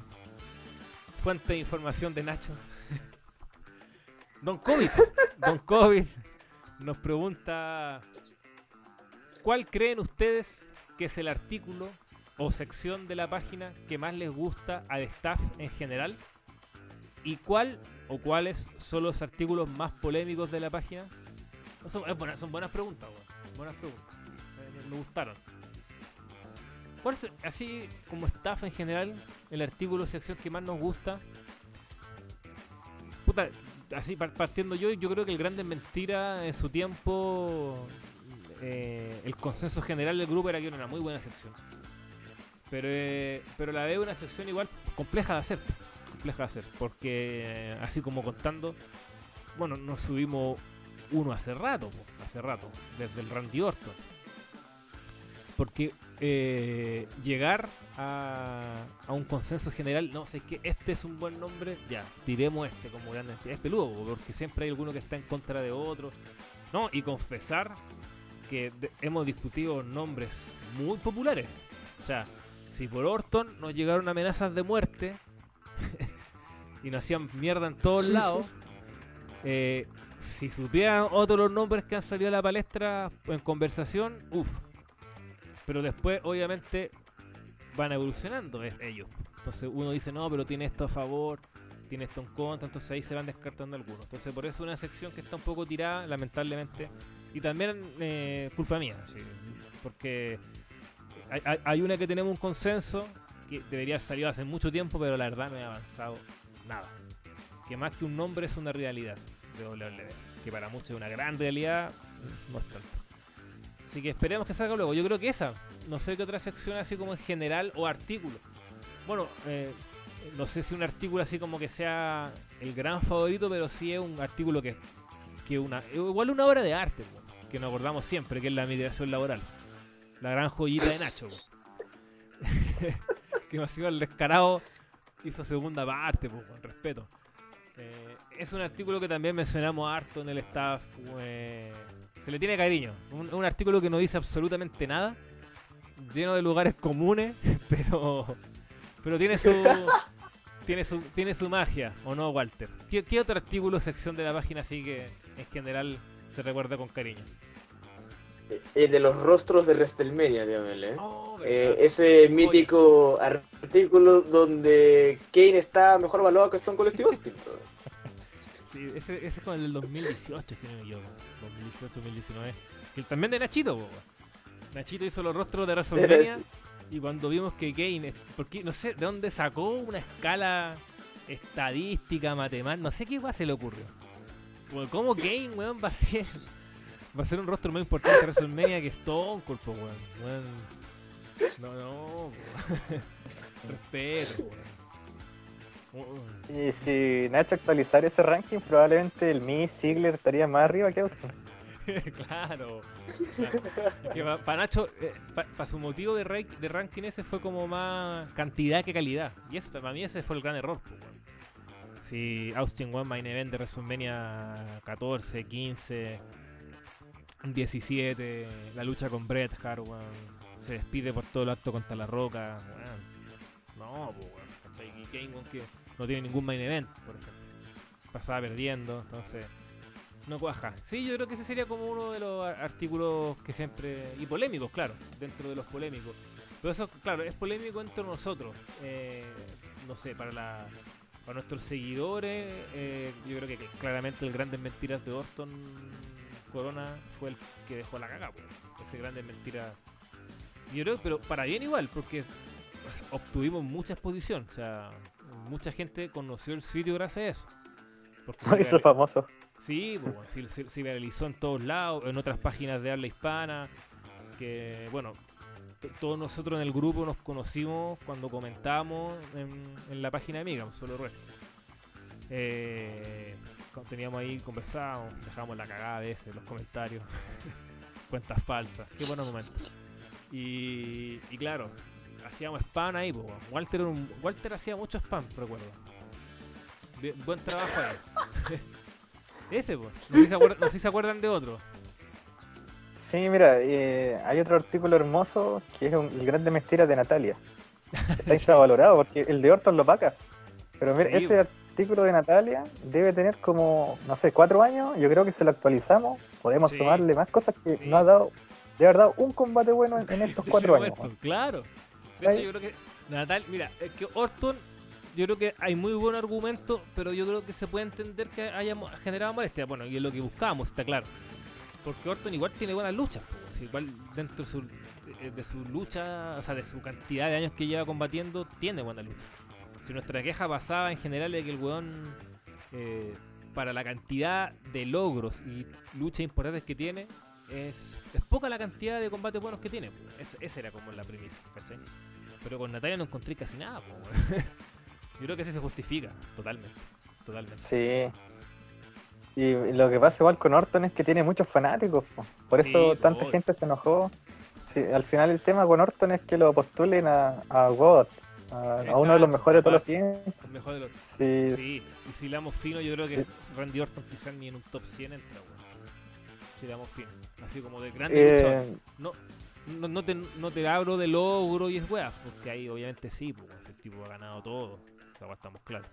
fuente de información de Nacho. [laughs] Don COVID, Don COVID nos pregunta, ¿cuál creen ustedes que es el artículo o sección de la página que más les gusta al staff en general? ¿Y cuál o cuáles son los artículos más polémicos de la página? Son, buenas preguntas. Buenas preguntas. Me gustaron. ¿Cuál es, así como staff en general, el artículo sección que más nos gusta? Puta, así par- partiendo yo, yo creo que el Grande Mentira en su tiempo, eh, el consenso general del grupo era que era una muy buena sección. Pero, eh, pero la veo una sección igual compleja de hacer. Compleja de hacer. Porque eh, así como contando, bueno, nos subimos uno hace rato, hace rato, desde el Randy Orton. Porque eh, llegar a, a un consenso general, no sé, es que este es un buen nombre, ya, tiremos este como grande. Es peludo, po, porque siempre hay alguno que está en contra de otro. No, y confesar que hemos discutido nombres muy populares. O sea, si por Orton nos llegaron amenazas de muerte [laughs] y nos hacían mierda en todos lados, eh, si supieran otros los nombres que han salido a la palestra en conversación, uff. Pero después, obviamente, van evolucionando eh, ellos. Entonces uno dice, no, pero tiene esto a favor, tiene esto en contra, entonces ahí se van descartando algunos. Entonces por eso una sección que está un poco tirada, lamentablemente. Y también eh, culpa mía, sí, porque hay, una que tenemos un consenso que debería haber salido hace mucho tiempo, pero la verdad no ha avanzado nada. Que más que un nombre es una realidad de WWE. Que para muchos es una gran realidad, no es tanto. Así que esperemos que salga luego. Yo creo que esa. No sé qué otra sección así como en general o artículo. Bueno, eh, no sé si un artículo así como que sea el gran favorito, pero sí es un artículo que, que una igual una obra de arte, po, que nos acordamos siempre, que es la migración laboral. La gran joyita de Nacho. po. [laughs] que más el descarado hizo segunda parte, po, con respeto. Eh, es un artículo que también mencionamos harto en el staff. eh, se le tiene cariño. Un, un artículo que no dice absolutamente nada. Lleno de lugares comunes, [laughs] pero. Pero tiene su. [laughs] tiene su, tiene su magia, ¿o no, Walter? ¿Qué, qué otro artículo o sección de la página así que en general se recuerda con cariño? El de los rostros de WrestleMania, dígamelo, ¿eh? Oh, Eh, ese mítico artículo donde Kane está mejor evaluado que Stone Cold Steve Austin. Sí, ese, ese es con el del 2018, si no me equivoco. 2018-2019. Que también de Nachito, weón. Nachito hizo los rostros de WrestleMania. [laughs] Y cuando vimos que Kane, porque no sé de dónde sacó una escala estadística, matemática, no sé qué igual se le ocurrió. Como, ¿Cómo Kane, weón, va a ser, va a ser un rostro más importante de WrestleMania que Stone Cold, weón? Weón, No, no, po. [laughs] Respeto, weón. Y si Nacho actualizara ese ranking, probablemente el Mi Ziggler estaría más arriba que Austin. [laughs] claro. para Nacho, para su motivo de, rank- de ranking ese fue como más cantidad que calidad. Y eso, para mí ese fue el gran error. weón. Si Austin One Main Event de WrestleMania 14, 15, 17, la lucha con Bret Hart, se despide por todo el acto contra la roca. weón. No, pues, weón, que no tiene ningún main event, por ejemplo. Pasaba perdiendo, entonces no cuaja. Sí, yo creo que ese sería como uno de los artículos que siempre. y polémicos, claro, dentro de los polémicos. Pero eso, claro, es polémico entre nosotros. eh, no sé, para la para nuestros seguidores, eh, yo creo que claramente el Grandes Mentiras de Orton Corona fue el que dejó la caga, pues. Ese Grandes Mentiras. Yo creo, pero para bien igual, porque obtuvimos mucha exposición. O sea, mucha gente conoció el sitio gracias a eso. Porque [laughs] se hizo famoso. Sí, sí, se, se viralizó en todos lados, en otras páginas de habla hispana. Que, bueno, todos nosotros en el grupo nos conocimos cuando comentamos en, en la página amiga, un solo resto. Eh, teníamos ahí, conversábamos, dejábamos la cagada a veces, los comentarios, [laughs] cuentas falsas, qué buenos momentos. Y, y claro, hacíamos spam ahí, weón. Walter, un- Walter hacía mucho spam, recuerdo. Bien- buen trabajo ahí. [laughs] Ese, pues. No sé si se acuerdan, no sé si se acuerdan de otro. Sí, mira, eh, hay otro artículo hermoso que es un, el grande mentira de Natalia. Está [laughs] infravalorado porque el de Orton lo paga. Pero mira, Sí, ese artículo de Natalia debe tener como, no sé, cuatro años. Yo creo que si lo actualizamos, podemos Sí. sumarle más cosas que Sí. no ha dado, de verdad, un combate bueno en, en estos [laughs] cuatro años. Claro. De hecho, yo creo que Natal, mira, es que Orton, yo creo que hay muy buen argumento, pero yo creo que se puede entender que haya mo- generado molestia. Bueno, y es lo que buscábamos, está claro. Porque Orton igual tiene buenas luchas. igual dentro de su, de su lucha, o sea, de su cantidad de años que lleva combatiendo, tiene buenas luchas. Si nuestra queja pasaba en general de que el weón, eh, para la cantidad de logros y luchas importantes que tiene, es, es poca la cantidad de combates buenos que tiene. Eso- esa era como la premisa, ¿cachai? Pero con Natalia no encontré casi nada, po, weón. [laughs] Yo creo que ese se justifica, totalmente. Totalmente. Sí. Y lo que pasa igual con Orton es que tiene muchos fanáticos. po. Por Sí, eso tanta gente se enojó. Sí, al final el tema con Orton es que lo postulen a, a God, a, a uno de los mejores de todos los tiempos. El mejor de los. Sí, Sí, y si le damos fino, yo creo que. Randy Orton quizás ni en un top 100 entra, weón. Si le damos fino. Así como de grande luchador. eh, No, no, no te, no te hablo de logro y es weá, porque ahí obviamente sí, pues ese tipo ha ganado todo. Weá estamos claros.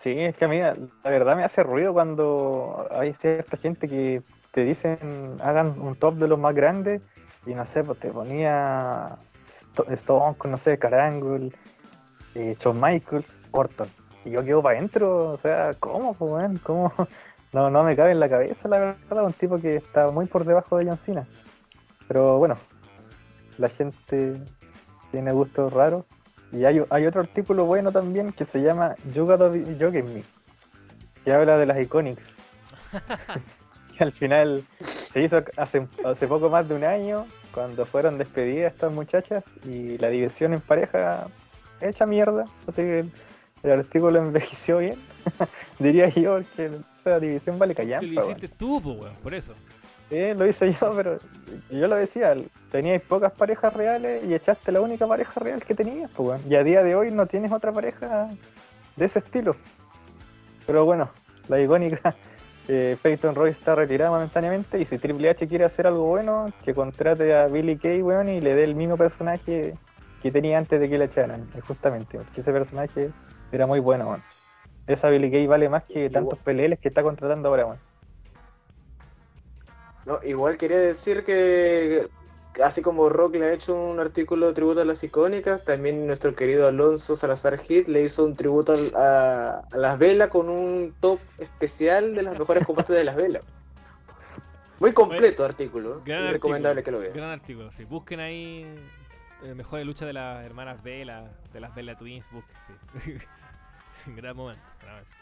sí, es que a mí la verdad me hace ruido cuando hay cierta gente que te dicen hagan un top de los más grandes y no sé, pues te ponía Sto- Stone no sé, Carangle, eh, Michaels, Orton. Y yo quedo para adentro, o sea, ¿cómo, pues? ¿Cómo? [laughs] No, no me cabe en la cabeza, la verdad, un tipo que está muy por debajo de John Cena. Pero bueno, la gente tiene gustos raros. Y hay, hay otro artículo bueno también que se llama You Gotta Be Me, que habla de las Iconics. [laughs] que al final se hizo hace, hace poco más de un año, cuando fueron despedidas estas muchachas y la división en pareja hecha mierda. Así que el artículo envejeció bien, [laughs] diría yo, que esa división vale Que callampa. lo hiciste tú, pues weón, por eso. Sí, lo hice yo, pero yo lo decía, teníais pocas parejas reales y echaste la única pareja real que tenías, pues, y a día de hoy no tienes otra pareja de ese estilo. Pero bueno, la icónica [laughs] eh, Peyton Roy está retirada momentáneamente y si Triple H quiere hacer algo bueno, que contrate a Billy Kay, weón, y le dé el mismo personaje que tenía antes de que le echaran, justamente, porque ese personaje era muy bueno, weón. Esa Billy Kay vale más que tantos PLLs que está contratando ahora, weón. No, igual quería decir que así como Rock le ha hecho un artículo de tributo a las icónicas, también nuestro querido Alonso Salazar Hit le hizo un tributo a, a las velas con un top especial de las mejores combates de las velas. Muy completo artículo, Gran recomendable artículo, que lo vean. Gran artículo, sí. Busquen ahí eh, mejores luchas de las hermanas Vela, de las Vela Twins, busquen, sí. [laughs] gran momento, gran momento.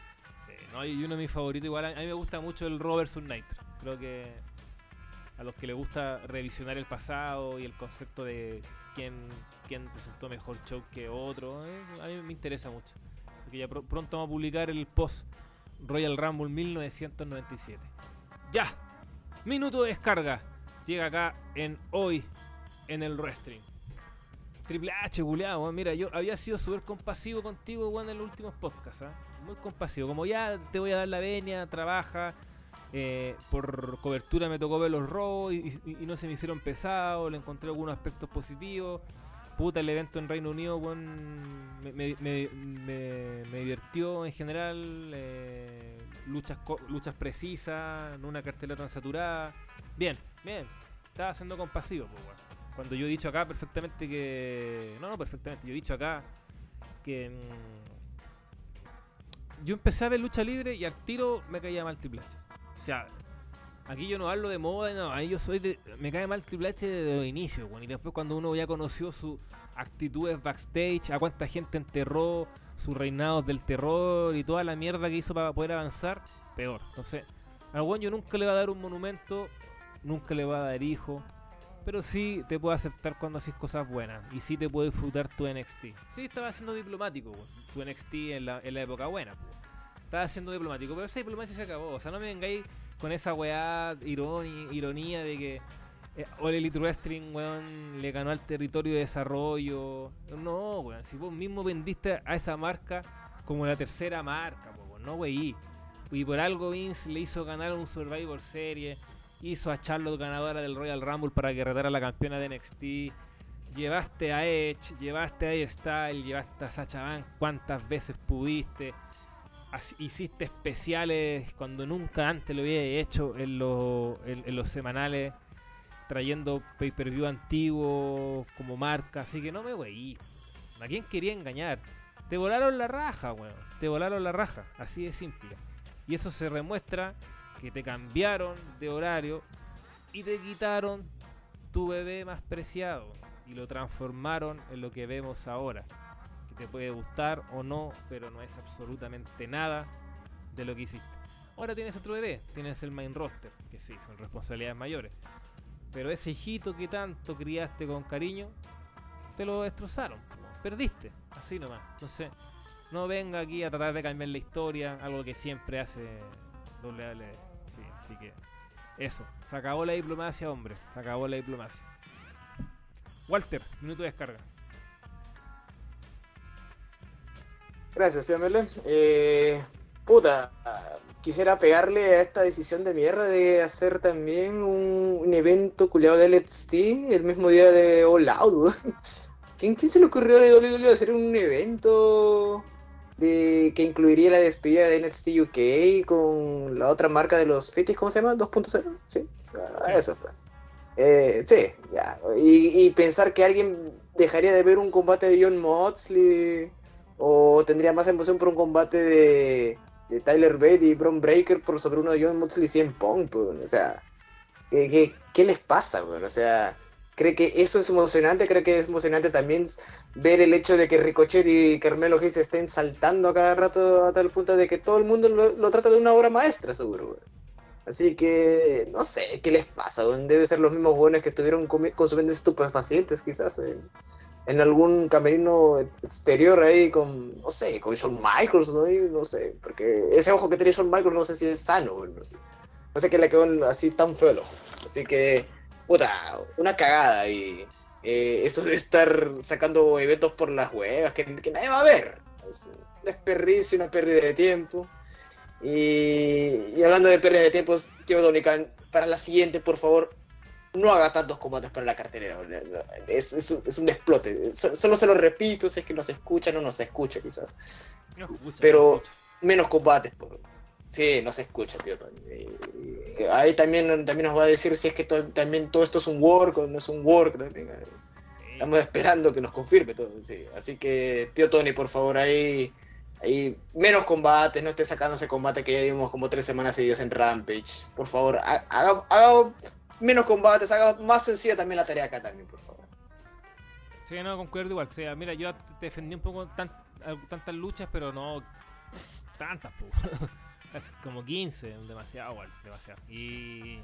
Sí, no, y uno de mis favoritos igual, a mí me gusta mucho el vs Nitro. Creo que a los que les gusta revisionar el pasado y el concepto de quién, quién presentó mejor show que otro, eh, a mí me interesa mucho. Así que ya pr- pronto vamos a publicar el post Royal Rumble 1997. ¡Ya! Minuto de descarga. Llega acá en hoy en el wrestling. Triple H, weón. Mira, yo había sido súper compasivo contigo, weón, en los últimos podcasts, ¿ah? Muy compasivo. Como ya te voy a dar la venia, trabaja. Eh, por cobertura me tocó ver los robos y, no se me hicieron pesados. Le encontré algunos aspectos positivos. Puta, el evento en Reino Unido, weón, me, me- divirtió en general. eh, luchas, luchas precisas, una cartelera tan saturada. Bien, bien. Estaba siendo compasivo, pues, weón. Cuando yo he dicho acá perfectamente que. No, no, perfectamente. Yo he dicho acá que. mm, yo empecé a ver lucha libre y al tiro me caía mal Triple H. O sea, Aquí yo no hablo de moda, no, ahí yo soy de. Me cae mal Triple H desde los inicios, weón. Y después cuando uno ya conoció sus actitudes backstage, a cuánta gente enterró, sus reinados del terror y toda la mierda que hizo para poder avanzar, peor. Entonces, al yo nunca le va a dar un monumento, nunca le va a dar hijo. Pero sí te puedo aceptar cuando haces cosas buenas. Y sí te puedo disfrutar tu NXT. Sí, estaba siendo diplomático. Su NXT en la, en la época buena, weón. Estaba siendo diplomático. Pero esa diplomacia se acabó. O sea, no me vengáis con esa weá ironi- ironía de que eh, Elite Wrestling, weón, le ganó al territorio de desarrollo. No, weón, si vos mismo vendiste a esa marca como la tercera marca, weón, no, wey. Y por algo Vince le hizo ganar un Survivor Series, hizo a Charlotte ganadora del Royal Rumble para que retara a la campeona de NXT. Llevaste a Edge, llevaste a A-Style, llevaste a Sacha Banks cuantas veces pudiste. Hiciste especiales cuando nunca antes lo había hecho en, los- en- los semanales, trayendo pay-per-view antiguos como marca. Así que no me weí. ¿A quién quería engañar? Te volaron la raja, weón. Te volaron la raja. Así de simple. Y eso se demuestra que te cambiaron de horario y te quitaron tu bebé más preciado y lo transformaron en lo que vemos ahora. Que te puede gustar o no, pero no es absolutamente nada de lo que hiciste. Ahora tienes otro bebé, tienes el main roster, que sí, son responsabilidades mayores. Pero ese hijito que tanto criaste con cariño, te lo destrozaron. Perdiste, así nomás. Entonces, no venga aquí a tratar de cambiar la historia, algo que siempre hace WWE. Sí, así que eso, se acabó la diplomacia, hombre, se acabó la diplomacia. Walter, minuto de descarga. Gracias, Mele. Eh, puta, quisiera pegarle a esta decisión de mierda de hacer también un, un evento culiado de NXT el mismo día de All Out. [laughs] ¿Quién, quién se le ocurrió de WWE hacer un evento de que incluiría la despedida de NXT UK con la otra marca de los Fetis, ¿cómo se llama? 2.0, sí, Ah, eso pues. Eh, sí, ya. Y, y pensar que alguien dejaría de ver un combate de John Moxley o tendría más emoción por un combate de, de Tyler Bate y Bron Breaker por sobre uno de John Moxley y 100 Pong, pues, o sea, ¿qué, qué, qué les pasa, weón? O sea, ¿cree que eso es emocionante? ¿Cree que es emocionante también ver el hecho de que Ricochet y Carmelo Hayes estén saltando a cada rato a tal punto de que todo el mundo lo, lo trata de una obra maestra, seguro? Así que, no sé, ¿qué les pasa? Debe ser los mismos buenos que estuvieron consumiendo estupefacientes, quizás, en, en algún camerino exterior ahí con, no sé, con Shawn Michaels, ¿no? Y no sé, porque ese ojo que tiene Shawn Michaels no sé si es sano, weón, no sé. No qué le quedó así tan feo. Así que, puta, una cagada y eh, eso de estar sacando eventos por las huevas que, que nadie va a ver. Es un desperdicio, una pérdida de tiempo. Y, y hablando de pérdida de tiempo, tío Donican, para la siguiente, por favor, no haga tantos combates para la cartelera. Es, es, es un desplote. So- Solo se lo repito, si es que nos escucha, no nos escucha quizás. No escucha, Pero- no escucha. Menos combates, por... Sí, no se escucha, tío Tony. Eh, Ahí también, también nos va a decir si es que to- también todo esto es un work o no es un work. También. eh. Estamos esperando que nos confirme todo. sí. Así que, tío Tony, por favor, ahí, ahí menos combates, no esté sacando ese combate que ya vimos como tres semanas seguidas en Rampage. Por favor, ha- haga, haga menos combates, haga más sencilla también la tarea acá también, por favor. Sí, no, concuerdo igual. O sea, mira, yo defendí un poco tan- a- tantas luchas, pero no tantas, po. [laughs] Como 15, demasiado, igual, demasiado. Y.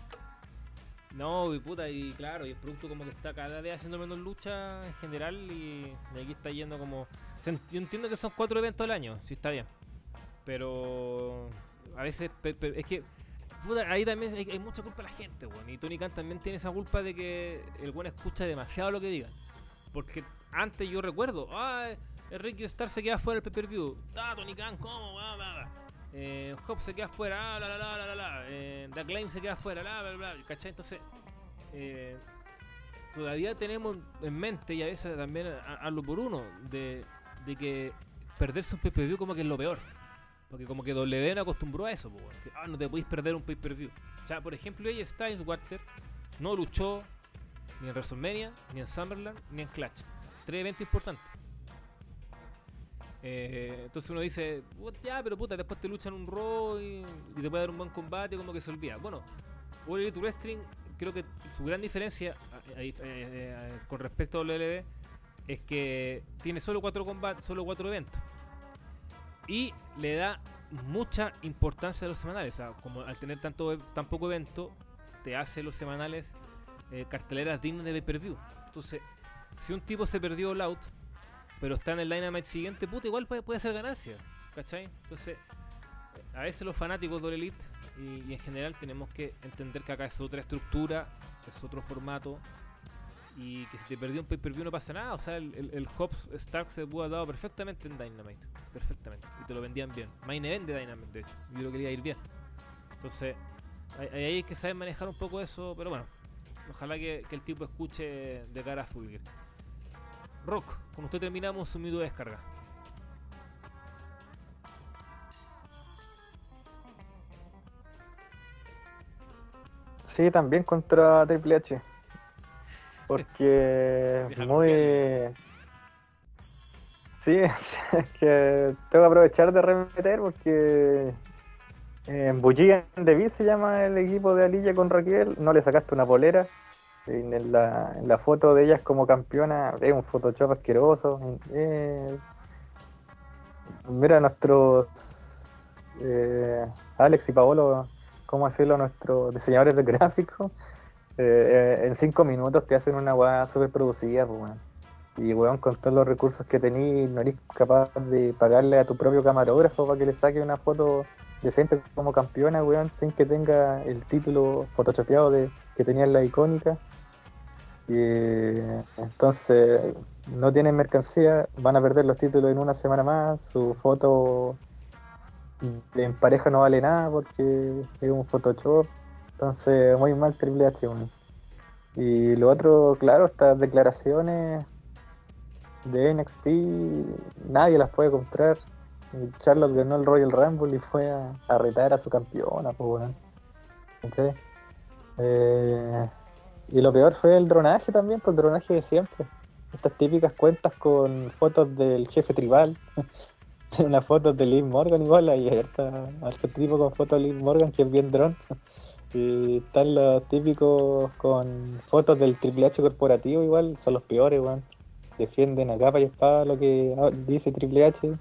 No, y puta, y claro, y el producto como que está cada vez haciendo menos lucha en general y, y aquí está yendo como... Yo entiendo que son cuatro eventos al año, sí está bien. Pero a veces es que ahí también hay, mucha culpa de la gente, weón. Y Tony Khan también tiene esa culpa de que el buen escucha demasiado lo que digan. Porque antes yo recuerdo, ah, Ricky Star se queda fuera del pay-per-view. Ah, Tony Khan, ¿cómo? Bla, bla, bla. Eh, Hop se queda fuera, ah, la, la, la, la, la, la. Eh, The se queda fuera, la, bla, bla, bla. ¿Cachai? Entonces, eh, todavía tenemos en mente, y a veces también ha- hablo por uno, de, de que perderse un pay-per-view como que es lo peor. Porque como que W no acostumbró a eso, que ah, no te podéis perder un pay-per-view. O sea, por ejemplo, ella Styles Walter no luchó ni en WrestleMania, ni en Summerland, ni en Clash. Tres eventos importantes. Eh, entonces uno dice, "Put- ya, pero puta, después te luchan un Raw y, y te puede dar un buen combate, como que se olvida. Bueno, All Elite Wrestling, creo que su gran diferencia con respecto a WLB es que tiene solo cuatro combates, solo cuatro eventos. Y le da mucha importancia a los semanales. O sea, como al tener tanto, tan poco evento, te hace los semanales eh, carteleras dignas de pay-per-view. Entonces, si un tipo se perdió All Out, pero está en el Dynamite siguiente, puta, igual puede, puede hacer ganancia. ¿Cachai? Entonces, a veces los fanáticos de Elite y, y en general tenemos que entender que acá es otra estructura, es otro formato. Y que si te perdió un pay-per-view no pasa nada. O sea, el, el, el Hobbs Stark se pudo haber dado perfectamente en Dynamite. Perfectamente. Y te lo vendían bien. Main event de Dynamite, de hecho. Yo creo que le iba a ir bien. Entonces, ahí ahí hay que saber manejar un poco eso. Pero bueno, ojalá que, que el tipo escuche de cara a Fulger. Rock, con usted terminamos su minuto de descarga. Sí, también contra Triple H. Porque [laughs] muy. Sí, [laughs] es que tengo que aprovechar de remeter porque en Bulligan Devil se llama el equipo de Alilla con Raquel. No le sacaste una polera. En la, en la foto de ellas como campeona es un Photoshop asqueroso. Eh, mira, nuestros eh, Alex y Paolo, ¿cómo decirlo? Nuestros diseñadores de gráficos. Eh, en cinco minutos te hacen una weá super producida, pues. Y weón, con todos los recursos que tenís, no eres capaz de pagarle a tu propio camarógrafo para que le saque una foto decente como campeona, weón, sin que tenga el título photoshopeado de, que tenía en la icónica. Y entonces no tienen mercancía, van a perder los títulos en una semana más, su foto en pareja no vale nada porque es un Photoshop. Entonces, muy mal Triple H, weón. Y lo otro, claro, estas declaraciones de NXT, nadie las puede comprar. Charlotte ganó el Royal Rumble y fue a, retar a su campeona, pues. ¿Cachai? Eh, y lo peor fue el dronaje también, pues el dronaje de siempre. Estas típicas cuentas con fotos del jefe tribal. [laughs] Una foto de Liv Morgan igual, ahí está harto tipo con fotos de Liv Morgan que es bien dron. Y están los típicos con fotos del Triple H corporativo igual, son los peores, weón. Defienden a capa y espada lo que ah, dice Triple H.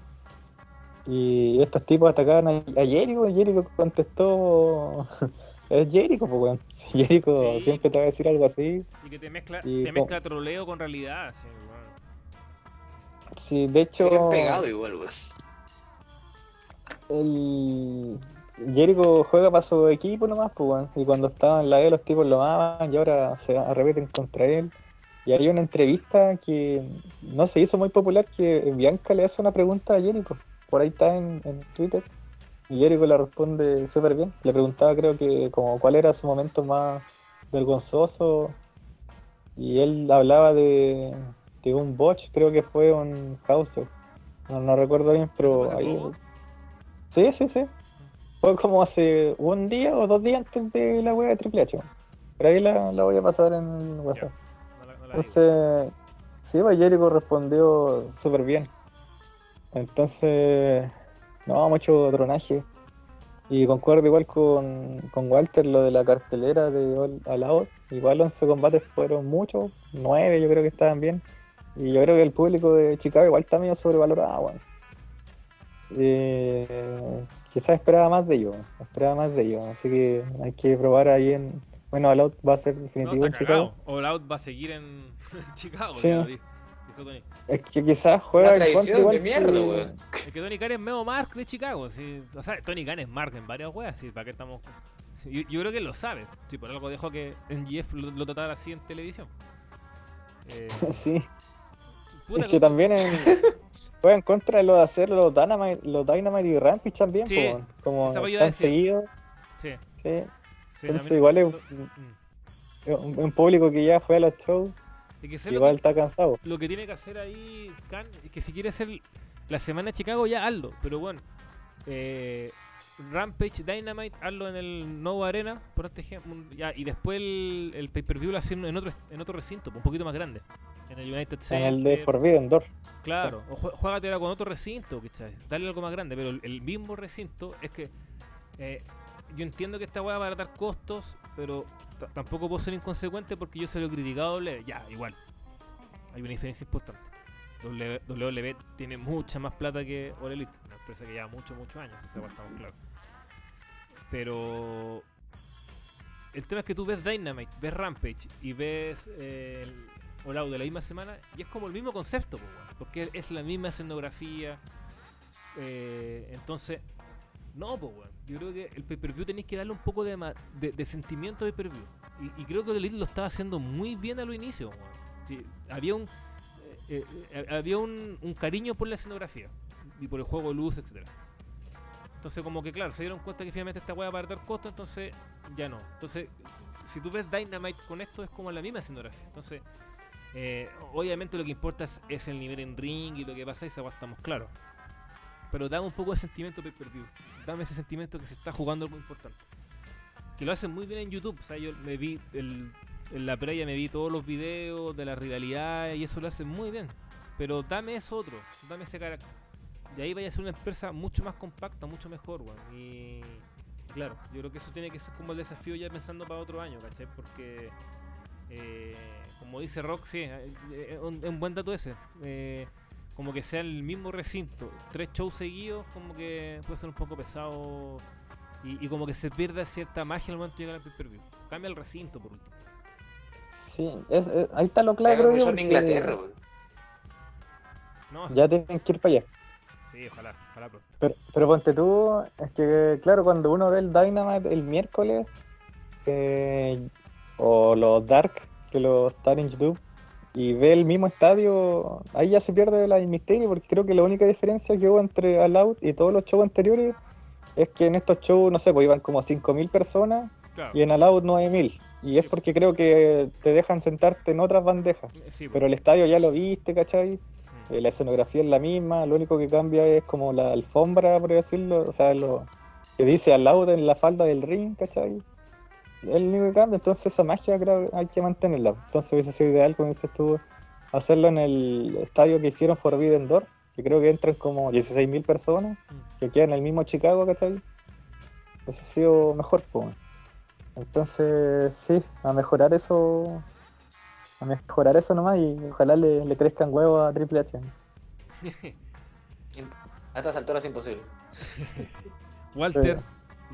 Y estos tipos atacaban a, a Jericho, y Jericho contestó, [laughs] es Jericho, pues weón. [laughs] Jericho Sí. siempre te va a decir algo así. Y que te mezcla, Y te mezcla troleo con realidad. sí, weón. Sí, de hecho, pegado igual, weón. el Jericho juega para su equipo nomás, pues. Y cuando estaba en la E los tipos lo amaban y ahora se arremeten contra él. Y hay una entrevista que no se hizo muy popular que Bianca le hace una pregunta a Jericho. Por ahí está en, en Twitter. Y Jericho la responde súper bien. Le preguntaba creo que como cuál era su momento más vergonzoso. Y él hablaba de, de un botch, creo que fue un house. No, no recuerdo bien, ¿Eso pero ahí... Sí, sí, sí. Fue como hace un día o dos días antes de la wea de Triple H. Pero ahí la, la voy a pasar en WhatsApp. No la- no la digo. Entonces, sí, pues Jericho respondió súper bien. Entonces, no, mucho dronaje. Y concuerdo igual con, con Walter lo de la cartelera de All All Out. Igual 11 combates fueron muchos, 9 yo creo que estaban bien. Y yo creo que el público de Chicago igual está medio sobrevalorado. Eh, quizás esperaba más de ellos, esperaba más de ellos. Así que hay que probar ahí en... Bueno, All Out va a ser definitivo en Chicago. All Out va a seguir en [laughs] Chicago, Sí. ya dijo, Tony. Es que quizás juega Una tradición igual de mierda, que- weón. Es que Tony Khan es medio Mark de Chicago. sí. O sea, Tony Khan es Mark en varias weas. Sí, ¿Para qué estamos.? sí, yo, yo creo que él lo sabe. Sí, por algo dejó que NGF lo, lo tratara así en televisión. Eh, [laughs] Sí, puta es que- que también en, [laughs] juega en contra de lo de hacer los Dynamite, los Dynamite y Rampage también, Sí, po, como a están seguidos. Sí, Sí, sí, Entonces igual es- Mm. un, un público que ya fue a los shows, que igual que- está cansado. lo que tiene que hacer ahí Khan es que si quiere hacer la semana de Chicago ya hazlo, pero bueno, eh, Rampage Dynamite hazlo en el Nova Arena, por este ejemplo, ya, y después el, el pay-per-view lo hacen en otro en otro recinto, un poquito más grande, en el United En Center. el de Forbidden Door. Claro, o juégatela con otro recinto, ¿cachai? Dale algo más grande, pero el, el mismo recinto es que eh, yo entiendo que esta weá va a dar costos, pero tampoco puedo ser inconsecuente porque yo se lo he criticado. Ya, igual. Hay una diferencia importante. WWE tiene mucha más plata que All Elite, una empresa que lleva muchos, muchos años, eso estamos claros. Pero el tema es que tú ves Dynamite, ves Rampage y ves eh, de la misma semana y es como el mismo concepto, porque es la misma escenografía. Eh, entonces, no, pues, Yo creo que el pay-per-view tenéis que darle un poco de, de, sentimiento de pay-per-view. Y, creo que el Elite lo estaba haciendo muy bien a lo inicio, había un eh, eh, había un, cariño por la escenografía y por el juego de luz, etcétera. Entonces, como que claro, se dieron cuenta que finalmente esta weá va a perder costo, entonces ya no. Entonces, si tú ves Dynamite con esto, es como la misma escenografía. Entonces, eh, obviamente lo que importa es, el nivel en ring y lo que pasa y esa estamos claros. Pero dame un poco de sentimiento pay per view. Dame ese sentimiento que se está jugando algo importante. Que lo hacen muy bien en YouTube. O sea, yo me vi el en la previa me vi todos los videos de la rivalidad y eso lo hace muy bien. Pero dame eso otro, dame ese carácter. Y ahí vaya a ser una empresa mucho más compacta, mucho mejor, weón. Y claro, yo creo que eso tiene que ser como el desafío ya pensando para otro año, ¿cachai? Porque, eh, como dice Rock, sí, es eh, un, un, buen dato ese. Eh, como que sea el mismo recinto, tres shows seguidos, como que puede ser un poco pesado y, como que se pierda cierta magia al momento de llegar al pay-per-view. Cambia el recinto por último. Sí, es, ahí está lo claro. en Inglaterra, Ya tienen que ir para allá. Sí, ojalá, ojalá Pero, pero ponte tú, es que claro, cuando uno ve el Dynamite el miércoles, eh, o los Dark, que los están en YouTube, y ve el mismo estadio, ahí ya se pierde la misterio, porque creo que la única diferencia que hubo entre All Out y todos los shows anteriores es que en estos shows, no sé, pues iban como 5.000 personas y en All Out 9.000. Y es porque creo que te dejan sentarte en otras bandejas. Pero el estadio ya lo viste, ¿cachai? Mm. Eh, la escenografía es la misma, lo único que cambia es como la alfombra, por decirlo, o sea, lo que dice al lado en la falda del ring, ¿cachai? Es el único que cambia, entonces esa magia creo que hay que mantenerla. Entonces hubiese sido ideal, como dices tú, hacerlo en el estadio que hicieron Forbidden Door, que creo que entran como 16.000 personas, mm. que quedan en el mismo Chicago, ¿cachai? Hubiese sido mejor, pues. Entonces, sí, a mejorar eso, a mejorar eso nomás y ojalá le, crezcan huevos a Triple H. [laughs] a estas alturas es imposible. [laughs] Walter,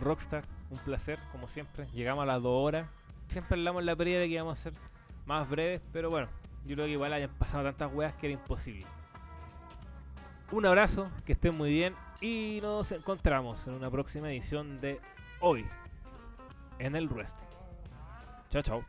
Rockstar, un placer, como siempre. Llegamos a las dos horas. Siempre hablamos en la previa de que íbamos a ser más breves, pero bueno, yo creo que igual hayan pasado tantas huevas que era imposible. Un abrazo, que estén muy bien y nos encontramos en una próxima edición de Hoy en el wrestling. Chao, chao.